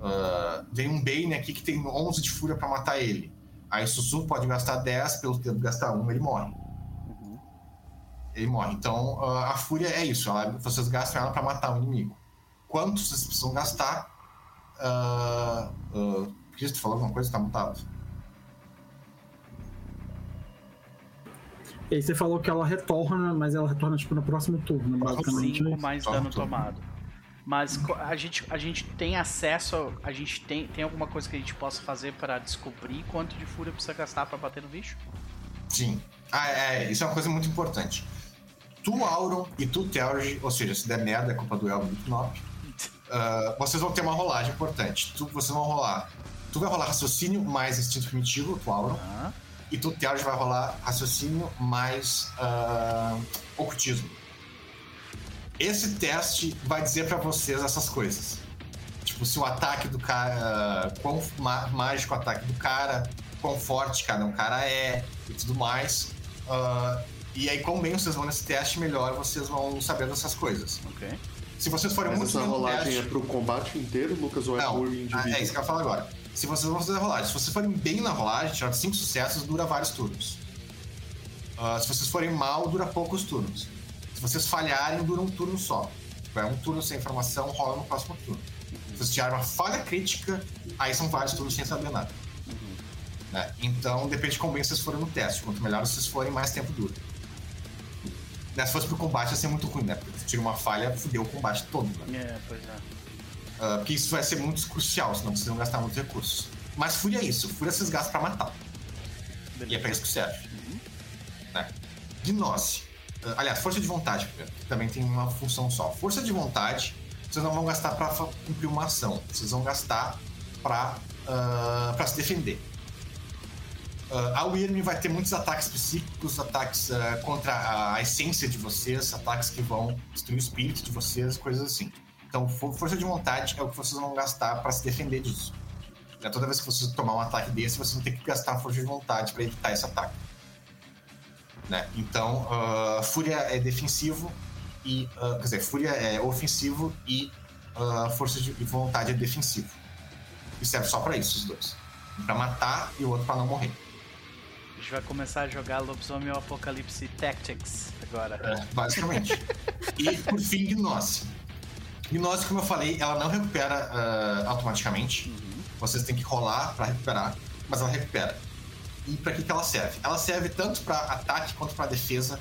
ah, vem um Bane aqui que tem 11 de fúria pra matar ele. Aí o Sussurro pode gastar 10, pelo tempo de gastar 1, ele morre. Uhum. Ele morre. Então ah, a fúria é isso, ela- vocês gastam ela pra matar o inimigo. Quanto vocês precisam gastar? Uh, uh, Cristo falou alguma coisa? Tá mutado. E aí você falou que ela retorna, mas ela retorna tipo no próximo turno, basicamente. 5 mais Só dano um turno. tomado. Mas a gente, a gente tem acesso. A gente tem, tem alguma coisa que a gente possa fazer para descobrir quanto de fúria precisa gastar para bater no bicho? Sim. Ah, é, isso é uma coisa muito importante. Tu, Auron, e tu, Theurgy, ou seja, se der merda, é culpa do Elmo do Knop, ah, vocês vão ter uma rolagem importante. Tu, vocês vão rolar. Tu vai rolar raciocínio mais instinto primitivo, tu, Auron. E tu, Theurgy, vai rolar raciocínio mais ah, ocultismo. Esse teste vai dizer pra vocês essas coisas. Tipo, se o ataque do cara. Quão mágico o ataque do cara, quão forte cada um cara é e tudo mais. Ah, e aí, quão bem vocês vão nesse teste, melhor vocês vão saber dessas coisas. Ok. Se vocês forem Mas muito essa bem no rolagem teste, é pro combate inteiro, Lucas, ou é não, por ah, indivíduo? é isso que eu falo agora. Se vocês vão fazer a rolagem, se vocês forem bem na rolagem, tirar cinco sucessos, dura vários turnos. Ah, se vocês forem mal, dura poucos turnos. Se vocês falharem, dura um turno só. É um turno sem informação, rola no próximo turno. Se vocês tirarem uma falha crítica, aí são vários turnos sem saber nada. Né? Então, depende de como bem vocês forem no teste. Quanto melhor vocês forem, mais tempo dura. Né, Se fosse pro combate, ia ser muito ruim, né? Porque se tira uma falha, fudeu o combate todo, né? É, pois é. Ah, porque isso vai ser muito crucial, senão vocês vão gastar muitos recursos. Mas fúria é isso, fúria vocês gastam pra matar. E é pra isso que serve. Né? Gnose. Uh, aliás, força de vontade primeiro, que também tem uma função só. Força de vontade, vocês não vão gastar pra fa- cumprir uma ação. Vocês vão gastar pra, uh, pra se defender. Uh, a Wyrm vai ter muitos ataques psíquicos, ataques uh, contra a, essência de vocês, ataques que vão destruir o espírito de vocês, coisas assim. Então, for- força de vontade é o que vocês vão gastar pra se defender disso. Né, Toda vez que você tomar um ataque desse, você não tem que gastar força de vontade pra evitar esse ataque. Né? Então, ah, Fúria é defensivo e. ah, quer dizer, Fúria é ofensivo e ah, Força de vontade é defensivo. E serve só pra isso, os dois. Um pra matar e o outro pra não morrer. A gente vai começar a jogar Lobisomem Apocalipse Tactics agora. É, basicamente. e por fim, Gnose. Gnose, como eu falei, ela não recupera automaticamente. Vocês têm que rolar pra recuperar, mas ela recupera. E pra que, que ela serve? Ela serve tanto pra ataque quanto pra defesa,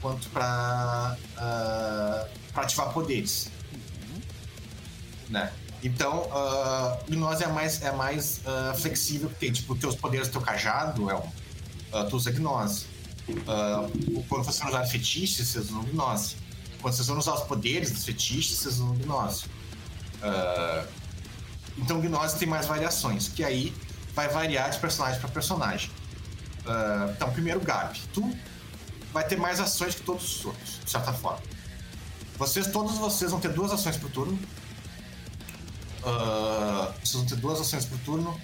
quanto pra, ah, pra ativar poderes. Né? Então, uh, Gnose é mais, é mais ah, flexível que tem. Tipo, teus poderes do teu cajado, é um, ah, tu usa Gnose. Ah, quando você usar fetiches, vocês usam Gnose. Quando vocês vão usar os poderes dos fetiches, vocês usam Gnose. Ah, então, Gnose tem mais variações, que aí vai variar de personagem para personagem. Ah, então, primeiro, Gabi. Tu vai ter mais ações que todos os outros, de certa forma. Vocês, todos vocês vão ter duas ações por turno. Ah, vocês vão ter duas ações por turno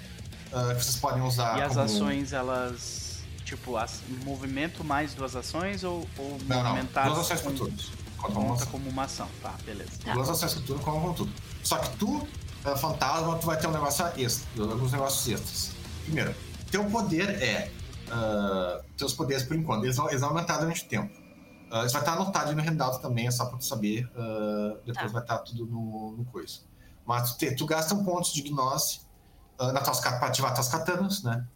ah, que vocês podem usar E as como... ações, elas. Tipo, as, movimento mais duas ações ou, ou Não, não. movimentar Duas ações por turno. Conta uma conta ação. como uma ação. Tá, beleza. Tá. Duas ações por turno, como tudo. Só que tu, fantasma, tu vai ter um negócio extra, alguns negócios extras. Primeiro, teu poder é. Ah, teus poderes, por enquanto, eles vão, eles vão aumentar durante o tempo. Ah, isso vai estar anotado aí no handout também, é só pra tu saber. ah, depois Tá. vai estar tudo no, no coisa. Mas tu, te- tu gasta um ponto de gnose na tuas, ca- pra ativar tuas katanas, né?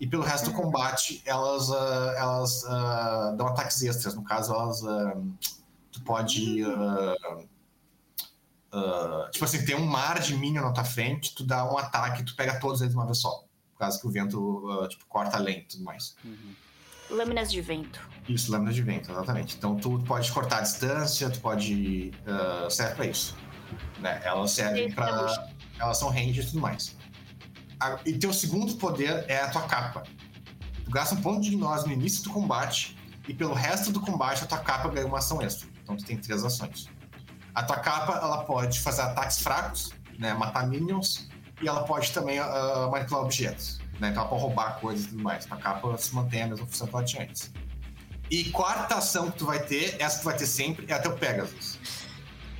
E pelo resto do combate, elas, ah, elas dão ataques extras. No caso, elas. tu pode. tipo assim, tem um mar de minion na tua frente, tu dá um ataque, tu pega todos eles de uma vez só. Causa que o vento ah, tipo, corta a lente e tudo mais. Lâminas de vento. Isso, lâmina de vento, exatamente. Então tu pode cortar a distância, tu pode. ah, serve pra isso. Né? Elas servem pra. Elas são range e tudo mais. A- E teu segundo poder é a tua capa. Tu gasta um ponto de gnose no início do combate, e pelo resto do combate a tua capa ganha uma ação extra. Então tu tem três ações. A tua capa ela pode fazer ataques fracos, né? Matar minions, e ela pode também ah, manipular objetos. Né? Então ela pode roubar coisas e tudo mais. Tua capa se mantém a mesma função que ela tinha antes. E quarta ação que tu vai ter, essa que tu vai ter sempre, é a teu Pegasus.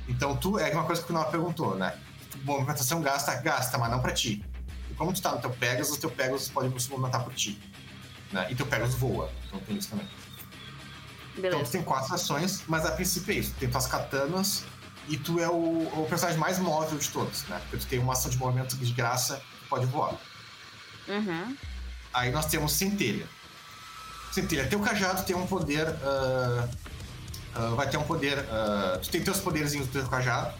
Então tu, é uma coisa que o Noah perguntou, né? Movimentação gasta, gasta, mas não pra ti. E como tu tá no teu Pegasus, teu Pegasus pode se movimentar por ti. Né? E teu Pegasus voa, então tem isso também. Então tu Beleza. tem quatro ações, mas a princípio é isso. Tu tem tuas katanas e tu é o, o personagem mais móvel de todos, né? Porque tu tem uma ação de movimento de graça, tu pode voar. Uhum. Aí nós temos Centelha. Centelha, teu cajado tem um poder. ah, ah, vai ter um poder. ah, tu tem teus poderzinhos do teu cajado,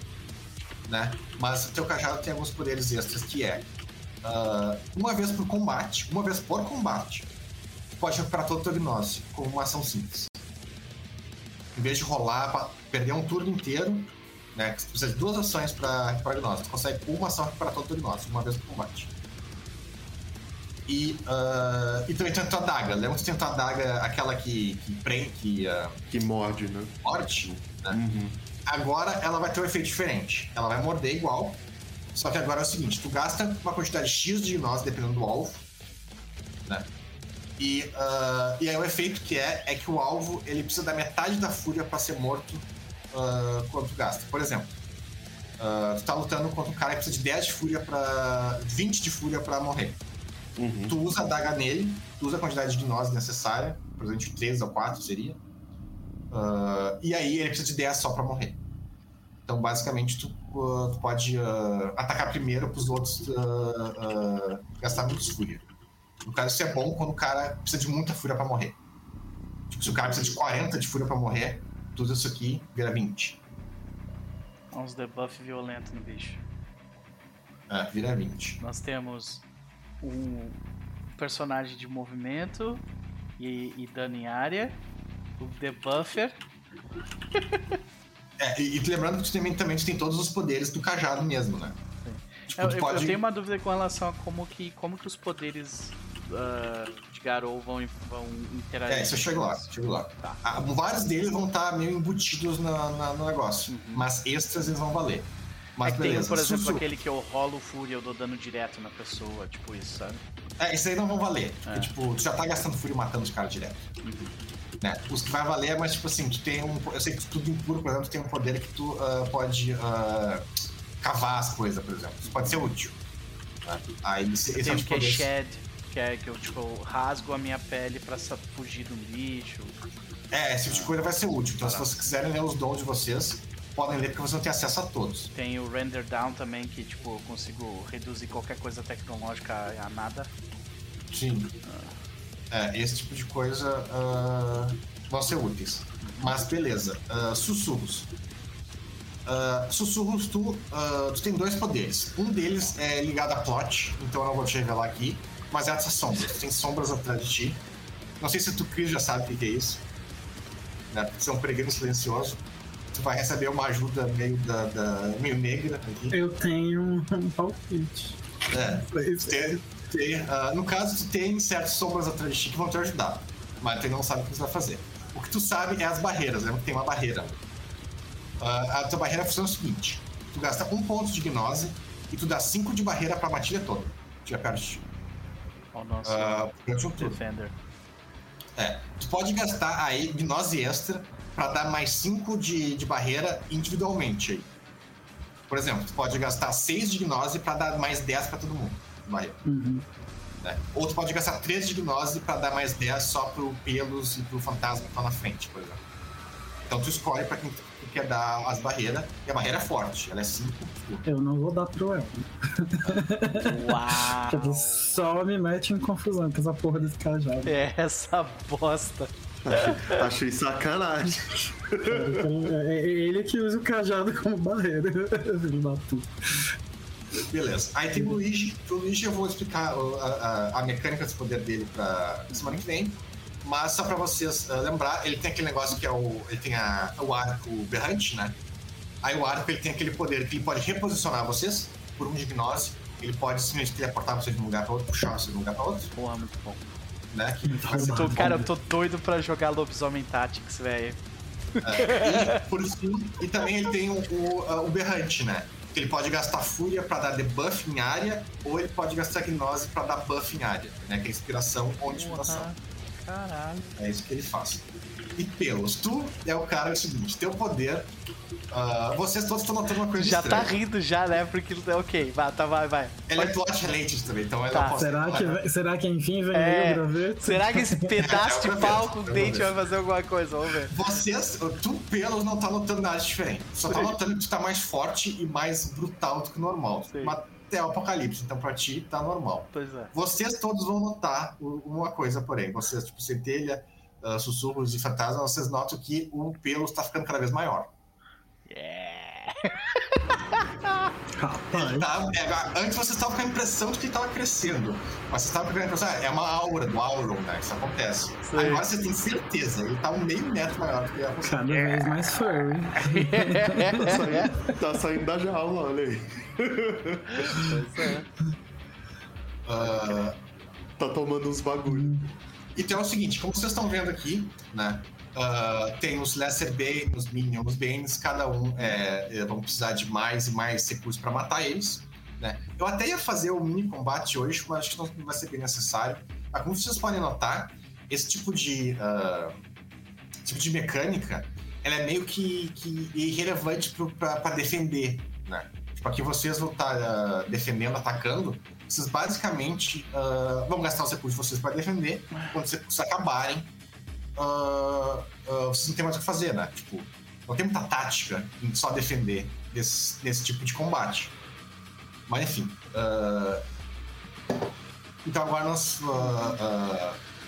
né? Mas o teu cajado tem alguns poderes extras que é. uma vez por combate, uma vez por combate, tu pode recuperar todo o teu gnose como uma ação simples. Em vez de rolar perder um turno inteiro, né? Tu precisa de duas ações pra recuperar gnose. Tu consegue uma ação recuperar todo gnose, uma vez por combate. E, ah, e também tem a tua adaga. Lembra que tem a tua adaga, aquela que, que prende, que ah, Que morde, né? morte? Né? Uhum. Agora ela vai ter um efeito diferente. Ela vai morder igual. Só que agora é o seguinte: tu gasta uma quantidade X de gnose dependendo do alvo. Né? E, ah, e aí o efeito que é é que o alvo ele precisa da metade da fúria para ser morto quando tu gasta. Por exemplo, ah, tu tá lutando contra um cara que precisa de 10 de fúria para 20 de fúria para morrer. Uhum. Tu usa a daga nele, tu usa a quantidade de gnose necessária, por exemplo, de 3 ou 4 seria. Ah, e aí ele precisa de 10 só pra morrer. Então, basicamente, tu, ah, tu pode ah, atacar primeiro pros outros ah, ah, gastar menos fúria. No caso, isso é bom quando o cara precisa de muita fúria pra morrer. Tipo, se o cara precisa de 40 de fúria pra morrer, tu usa isso aqui, vira 20. Uns debuff violento no bicho. Ah, vira 20. Nós temos um personagem de movimento e, e dano em área, o debuffer. É, e, e lembrando que tu também, também tu tem todos os poderes do cajado mesmo, né? Tipo, Eu, eu- pode... eu tenho uma dúvida com relação a como que, como que os poderes ah, de Garou vão, vão interagir. É, isso eu chego lá, chego lá. Tá. Ah, vários deles vão estar meio embutidos na, na- no negócio, mas extras eles vão valer. Mas É que tem, beleza. por exemplo, Sussurro. aquele que eu rolo fúria, eu dou dano direto na pessoa, tipo isso, sabe? É, esses aí não vão valer. É. Porque, tipo, tu já tá gastando fúria matando os caras direto. Né? Os que vai valer é mais, tipo assim, tu tem um. Eu sei que tudo impuro, por exemplo, tu tem um poder que tu ah, pode ah, cavar as coisas, por exemplo. Isso pode ser útil. né? Aí esse, esse é um o que é shed, que é que eu, tipo, rasgo a minha pele pra fugir um bicho. É, esse tipo de coisa vai ser útil. Então, se vocês quiserem ler os dons de vocês, podem ler porque vocês vão ter acesso a todos. Tem o render down também, que tipo, eu consigo reduzir qualquer coisa tecnológica a, nada. Sim. É, esse tipo de coisa ah, vão ser úteis. Mas beleza. Ah, sussurros. Ah, sussurros, tu, ah, tu tem dois poderes. Um deles é ligado a plot, então eu não vou te revelar aqui. Mas é essas sombras. Tu tem sombras atrás de ti. Não sei se tu, Cris, já sabe o que que é isso. Né? Porque você é um peregrino silencioso. Tu vai receber uma ajuda meio, da, da- meio negra aqui. Eu tenho um palpite. É. Ter, ter, ah, no caso, tu tem certas sombras atrás de ti que vão te ajudar, mas tu não sabe o que você vai fazer. O que tu sabe é as barreiras, lembra que tem uma barreira. Ah, a tua barreira funciona o seguinte: tu gasta um ponto de gnose e tu dá cinco de barreira pra matilha toda. que perto de ti. Ó, nosso turno. Defender. É, tu pode gastar aí gnose extra pra dar mais 5 de, de barreira individualmente aí. Por exemplo, tu pode gastar 6 de gnose pra dar mais 10 pra todo mundo. de barreira. Uhum. né? Ou tu pode gastar 3 de gnose pra dar mais 10 só pro pelos e pro fantasma que tá na frente, por exemplo. Então tu escolhe pra quem tu quer dar as barreiras, e a barreira é forte, ela é 5. Eu não vou dar pro El. Uau! Porque só me mete em confusão com essa porra desse cajado. É essa bosta. Achei, achei sacanagem. É ele que usa o cajado como barreira. Filho da puta. Beleza. Aí tem o Luigi. O Luigi eu vou explicar a, a- a mecânica desse poder dele pra semana que vem. Mas só pra vocês ah, lembrar, ele tem aquele negócio que é o. Ele tem a, o arco berrante, né? Aí o arco ele tem aquele poder que ele pode reposicionar vocês por um de gnose. Ele pode simplesmente teleportar vocês de um lugar pra outro, puxar vocês de um lugar pra outro, Porra, muito bom. né? Que Eu tô- cara, eu tô doido pra jogar Lobisomem Tactics, velho. É, e, por fim, e também ele tem o, o, ah, o berrante, né? Que ele pode gastar fúria pra dar debuff em área, ou ele pode gastar gnose pra dar buff em área, né? Que é inspiração ou intimidação. Porra, Caralho. É isso que ele faz. E pelos, tu é o cara é o seguinte, teu poder. ah, vocês todos estão notando uma coisa Já tá estranha. rindo já, né? Porque é ok. Vai, tá, vai, vai. Ele é plot related também, então ela Tá. pode Será que, será que enfim vem É. o graveto? Será que esse pedaço É de pau com outra dente vai fazer alguma coisa? Vamos ver. Vocês, tu pelos não tá notando nada diferente. Só tá notando que tu tá mais forte e mais brutal do que o normal. Sim. Mas é o apocalipse, então pra ti tá normal. Pois é. Vocês todos vão notar uma coisa, porém. Vocês, tipo, centelha, ah, sussurros e fantasma, vocês notam que o pelo está ficando cada vez maior. Yeah. Tá, é, antes vocês estavam com a impressão de que ele estava crescendo. Mas vocês estavam com a impressão, ah, é uma aura do Auron, né? Isso acontece. Sim. Agora você tem certeza, ele tá um meio metro maior do que você. cada vez mais furry. Tá saindo, tá saindo da jaula, olha aí. Pois é. Ah, Tá tomando uns bagulho. Então é o seguinte, como vocês estão vendo aqui, né? ah, tem os Lesser Bane, os Minions, os Banes, cada um é, é, vão precisar de mais e mais recursos para matar eles. Né? Eu até ia fazer o mini combate hoje, mas acho que não vai ser bem necessário. Mas como vocês podem notar, esse tipo de, ah, tipo de mecânica ela é meio que, que irrelevante para defender. Né? Tipo, aqui vocês vão estar ah, defendendo, atacando, vocês basicamente ah, vão gastar os recursos de vocês para defender. Quando vocês acabarem, ah, ah, vocês não tem mais o que fazer, né? Tipo, não tem muita tática em só defender desse, desse tipo de combate. Mas enfim. então agora nós.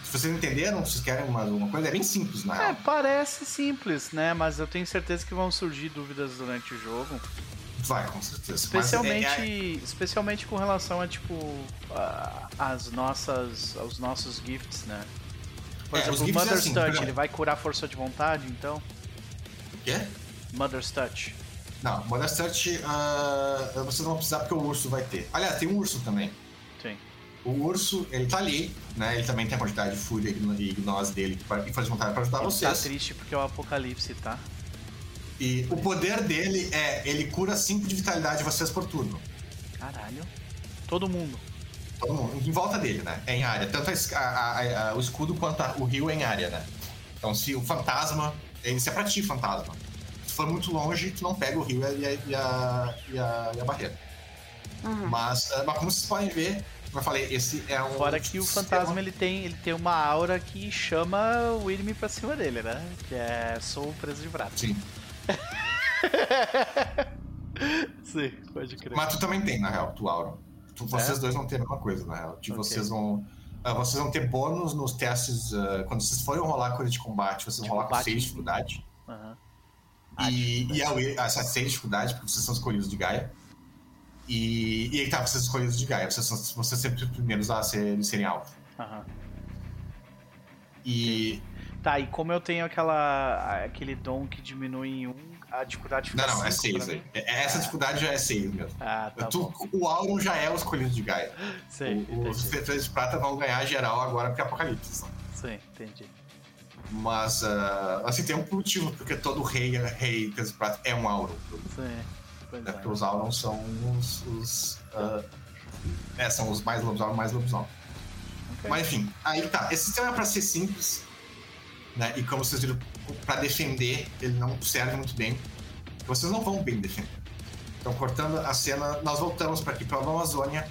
se vocês entenderam, se vocês querem mais alguma coisa, é bem simples, né? É, parece simples, né? Mas eu tenho certeza que vão surgir dúvidas durante o jogo. Vai, com certeza. Especialmente, é- é- especialmente com relação a, tipo, a- as nossas, aos nossos gifts, né? Por É, exemplo, o é Mother's assim, Touch, ele vai curar força de vontade, então? o quê? Mother's Touch. Não, Modest Touch, ah, vocês não vão precisar porque o urso vai ter. Aliás, tem um urso também. Sim. O urso, ele tá ali, né? Ele também tem a quantidade de fúria e gnose dele e faz vontade pra ajudar Ele vocês. tá triste porque é o apocalipse, tá? E o poder dele é, ele cura 5 de vitalidade de vocês por turno. Caralho. Todo mundo. Todo mundo, em volta dele, né? É em área. Tanto a a- a- a- o escudo quanto a- o rio é em área, né? Então se o fantasma. Isso é pra ti, fantasma. Se for muito longe, tu não pega o rio e a, e a, e a, e a barreira. Uhum. Mas, ah, mas como vocês podem ver, como eu falei, esse é um. Fora que o fantasma ele tem, ele tem uma aura que chama o inimigo pra cima dele, né? Que é sou preso de braço. Sim. Sim, pode crer. Mas tu também tem, na real, tu aura. Tu- vocês dois vão ter a mesma coisa, na real. De Ok. vocês vão. ah, vocês vão ter bônus nos testes. ah, quando vocês forem rolar coisa de combate, vocês vão De rolar com combate. 6 de dificuldade. Aham. Ah, E, e a, essa 6 de dificuldade, porque vocês são escolhidos de Gaia. E, e aí tá, vocês são escolhidos de Gaia. Vocês são vocês sempre os primeiros a ser, serem alvo. Aham. E. Tá, e como eu tenho aquela aquele dom que diminui em um, a dificuldade fica Não, não, é cinco 6 pra aí. mim? É- Essa dificuldade já é 6 mesmo. Ah, tá Tu- o Auron já é o escolhido de Gaia. Sei, O- os três de prata vão ganhar geral agora porque é Apocalipse. sabe? Sim, entendi. Mas, ah, assim, tem um motivo, porque todo rei, rei de prata é um Auron. Sim. Pois Né? é. Porque os Aurons são os. os ah, é, são os mais lobisomens, mais lobisomem. Ok. Mas enfim, aí tá. Esse sistema é pra ser simples, né? E como vocês viram, pra defender, ele não serve muito bem. Vocês não vão bem defender. Então, cortando a cena, nós voltamos para aqui, para a Amazônia.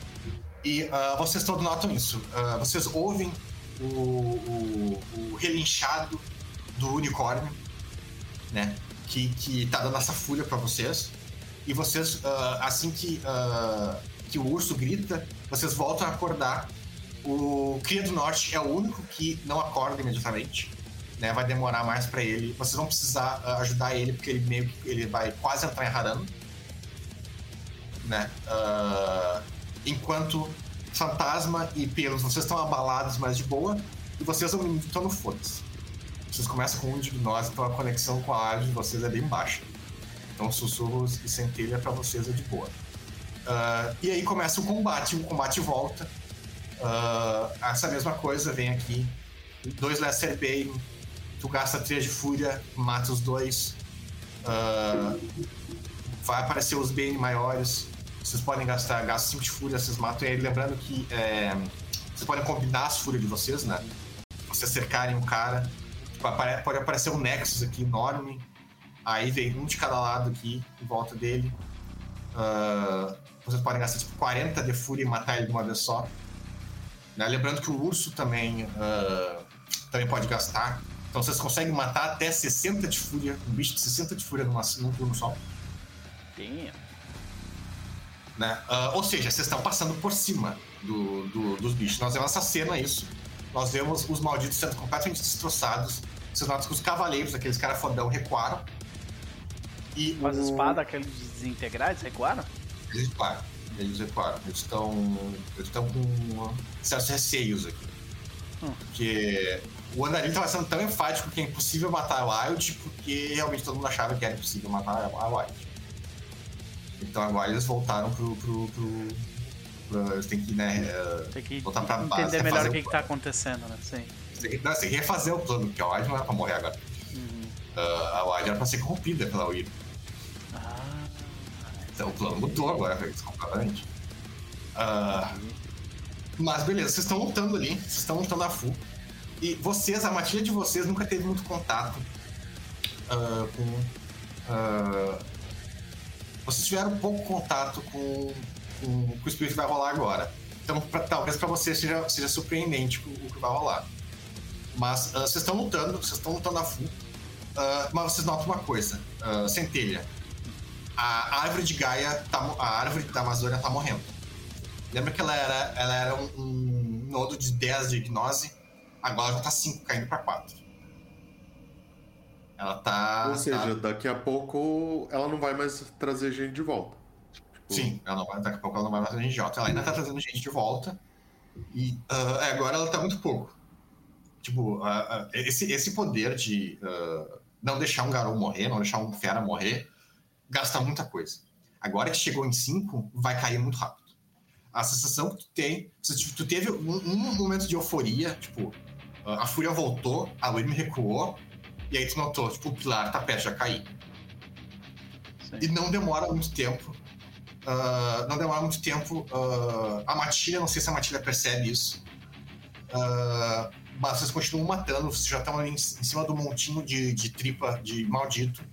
E ah, vocês todos notam isso. Ah, vocês ouvem o, o, o relinchado do unicórnio, né? Que, que tá dando essa fúria para vocês. E vocês, ah, assim que, que o urso grita, vocês voltam a acordar. O Cria do Norte é o único que não acorda imediatamente. Né? Vai demorar mais para ele. Vocês vão precisar ah, ajudar ele, porque ele meio que ele vai quase entrar em Harano. Né? Ah, enquanto Fantasma e Pelos, vocês estão abalados, mas de boa. E vocês estão no foda-se. Vocês começam com um de nós, então a conexão com a árvore de vocês é bem baixa. Então sussurros e centelha para vocês é de boa. Ah, e aí começa o combate, o combate volta. Ah, essa mesma coisa vem aqui. Dois Lesser Bane, tu gasta 3 de fúria, mata os dois. Ah, vai aparecer os Bane maiores. Vocês podem gastar gasto 5 de fúria, vocês matam ele. Lembrando que é, vocês podem combinar as fúrias de vocês, né? Vocês cercarem um cara. Tipo, Pode aparecer um Nexus aqui enorme. Aí vem um de cada lado aqui, em volta dele. Ah, vocês podem gastar tipo 40 de fúria e matar ele de uma vez só. Né? Lembrando que o urso também, ah, também pode gastar. Então vocês conseguem matar até 60 de fúria, um bicho de 60 de fúria numa, num turno só. Damn. Né? Ah, ou seja, vocês estão passando por cima do, do- dos bichos. Nós vemos essa cena, isso. Nós vemos os malditos sendo completamente destroçados. Vocês notam que os cavaleiros, aqueles caras fodão, recuaram. E Mas o- espada, aqueles desintegrados, recuaram? Eles recuaram. Eles recuaram. Eles estão. Eles estão com certos receios aqui. Hum. Porque o Andarilho estava sendo tão enfático que é impossível matar a Wild, porque realmente todo mundo achava que era impossível matar a Wild. Então agora eles voltaram pro. pro, pro, pro- eles têm que, né? eh, Tem que Voltar pra base, entender é melhor o que, o que tá acontecendo, né? Sim. Não, que refazer o plano, porque a Wild não era pra morrer agora. Uhum. Ah, a Wild era pra ser corrompida pela Wyrm. Ah, Então o plano mudou agora, Felix, completamente. Ah, mas beleza, vocês estão lutando ali, vocês estão lutando a full. E vocês, a matilha de vocês nunca teve muito contato ah, com. ah, vocês tiveram pouco contato com, com, com o espírito que vai rolar agora. Então, pra- talvez pra vocês seja, seja surpreendente o, o que vai rolar. Mas ah, vocês estão lutando, vocês estão lutando a full. Mas vocês notam uma coisa: centelha a árvore de Gaia, tá, a árvore da Amazônia tá morrendo. Lembra que ela era, ela era um, um nodo de 10 de gnose? Agora já tá 5, caindo pra 4. Ela tá. Ou seja, tá- daqui a pouco ela não vai mais trazer gente de volta. Sim, ela não vai, daqui a pouco ela não vai mais trazer idiota. Ela ainda tá trazendo gente de volta. E ah, agora ela tá muito pouco. Tipo, ah, ah, esse, esse poder de não deixar um garoto morrer, não deixar um fera morrer, gasta muita coisa. Agora que chegou em 5, vai cair muito rápido. A sensação que tu tem. tipo, Tu teve um, um momento de euforia, tipo, a fúria voltou, a Wyrm recuou, e aí tu notou, tipo, o pilar tá perto de cair. Sim. E não demora muito tempo. ah, não demora muito tempo. ah, a Matilha, não sei se a Matilha percebe isso. ah, mas vocês continuam matando, vocês já estão ali em, em cima do montinho de, de tripa de maldito.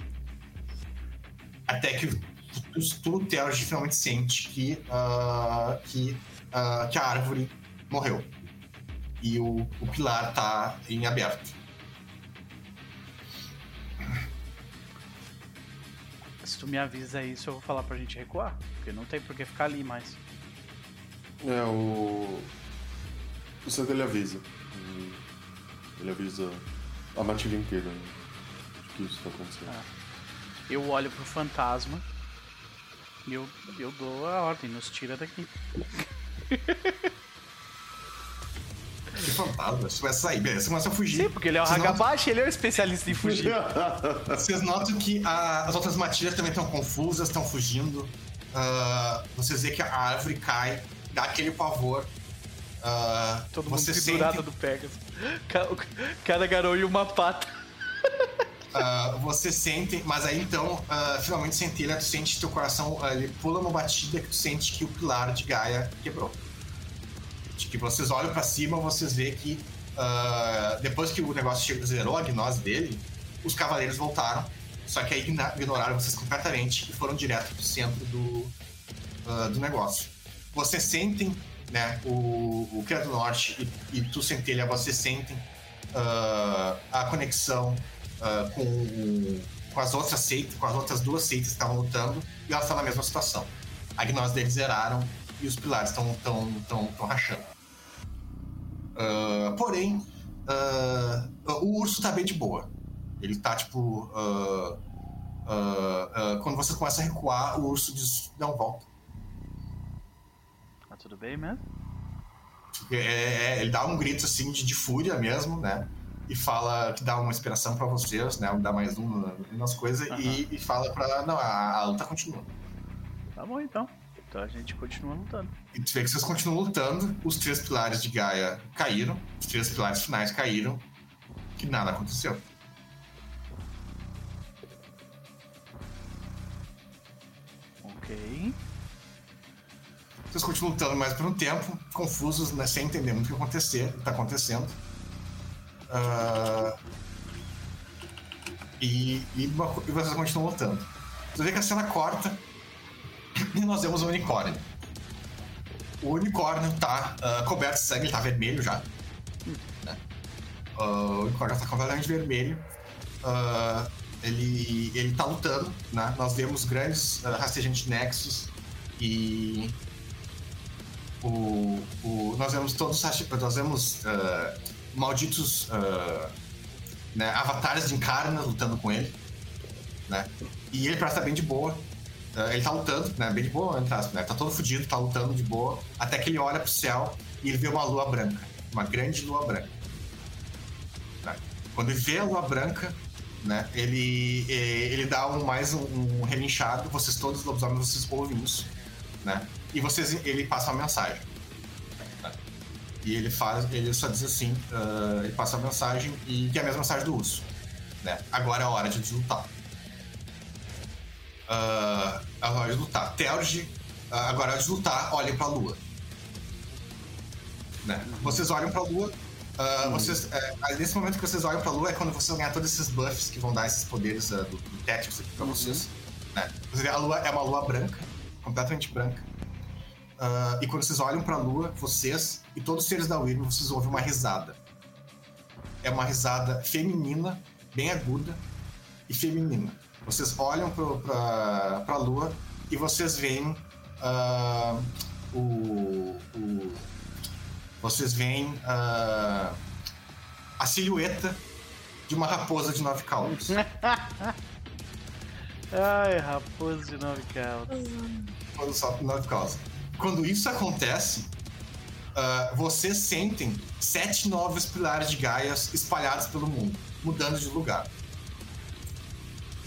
Até que tu, tu finalmente sente que, que, que a árvore morreu. E o, o pilar tá em aberto. Se tu me avisa isso, eu vou falar pra gente recuar. Porque não tem por que ficar ali mais. É, o. O Santa ele avisa. Ele- Ele avisa a matilha inteira né, de que isso tá acontecendo. Ah. Eu olho pro fantasma e eu, eu dou a ordem, nos tira daqui. Que fantasma, você vai sair, beleza, você começa a fugir. Sim, porque ele é o Hagabashi, ele é o especialista em fugir. Vocês notam que a- as outras matilhas também estão confusas, estão fugindo. Ah, vocês veem que a árvore cai, dá aquele pavor. Ah, Todo mundo pendurado sentem, do Pegasus. Cada garoto e uma pata. ah, vocês sentem, mas aí então, ah, finalmente centelha, tu sente teu coração, ah, ele pula uma batida que tu sente que o pilar de Gaia quebrou. De que vocês olham pra cima, vocês veem que ah, depois que o negócio chegou, zerou a gnose dele, os cavaleiros voltaram, só que aí ignoraram vocês completamente e foram direto pro centro do, ah, do negócio. Vocês sentem, né, o, o Criado do Norte e, e tu, Centelha, vocês sentem ah, a conexão com, o- com as outras seitas, com as outras duas seitas que estavam lutando, e elas estão na mesma situação. A gnose deles zeraram e os pilares estão tão, tão, tão rachando. Ah, porém, ah, o urso tá bem de boa. Ele tá tipo. ah, quando você começa a recuar, o urso diz: Não, volta. Tá tudo bem mesmo? É, é, ele dá um grito assim de, de fúria mesmo, né? E fala que dá uma inspiração pra vocês, né? Dá mais um na- nas coisas Aham. e, e fala pra. Não, a, a luta continua. Tá bom então. Então a gente continua lutando. E tu vê que vocês continuam lutando, os três pilares de Gaia caíram, os três pilares finais caíram, que nada aconteceu. Ok. Vocês continuam lutando mais por um tempo, confusos, né, sem entender muito o que acontecer, o que tá acontecendo. Ah, e, e, e vocês continuam lutando. Você vê que a cena corta e nós vemos um unicórnio. O unicórnio tá ah, coberto de sangue, ele tá vermelho já. né? Ah, o unicórnio tá completamente vermelho. Ah, ele, ele tá lutando, né? Nós vemos grandes uh, rastejantes nexus e o, o, nós vemos todos nós vemos ah, malditos ah, né, avatares de encarna lutando com ele né? e ele parece estar bem de boa ele tá lutando, né? bem de boa entre aspas, né? tá todo fudido, tá lutando de boa até que ele olha pro céu e ele vê uma lua branca uma grande lua branca né? quando ele vê a lua branca né? ele, eh, ele dá um, mais um, um relinchado vocês todos os lobisomens vocês ouvem isso né? E vocês, ele passa uma mensagem. E ele faz, ele só diz assim, ah, ele passa a mensagem e que é a mesma mensagem do urso, né? Agora é a hora de deslutar. É a hora de lutar. Theurge, ah, agora a hora de lutar, olhem pra lua. Né? Vocês olham pra lua, ah, vocês, é, aí nesse momento que vocês olham pra lua é quando vocês ganhar todos esses buffs que vão dar esses poderes ah, do, do Tactics aqui pra vocês. Né? A lua é uma lua branca, completamente branca. Ah, e quando vocês olham pra lua, vocês e todos os seres da Wyrm, vocês ouvem uma risada. É uma risada feminina, bem aguda e feminina. Vocês olham pra, pra lua e vocês veem ah, o, o- Vocês veem ah, a silhueta de uma raposa de nove caudas. Ai, raposo de nove caudas. quando sofre menor causa. Quando isso acontece, uh, vocês sentem sete novos pilares de Gaias espalhados pelo mundo, mudando de lugar.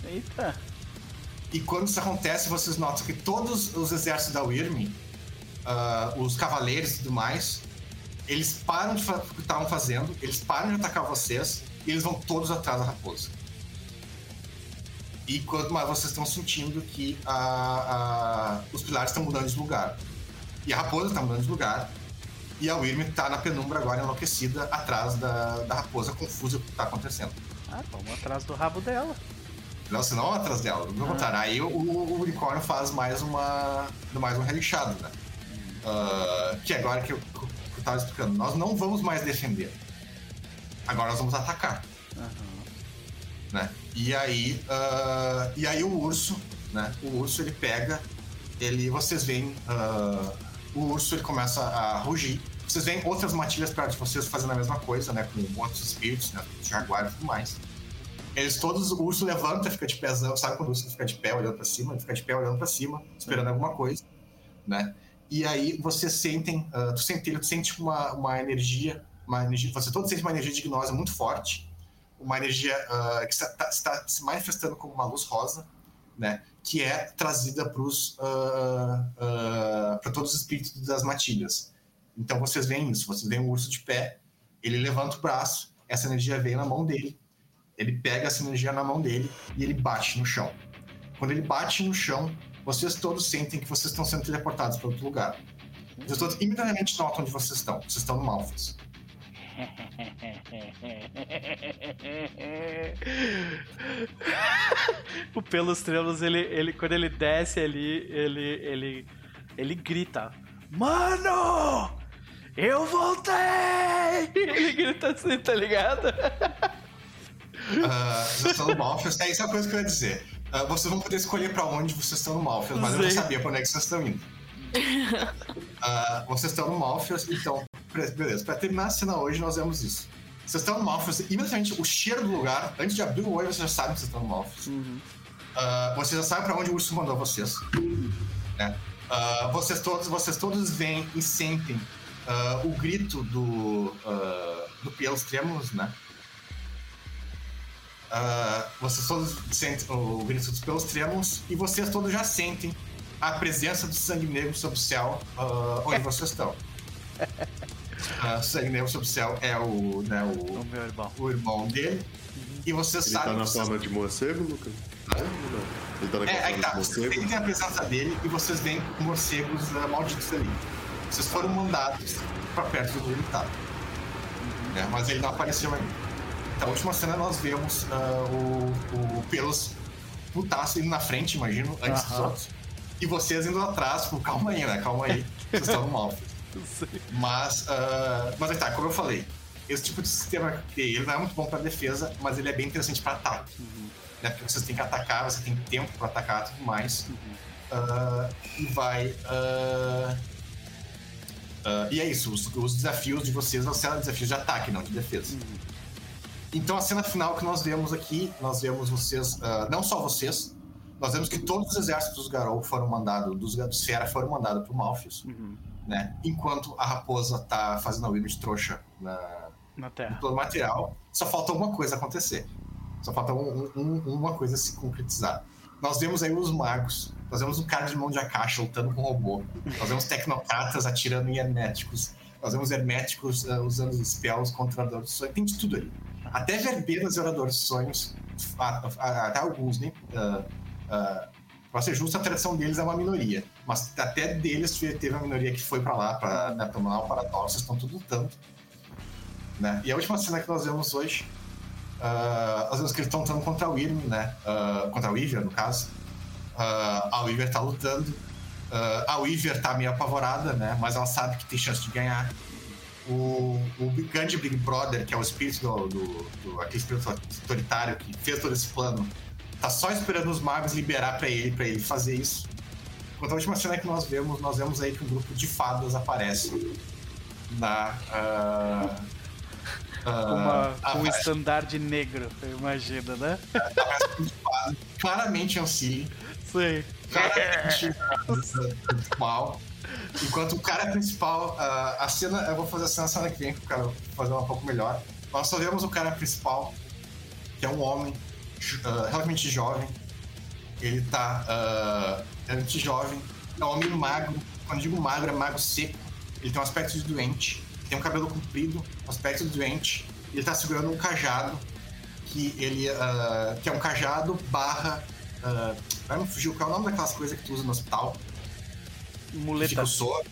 Eita. E quando isso acontece, vocês notam que todos os exércitos da Wyrm, uh, os cavaleiros e tudo mais, eles param de fazer o que estavam fazendo, eles param de atacar vocês e eles vão todos atrás da raposa. E quanto mais vocês estão sentindo que a, a, os pilares estão mudando de lugar. E a raposa está mudando de lugar. E a Wyrm está na penumbra agora enlouquecida atrás da, da raposa, confusa o que está acontecendo. Ah, vamos atrás do rabo dela. Não, não atrás dela, não ah. Aí o, o, unicórnio faz mais uma. mais um relixado, né? Uh, que agora que eu, que eu tava explicando, nós não vamos mais defender. Agora nós vamos atacar. Uhum. Né? E aí. Uh, e aí o urso, né? O urso ele pega. Ele. Vocês veem. Uh, o urso ele começa a rugir. Vocês veem outras matilhas perto de vocês fazendo a mesma coisa, né? Com outros espíritos, né? Jaguar e tudo mais. Eles todos, o urso levanta, fica de pezão, sabe quando o urso fica de pé olhando para cima? Ele fica de pé olhando para cima, esperando alguma coisa, né? E aí vocês sentem, uh, tu sente, tu sente uma, uma energia, uma energia, você todos sentem uma energia de gnose muito forte, uma energia uh, que está, está, está, se manifestando como uma luz rosa, né? Que é trazida para uh, para todos os espíritos das matilhas. Então vocês veem isso, vocês veem o urso de pé, ele levanta o braço, essa energia vem na mão dele, ele pega essa energia na mão dele e ele bate no chão. Quando ele bate no chão, vocês todos sentem que vocês estão sendo teleportados para outro lugar. Vocês todos imediatamente notam onde vocês estão. Vocês estão no Malphas. o Pelos Trelos, ele, ele, quando ele desce ali, ele, ele, ele grita: Mano! Eu voltei! Ele grita assim, tá ligado? Uh, vocês estão no Malfias. É, isso é a coisa que eu ia dizer. Uh, vocês vão poder escolher pra onde vocês estão no Malfias, mas Sei. eu não sabia pra onde é que vocês estão indo. Uh, vocês estão no Malfias, então, beleza. Pra terminar a cena hoje, nós vemos isso. Vocês estão no Malfias, imediatamente o cheiro do lugar, antes de abrir o olho, vocês já sabem que vocês estão no Malfias. Uhum. Uh, vocês já sabem pra onde o urso mandou vocês. Né? Uh, vocês, todos, vocês todos veem e sentem o grito do, do Pelos Trêmulos, né? Uh, vocês todos sentem o dos pelos trêmulos e vocês todos já sentem a presença do sangue negro sobre o céu uh, onde vocês estão. Uh, sangue negro sobre o céu é o, né, o, o meu irmão. O irmão dele. Uhum. E você Ele sabe. Ele tá na vocês... forma de morcego, Lucas? Ele tá na é, aí tá. Vocês sentem a presença dele e vocês veem morcegos uh, malditos ali. Vocês foram mandados pra perto do ele tá. Uhum. É, mas ele não apareceu ainda. Na última cena nós vemos uh, o, o Pelos putaço indo na frente, imagino, antes dos outros. E vocês indo atrás, tipo, calma aí, né? Calma aí. Vocês estão no mal. Mas, uh, mas aí tá, como eu falei, esse tipo de sistema ele não é muito bom para defesa, mas ele é bem interessante para ataque. Uhum. Né? Porque vocês têm que atacar, você tem tempo para atacar e tudo mais. Uhum. Uh, e vai. Uh, e é isso, os, os, desafios de vocês vão ser desafios de ataque, não de defesa. Uhum. Então a cena final que nós vemos aqui, nós vemos vocês, uh, não só vocês, nós vemos que todos os exércitos dos Garou foram mandados, dos Fera foram mandados para o Malfius, uhum. né? Enquanto a raposa tá fazendo a Wyrm de trouxa na, na terra. no plano material, só falta uma coisa acontecer. Só falta um, um, uma coisa se concretizar. Nós vemos aí os magos, nós vemos um cara de mão de caixa lutando com um robô, nós vemos tecnocratas atirando em herméticos, nós vemos herméticos uh, usando spells contra dores, tem de tudo ali. Até verbeiras e oradores de sonhos, até alguns, né? Uh, uh, pra ser justo, a tradição deles é uma minoria. Mas até deles teve uma minoria que foi para lá, para né, tomar o paradoxo, estão tudo lutando. Né? E a última cena que nós vemos hoje, uh, nós vemos que eles estão lutando contra o Wyrm, né? Uh, contra a Weaver, no caso. Uh, a Weaver tá lutando. Uh, a Weaver tá meio apavorada, né? Mas ela sabe que tem chance de ganhar o, o grande Big Brother, que é o espírito do, do, do, aquele espírito autoritário que fez todo esse plano, tá só esperando os magos liberar para ele, para ele fazer isso. Enquanto a última cena que nós vemos, nós vemos aí que um grupo de fadas aparece na. Uh, uh, um estandarte negro, imagina, né? Claramente Ancile. Sei. O cara principal. Enquanto o cara principal. ah, a cena. Eu vou fazer a cena semana que vem, porque eu fazer ela um pouco melhor. Nós só vemos o cara principal, que é um homem relativamente jovem. Ele tá relativamente jovem. É um homem magro. Quando digo magro, é magro seco. Ele tem um aspecto de doente. Tem um cabelo comprido, um aspecto de doente. Ele tá segurando um cajado. Que ele. ah, que é um cajado barra. ah, vai me fugir qual é o nome daquelas coisas que tu usa no hospital? Que fica Muleta. o soro.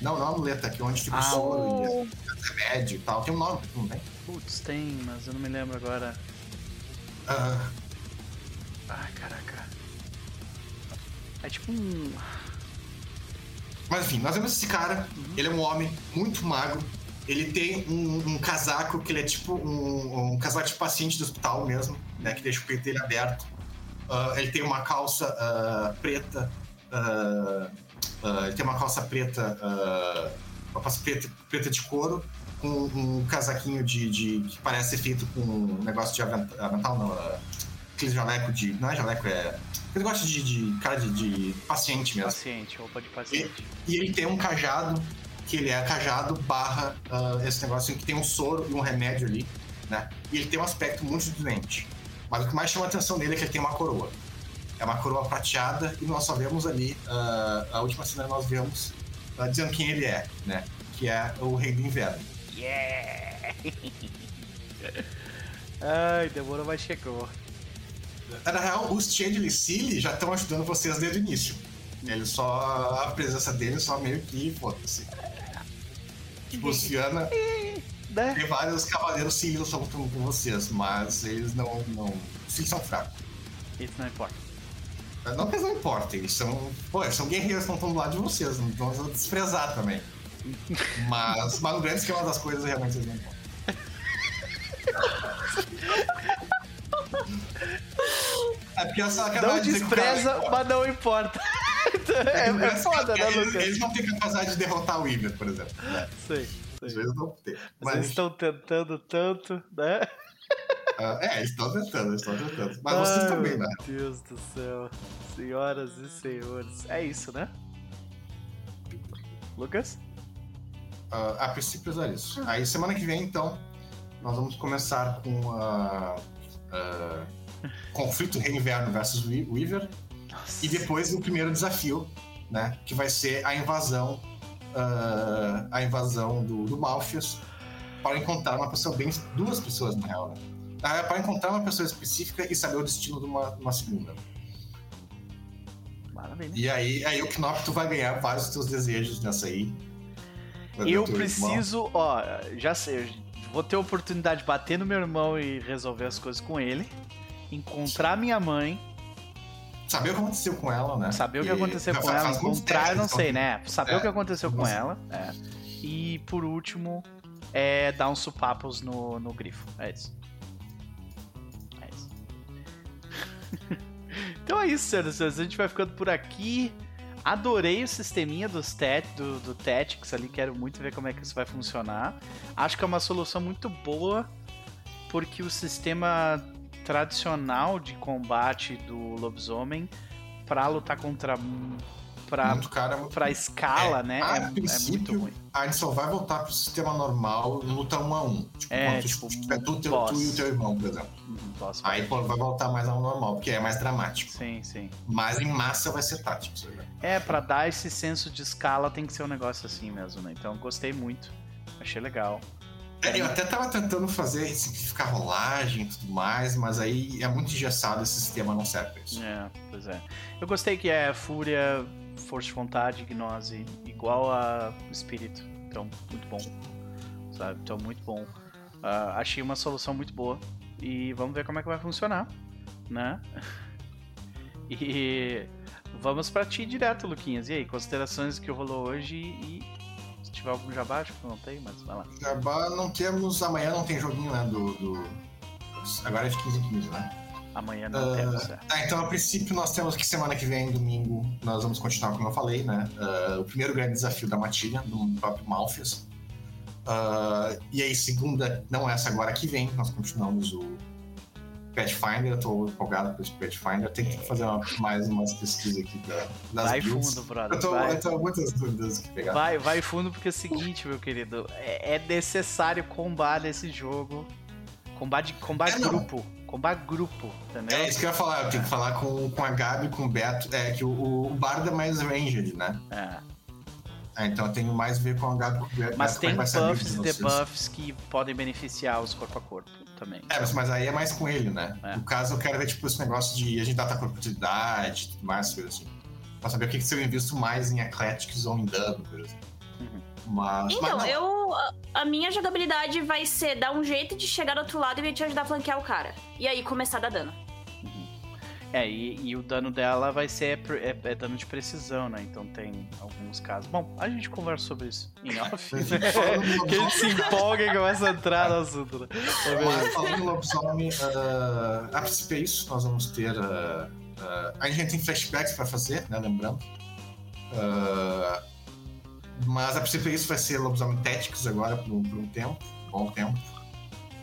Não, não é a muleta, aqui onde fica o Ah, soro e o- o remédio e tal. Tem um nome, não tem? Putz, tem, mas eu não me lembro agora. Ah, Ai, caraca. É tipo um. mas enfim, nós vemos esse cara, ele é um homem muito magro. Ele tem um, um casaco que ele é tipo um, um casaco de paciente do hospital mesmo, né? Que deixa o peito dele aberto. Ah, ele tem uma calça ah, preta. ah, ah, ele tem uma calça preta. ah, uma calça preta, preta de couro, com um casaquinho de, de- que parece feito com um negócio de avent- avental, não. ah, aquele jaleco de. Não é jaleco, é. Aquele negócio de, de cara de, de paciente mesmo. Paciente, roupa de paciente. E ele tem um cajado, que ele é cajado barra ah, esse negócio que tem um soro e um remédio ali, né? E ele tem um aspecto muito doente. Mas o que mais chama a atenção dele é que ele tem uma coroa. É uma coroa prateada e nós só vemos ali, ah, a última cena nós vemos ah, dizendo quem ele é, né? Que é o Rei do Inverno. Yeah! Ai, demorou, mas chegou. Na real, os Chandler e Silly já estão ajudando vocês desde o início. Ele só. A presença dele só meio que foda-se. Tipo, Luciana. Né? Tem vários cavaleiros Silly lutando com vocês, mas eles não. não Silly são fracos. Isso não importa. Não que eles não importem, eles são. Pô, eles são guerreiros que estão do lado de vocês, não vamos desprezar também. Mas, mas no grande esquema das coisas, realmente eles não importam. É porque só quero Não cara despreza, importa. mas não importa. É, é grande foda, né, Lucas? eles não têm capacidade de derrotar o Weaver, por exemplo. né? Sei, Às sei. vezes não tem. Mas, eles estão tentando tanto, né? Ah, é, estão tentando, estão tentando. Mas vocês Ai, também, né? Meu Deus do céu. Senhoras e senhores. É isso, né? Lucas? Ah, a princípio é isso. Aí semana que vem, então, nós vamos começar com a. conflito Rei Inverno versus We- Weaver. E depois o primeiro desafio, né? Que vai ser a invasão. ah, a invasão do, do Malfius para encontrar uma pessoa bem. duas pessoas, na real, né? Ah, Para encontrar uma pessoa específica e saber o destino de uma, uma segunda. Maravilha. E aí, aí o Knopf tu vai ganhar vários dos teus desejos nessa aí. Eu o teu irmão. preciso, ó, já sei, vou ter a oportunidade de bater no meu irmão e resolver as coisas com ele. Encontrar minha mãe, Saber o que aconteceu com ela, né? saber o que Porque aconteceu com ela, encontrar, eu não sei, né? Saber É, o que aconteceu com sei. ela. é. E por último, é dar uns supapos no, no grifo. É isso. Então é isso, senhoras e senhores. A gente vai ficando por aqui. Adorei o sisteminha dos tat, do, do Tactics ali, quero muito ver como é que isso vai funcionar. Acho que é uma solução muito boa, porque o sistema tradicional de combate do lobisomem para lutar contra pra, Muito cara, muito pra escala, É, né? a É, é muito princípio, ruim. A gente só vai voltar pro sistema normal em luta 1 a 1 Tipo, É, quando tu tipo, tiver tu, teu, boss. tu e o teu irmão, por exemplo. Posso Aí pô, vai voltar mais ao normal, porque é mais dramático. Sim, sim. Mas em massa vai ser tático. sabe? É, pra dar esse senso de escala tem que ser um negócio assim mesmo, né? Então gostei muito. Achei legal. É, eu até tava tentando fazer, simplificar rolagem e tudo mais, mas aí é muito engessado, esse sistema não serve pra isso. É, pois é. Eu gostei que é fúria, força de vontade, gnose, igual a espírito. Então, muito bom. Sabe? Então, muito bom. Ah, achei uma solução muito boa. E vamos ver como é que vai funcionar, né? E vamos pra ti direto, Luquinhas. E aí, considerações que rolou hoje e se tiver algum jabá, acho que não tem, mas vai lá. Jabá não temos, amanhã não tem joguinho, né, do... do- Agora é de 15 em 15, né? Amanhã não temos, é. Ah, então, a princípio, nós temos que semana que vem, domingo, nós vamos continuar, como eu falei, né? Ah, o primeiro grande desafio da matilha, do próprio Malfius. Ah, e aí, segunda, não essa agora que vem, nós continuamos o, Pathfinder, eu tô empolgado com esse Pathfinder. Tem que fazer uma, mais umas pesquisas aqui da, das Vai builds. fundo, brother. Eu tô, vai. eu tô muitas dúvidas que pegar. Vai, vai fundo porque é o seguinte, meu querido. É, é necessário combar nesse jogo. Combate, combate É, não. Combate grupo, entendeu? É isso que eu ia falar, eu tenho que falar com, com a Gabi, com o Beto. É que o, o Bardo é mais ranged, né? É. É, então eu tenho mais a ver com a Gabi com o Beto. Mas tem buffs e debuffs que podem beneficiar os corpo a corpo também. É, mas, mas aí é mais com ele, né? É. No caso, eu quero ver, tipo, esse negócio de a gente dar oportunidade e tudo mais, coisa assim. Pra saber o que, que seria visto mais em Athletics ou em dano, coisa assim. Uhum. Mas. Então, mas não. eu. a- minha jogabilidade vai ser dar um jeito de chegar do outro lado e te ajudar a flanquear o cara. E aí começar a dar dano. É, e, e o dano dela vai ser pre- é, é dano de precisão, né? Então tem alguns casos. Bom, a gente conversa sobre isso em off. Né? que a gente se empolga e começa a entrar no assunto, né? Mas. Mas falando em lobisomem, ah, a princípio é isso. Nós vamos ter. ah, ah, a gente tem flashbacks pra fazer, né? Lembrando. Ah, mas a princípio isso vai ser lobisomem Tactics agora por um, por um tempo, um bom tempo.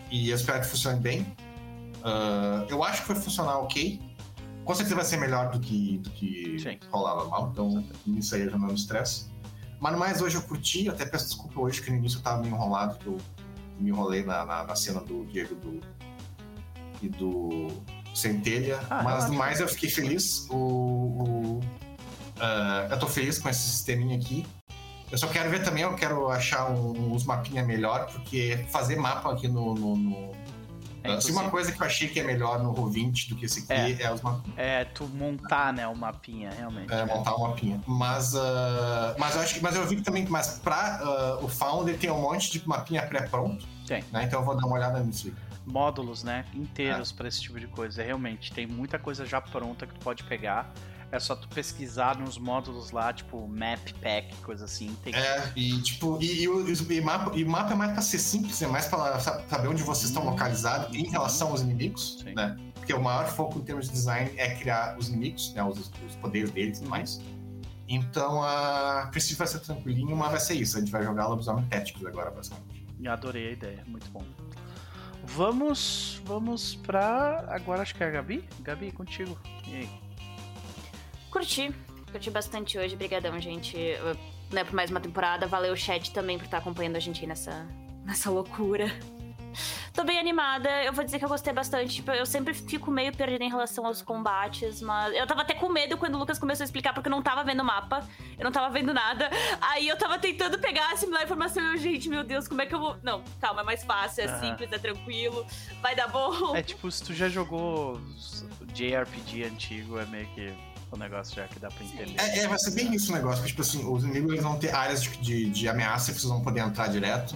E eu espero que funcione bem. Ah, eu acho que vai funcionar ok. Com certeza vai ser melhor do que, do que Sim. rolava mal, então isso aí já não é um estresse. Mas no mais hoje eu curti, até peço desculpa hoje que no início eu tava meio enrolado, que eu me enrolei na, na, na cena do Diego do, e do Centelha. Ah, mas no mais eu fiquei feliz. O, o, ah, eu tô feliz com esse sisteminha aqui. Eu só quero ver também, eu quero achar um, uns mapinha melhor, porque fazer mapa aqui no. no, no- É se uma coisa que eu achei que é melhor no Roll20 do que esse aqui é, os mapinhas. É, tu montar, né, o mapinha, realmente. É, montar um mapinha. Mas, ah, mas eu acho que, mas eu vi que também, mas pra ah, o Founder tem um monte de mapinha pré-pronto. Tem. Né? Então eu vou dar uma olhada nisso aí. Módulos, né, inteiros É. pra esse tipo de coisa. Realmente, tem muita coisa já pronta que tu pode pegar. É só tu pesquisar nos módulos lá, tipo Map Pack, coisa assim. Tem É, e tipo, e, e, e mapa, e mapa é mais pra ser simples, é mais pra sa- saber onde vocês estão localizados em relação aos inimigos, Sim. né? Porque o maior foco em termos de design é criar os inimigos, né? Os, os poderes deles e tudo mais. Então, a princípio vai ser tranquilinho, mas vai ser isso. A gente vai jogar lobisomem táticos agora, basicamente. Adorei a ideia, muito bom. Vamos, vamos pra. Agora acho que é a Gabi? Gabi, contigo. E aí? Curti. Curti bastante hoje. Brigadão, gente. Eu- Né, por mais uma temporada. Valeu, chat, também, por estar acompanhando a gente aí nessa, nessa loucura. Tô bem animada. Eu vou dizer que eu gostei bastante. Tipo, eu sempre fico meio perdida em relação aos combates, mas eu tava até com medo quando o Lucas começou a explicar, porque eu não tava vendo o mapa, eu não tava vendo nada. Aí eu tava tentando pegar, assimilar a informação e eu, gente, meu Deus, como é que eu vou. Não, calma, é mais fácil, é Aham. simples, é tranquilo, vai dar bom. É tipo, se tu já jogou JRPG antigo, é meio que o negócio já que dá pra entender. É, é, vai ser bem isso o negócio, porque, tipo assim, os inimigos eles vão ter áreas de, de, de ameaça que vocês vão poder entrar direto.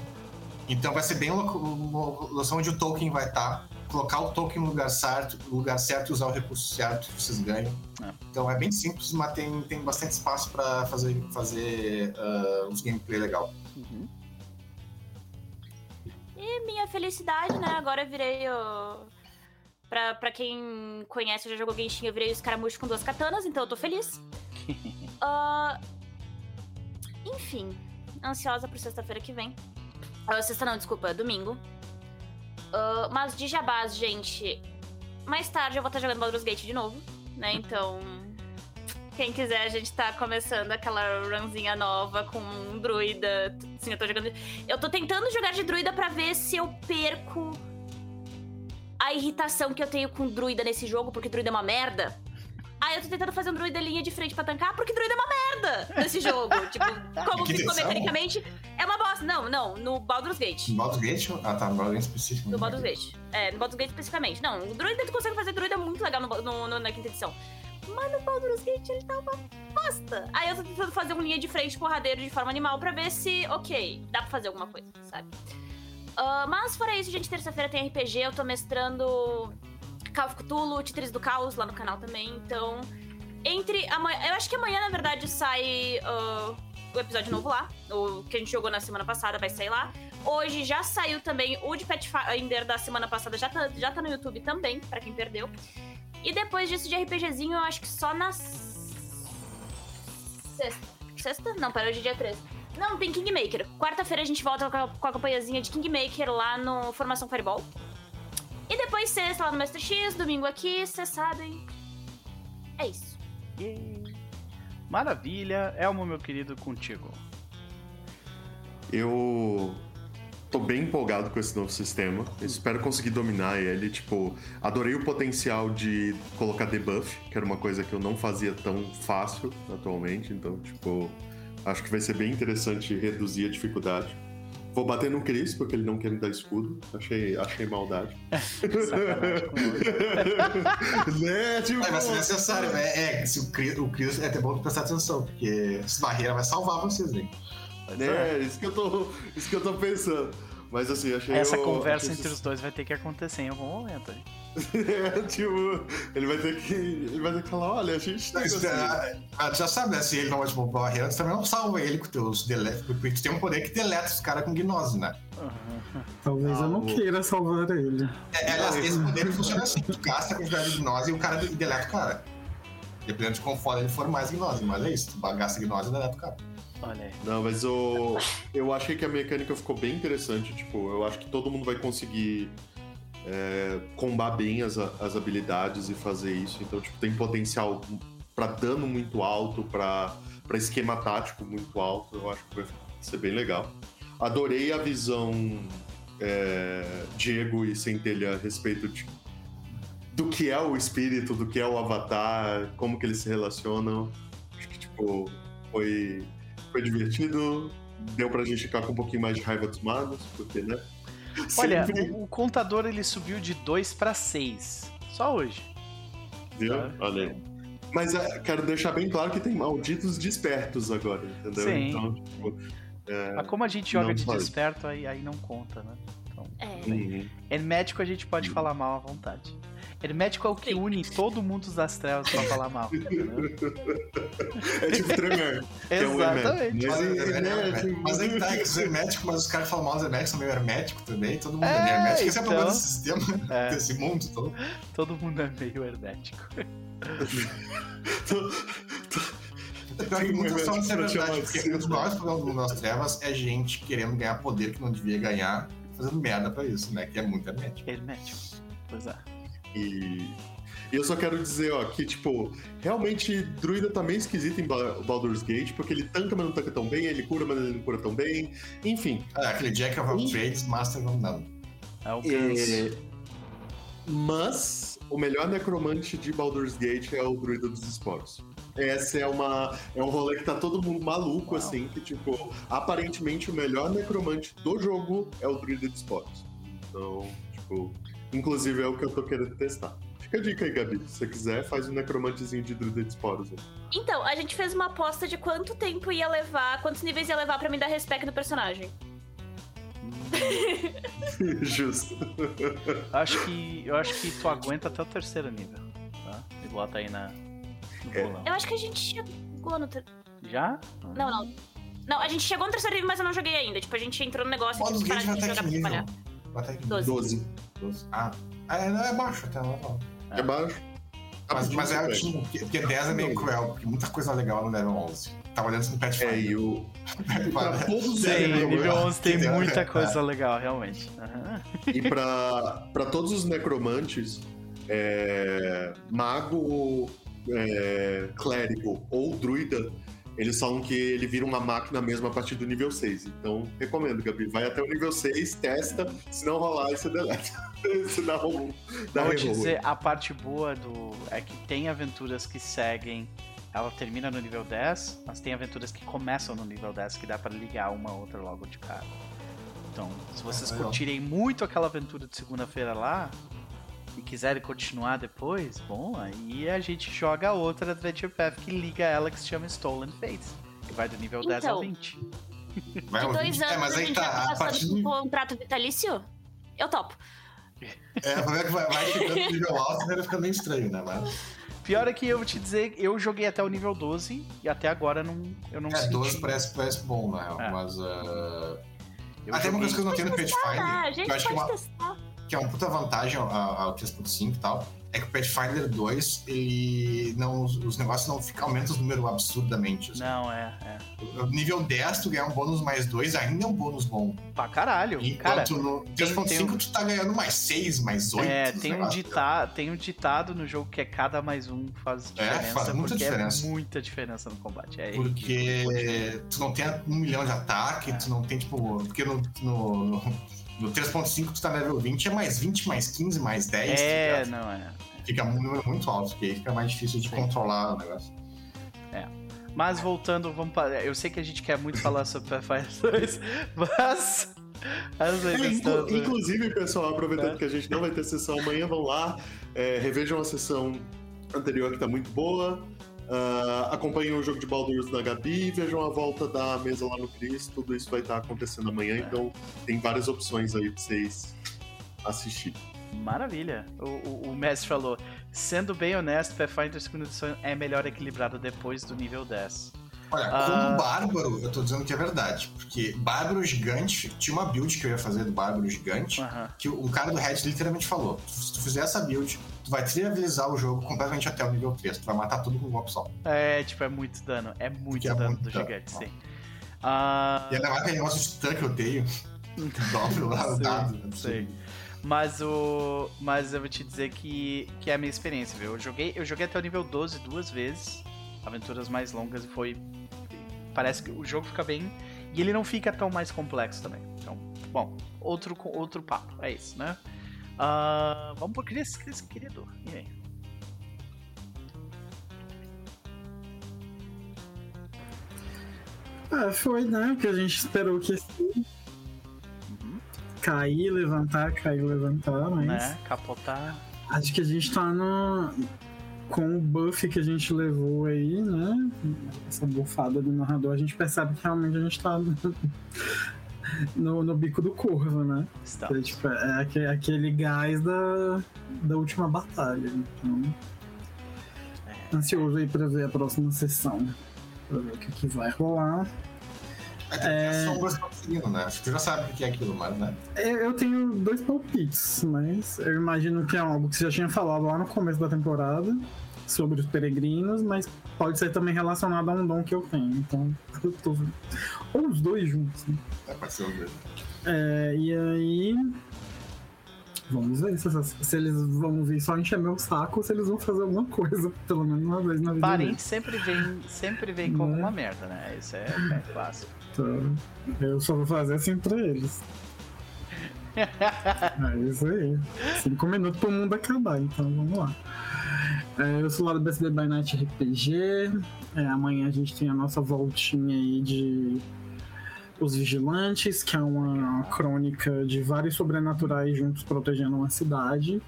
Então vai ser bem noção onde o token vai estar, colocar o token no lugar certo, lugar certo e usar o recurso certo que vocês ganham. É. Então é bem simples, mas tem, tem bastante espaço pra fazer, fazer ah, uns gameplay legal. Uhum. E minha felicidade, né? Agora eu virei o. Pra, pra quem conhece, já jogou Genshin, eu virei o escaramujo com duas katanas, então eu tô feliz. Ah, Enfim, ansiosa por sexta-feira que vem. Ah, sexta não, desculpa, domingo. Ah, mas de jabás, gente. Mais tarde eu vou estar jogando Baldur's Gate de novo, né? Então. Quem quiser, a gente tá começando aquela runzinha nova com um druida. Sim, eu tô jogando. Eu tô tentando jogar de druida pra ver se eu perco a irritação que eu tenho com druida nesse jogo, porque druida é uma merda. Aí eu tô tentando fazer um druida linha de frente pra tancar, porque druida é uma merda nesse jogo. tipo, como Que ficou mecanicamente, é uma bosta. Não, não, no Baldur's Gate. No Baldur's Gate? Ah tá, no Baldur's Gate específico. No? Baldur's Gate. É, no Baldur's Gate especificamente. Não, o druida tu consegue fazer druida muito legal no, no- no- na quinta edição. Mas no Baldur's Gate ele tá uma bosta. Aí eu tô tentando fazer um linha de frente porradeiro de forma animal pra ver se, ok, dá pra fazer alguma coisa, sabe? Ah, mas fora isso, gente, terça-feira tem RPG, eu tô mestrando Call of Cthulhu, do Caos lá no canal também, então... Entre amanhã... Eu acho que amanhã, na verdade, sai ah, o episódio novo lá. O que a gente jogou na semana passada vai sair lá. Hoje já saiu também o de Pathfinder da semana passada, já tá, já tá no YouTube também, pra quem perdeu. E depois disso de RPGzinho, eu acho que só na sexta. Sexta? Não, para hoje é dia 13. Não, tem Kingmaker. Quarta-feira a gente volta com a, com a campanhazinha de Kingmaker lá no Formação Fireball. E depois sexta lá no Mestre X, domingo aqui, vocês sabem. É isso. Yay. Maravilha. Elmo, meu querido, contigo. Eu tô bem empolgado com esse novo sistema. Eu espero conseguir dominar ele. Tipo, adorei o potencial de colocar debuff, que era uma coisa que eu não fazia tão fácil atualmente. Então, tipo, acho que vai ser bem interessante reduzir a dificuldade. Vou bater no Chris, porque ele não quer me dar escudo. Achei, achei maldade. Ele. né? Tipo, É, vai ser necessário, né? É, se o Chris, o Chris é até bom prestar atenção, porque essa barreira vai salvar vocês, hein? É, isso que eu tô, isso que eu tô pensando. Mas assim, achei Essa o- conversa achei entre os dois vai ter que acontecer em algum momento. hein? É, tipo, ele vai ter que. Ele vai ter que falar, olha, a gente tá. Mas, ah, ah, tu já sabe, né? Se ele não é tipo barreira, tu também não salva ele com teus deletes, porque tu tem um poder que deleta os caras com gnose, né? Talvez eu não Ah, queira salvar ele. É, aliás, esse poder funciona assim: tu gasta a quantidade de gnose e o cara deleta o cara. Dependendo de quão foda ele for, mais gnose. Mas é isso, tu gasta gnose e deleta o cara. Olha aí. Não, mas o. Eu achei que a mecânica ficou bem interessante. Tipo, eu acho que todo mundo vai conseguir é, combar bem as, as habilidades e fazer isso. Então, tipo, tem potencial pra dano muito alto, pra esquema tático muito alto. Eu acho que vai ser bem legal. Adorei a visão é, Diego e Centelha a respeito de, do que é o espírito, do que é o avatar, como que eles se relacionam. Acho que, tipo, foi, foi divertido. Deu pra gente ficar com um pouquinho mais de raiva dos magos, porque, né? Olha, o, o contador ele subiu de 2 pra 6. Só hoje. viu? Olha aí. Mas é, quero deixar bem claro que tem malditos despertos agora, entendeu? Sim. Então, tipo, Mas como a gente joga de pode. desperto, aí, aí não conta, né? Então, É. uhum. hermético a gente pode falar mal à vontade. Hermético é o que Sim. une todo mundo das trevas pra falar mal. entendeu? É tipo tremer. que é o Exatamente. hermético. Mas, Mas, é, é, né, é, tipo, mas aí tá, é que os herméticos, mas os caras falam mal dos herméticos, são meio herméticos também. Todo mundo é, É, meio hermético. Esse é o problema então. desse sistema, É, desse mundo todo. todo mundo é meio hermético. Pior que muitas são te verdade, chamar porque um dos maiores problemas do mundo das trevas é gente querendo ganhar poder que não devia ganhar, fazendo merda pra isso, né? Que é muito hermético. Hermético. Pois é. E, e eu só quero dizer, ó, que, tipo, realmente druida tá meio esquisito em Ba- Baldur's Gate, porque ele tanca, mas não tanca tão bem, ele cura, mas ele não cura tão bem. Enfim, É, aquele Jack of all trades, Master of None. É o ganso. É, Mas o melhor necromante de Baldur's Gate é o Druida dos Esporos. Essa é uma é um rolê que tá todo mundo maluco Uau. assim, que tipo, aparentemente o melhor necromante do jogo é o Druida dos Esporos. Então, tipo, inclusive é o que eu tô querendo testar. Fica a dica aí, Gabi. Se você quiser, faz um necromantezinho de Druida de Esporos aí. Então, a gente fez uma aposta de quanto tempo ia levar, quantos níveis ia levar pra me dar respect no personagem. Justo. Acho que, eu acho que tu aguenta até o terceiro nível. Tá? E bota aí na, É. Eu acho que a gente chegou no. ter- Já? Não, não. Não, a gente chegou no terceiro nível, mas eu não joguei ainda. Tipo, a gente entrou no negócio e Gate parar de jogar que pra nível? trabalhar. Vai até que Doze. 12. Doze. Ah, é, não é baixo até, não é. É baixo. Mas, mas é altinho, porque, porque 10 é meio cruel, porque muita coisa legal no level 11. Tava olhando isso no É, Pathfinder. e o. pra Para- todos os Sim, Sério, nível eu- 11 tem muita é. coisa legal, realmente. E pra, pra todos os necromantes, é, mago, é, clérigo ou druida, eles falam que ele vira uma máquina mesmo a partir do nível 6. Então, recomendo, Gabi. Vai até o nível 6, testa, se não rolar, você deleta. você dá um. Dá Vou te dizer, a parte boa do. é que tem aventuras que seguem. Ela termina no nível 10, mas tem aventuras que começam no nível 10 que dá pra ligar uma ou outra logo de cara. Então, se vocês Ah, curtirem muito aquela aventura de segunda-feira lá e quiserem continuar depois, bom, aí a gente joga outra Adventure Path que liga ela que se chama Stolen Fates. Que vai do nível 10 ao Então. 20. Vai De dois 20. anos É, mas a aí gente tá, partir passando do. por um contrato vitalício? Eu topo. É, o problema é que vai, vai chegando no nível alto e vai ficando meio estranho, né? Mas, Pior é que eu vou te dizer, eu joguei até o nível 12 e até agora não, eu não é, senti. 12 parece, parece bom, na real. É. Mas. Eu até uma coisa que eu não tenho no Ah, a Pathfinder. gente que pode testar. Que é uma puta vantagem ao, ao 3.5 e tal, é que o Pathfinder 2, ele não, os negócios não ficam, aumentam os números absurdamente. Assim. Não, é, é. O nível 10, tu ganhar um bônus mais 2 ainda é um bônus bom. Pra caralho. Cara, Enquanto no tem- tem 3.5 tu tá ganhando mais 6, mais 8. é, tem um, dita tem um ditado no jogo que é cada mais um faz É, diferença, faz muita porque diferença. é muita diferença no combate. É Porque tu não tem um milhão de ataque, tu não tem, tipo. Porque no, no, no, no 3.5 tu tá no level 20, é mais 20, mais 15, mais 10. É, tá não é. Fica um número muito alto, porque aí fica mais difícil de Sim. controlar o negócio. Mas voltando, vamos para. Eu sei que a gente quer muito falar sobre Pathfinder 2, mas. As É, inclu- inclusive, pessoal, aproveitando É. que a gente não vai ter sessão amanhã, vão lá, é, revejam a sessão anterior que tá muito boa. Ah, acompanhem o jogo de Baldur's da Gabi, vejam a volta da mesa lá no Cris, tudo isso vai estar acontecendo amanhã, É. então tem várias opções aí pra vocês assistirem. Maravilha. O, o, o mestre falou: sendo bem honesto, Pathfinder 2 edição é melhor equilibrado depois do nível 10. Olha, Ah. como bárbaro, eu tô dizendo que é verdade. Porque bárbaro gigante, tinha uma build que eu ia fazer do bárbaro gigante, Aham. que um cara do Reddit literalmente falou: se tu fizer essa build, tu vai trivializar o jogo completamente até o nível 3. Tu vai matar tudo com um golpe só. É, tipo, é muito dano. É muito Que é dano muito do dano. gigante, sim. Ah, E ainda mais aquele negócio de stun que eu tenho. Dobra lá o dado. né? sei. Mas o. Mas eu vou te dizer que, que é a minha experiência, viu? Eu joguei, eu joguei até o nível 12 duas vezes. Aventuras mais longas e foi. Parece que o jogo fica bem. E ele não fica tão mais complexo também. Então, bom, outro, outro papo. É isso, né? Ah, vamos pro Cris, Cris, querido. E aí? Ah, foi, né? O que a gente esperou que Uhum. cair, levantar, cair, levantar, mas Né? Capotar. acho que a gente tá no. Com o buff que a gente levou aí, né? Essa bufada do narrador, a gente percebe que realmente a gente tá no, no bico do corvo, né? Está. Que, tipo, é aque- aquele gás da, da última batalha. Então, ansioso aí pra ver a próxima sessão. Pra ver o que, que vai rolar. É, tem É. as sombras estão seguindo, né? Acho que tu já sabe o que é aquilo, mas, né? Eu eu tenho dois palpites, mas eu imagino que é algo que você já tinha falado lá no começo da temporada sobre os peregrinos, mas pode ser também relacionado a um dom que eu tenho. Então, eu tô... ou os dois juntos. Né? É, pode ser. É, e aí. Vamos ver se, se eles vão vir só encher meu saco ou se eles vão fazer alguma coisa, pelo menos uma vez na vida. Parente sempre vem, sempre vem com Né? alguma merda, né? Isso é, é clássico. Então, eu só vou fazer assim pra eles. É isso aí. Cinco minutos pro mundo acabar, então vamos lá. É, eu sou lá do BSB by Night RPG. É, amanhã a gente tem a nossa voltinha aí de Os Vigilantes, que é uma crônica de vários sobrenaturais juntos protegendo uma cidade.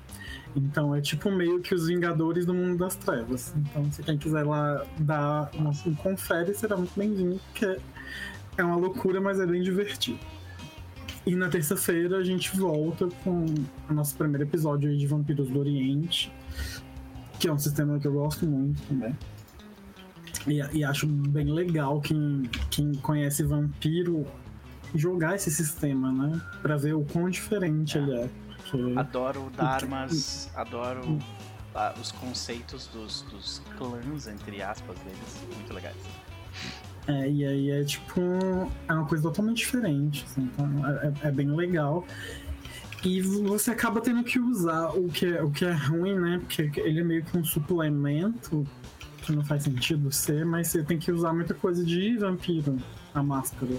Então é tipo meio que os Vingadores do Mundo das Trevas. Então, se quem quiser lá dar um confere, será muito bem-vindo, porque é uma loucura, mas é bem divertido. E na terça-feira a gente volta com o nosso primeiro episódio de Vampiros do Oriente, que é um sistema que eu gosto muito também. E, e acho bem legal quem, quem conhece Vampiro jogar esse sistema, né? Pra ver o quão diferente ele é. Porque- Adoro Dharmas, adoro ah, os conceitos dos, dos clãs, entre aspas, deles. Muito legais. É, e aí é tipo. É uma coisa totalmente diferente. assim, então é, é- é bem legal. E você acaba tendo que usar o que, é, o que é ruim, né? Porque ele é meio que um suplemento que não faz sentido ser, mas você tem que usar muita coisa de vampiro, a máscara.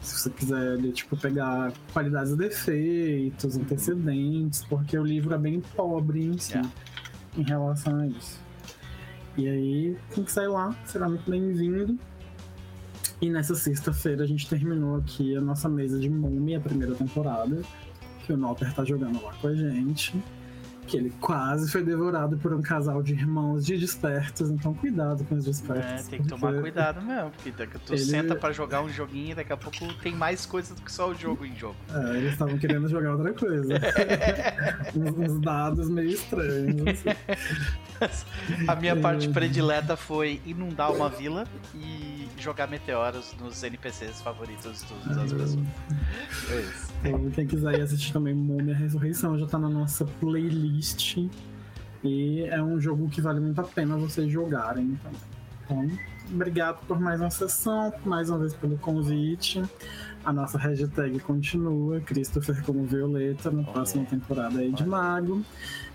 Se você quiser, tipo, pegar qualidades e defeitos, antecedentes, porque o livro é bem pobre em si, Yeah. em relação a isso. E aí, quem quiser ir lá, será muito bem-vindo. E nessa sexta-feira a gente terminou aqui a nossa mesa de Múmia, a primeira temporada, que o Noper tá jogando lá com a gente. Que ele quase foi devorado por um casal de irmãos de despertos, então cuidado com os despertos. É, tem que tomar cuidado mesmo, porque tu Ele- senta pra jogar um joguinho e daqui a pouco tem mais coisa do que só o jogo em jogo. É, eles estavam querendo jogar outra coisa. uns, uns dados meio estranhos. assim. A minha parte É. predileta foi inundar uma vila e jogar meteoros nos NPCs favoritos dos- das pessoas. É isso. Então, quem quiser ir assistir também Múmia Ressurreição já tá na nossa playlist. E é um jogo que vale muito a pena vocês jogarem. Então, obrigado por mais uma sessão, mais uma vez pelo convite. A nossa hashtag continua, Christopher como Violeta, na próxima temporada aí de Mago.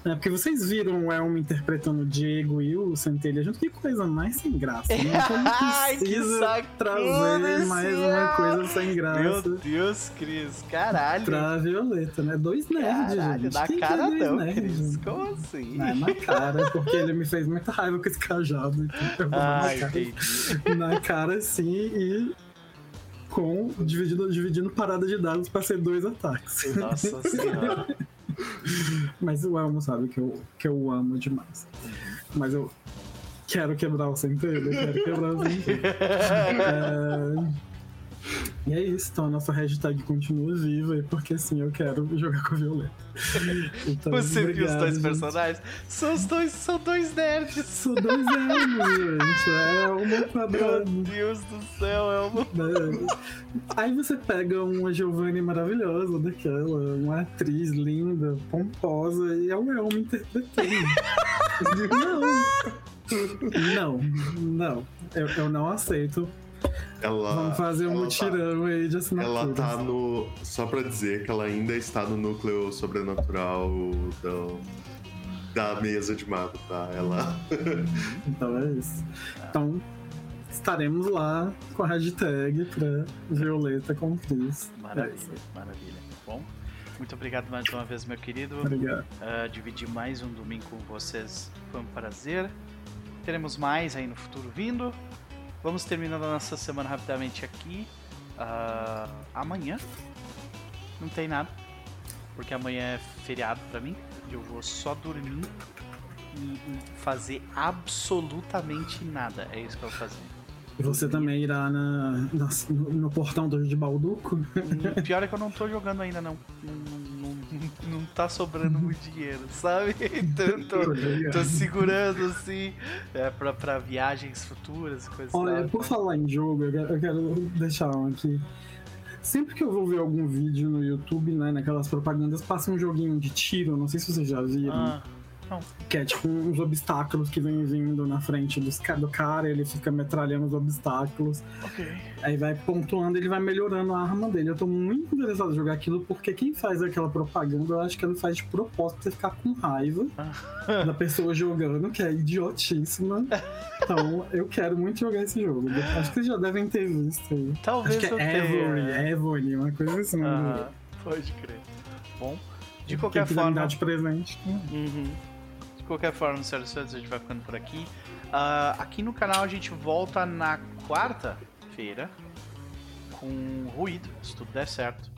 É, porque vocês viram o Elmo interpretando o Diego e o Centelha junto, que coisa mais sem graça. Né? Então que precisa sacanagem trazer mais uma coisa sem Meu graça Deus, Cris, caralho. pra Violeta, né? Dois nerds, Caralho, gente. na Quem que é cara dois não, nerds? Cris. Como assim? Não, é na cara, porque ele me fez muita raiva com esse cajado. Então eu vou Ah, na, cara, entendi. na cara sim e com dividindo, dividindo parada de dados pra ser dois ataques. Nossa senhora. Mas o Elmo sabe que eu, que eu amo demais. Mas eu quero quebrar o centelho, eu quero quebrar o centelho. É, E é isso, então a nossa hashtag continua viva, e porque sim, eu quero jogar com a Violeta. Então, Você viu os obrigado, dois gente. personagens? São os dois, são dois nerds. São dois anos, gente. É uma Meu quadrada. Deus do céu, é uma. né? Aí você pega uma Giovanni maravilhosa daquela, uma atriz linda, pomposa, e é o Elmo interpretando. Não. Não, não. Eu, eu não aceito. Ela, Vamos fazer um ela mutirão aí de Tá, assinaturas. ela tá no. Só pra dizer que ela ainda está no núcleo sobrenatural do, da mesa de mago, tá? Ela. Então é isso. Então, estaremos lá com a hashtag pra Violeta com Cris. É Maravilha, isso. maravilha. Bom, muito obrigado mais uma vez, meu querido. Obrigado. Ah, dividir mais um domingo com vocês foi um prazer. Teremos mais aí no futuro vindo. Vamos terminando a nossa semana rapidamente aqui. Ah, amanhã não tem nada, porque amanhã é feriado pra mim. Eu vou só dormir e, fazer absolutamente nada. É isso que eu vou fazer. E você também irá na, na- no, no portão do de Balduco? Pior é que eu não tô jogando ainda, não. Não, não, tá sobrando muito dinheiro, sabe? Então eu tô, tô segurando assim é, pra, pra viagens futuras e coisas Olha, tal. por falar em jogo, eu quero, eu quero deixar um aqui. Sempre que eu vou ver algum vídeo no YouTube, né, naquelas propagandas, passa um joguinho de tiro, não sei se vocês já viram. Ah, Que é tipo uns obstáculos que vem vindo na frente dos, do cara, ele fica metralhando os obstáculos. ok. Aí vai pontuando, ele vai melhorando a arma dele. Eu tô muito interessado em jogar aquilo, porque quem faz aquela propaganda, eu acho que ele faz de propósito você ficar com raiva da pessoa jogando, que é idiotíssima. Então, eu quero muito jogar esse jogo. Acho que vocês já devem ter visto aí. Talvez Acho que eu é. Evory, Evory, uma coisa assim. Ah, pode crer. Bom, de qualquer me forma. dar de presente. Uhum. Qualquer forma, senhoras e senhores, a gente vai ficando por aqui. Ah, aqui no canal a gente volta na quarta-feira com ruído, se tudo der certo.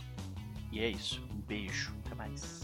E é isso. Um beijo. Até mais.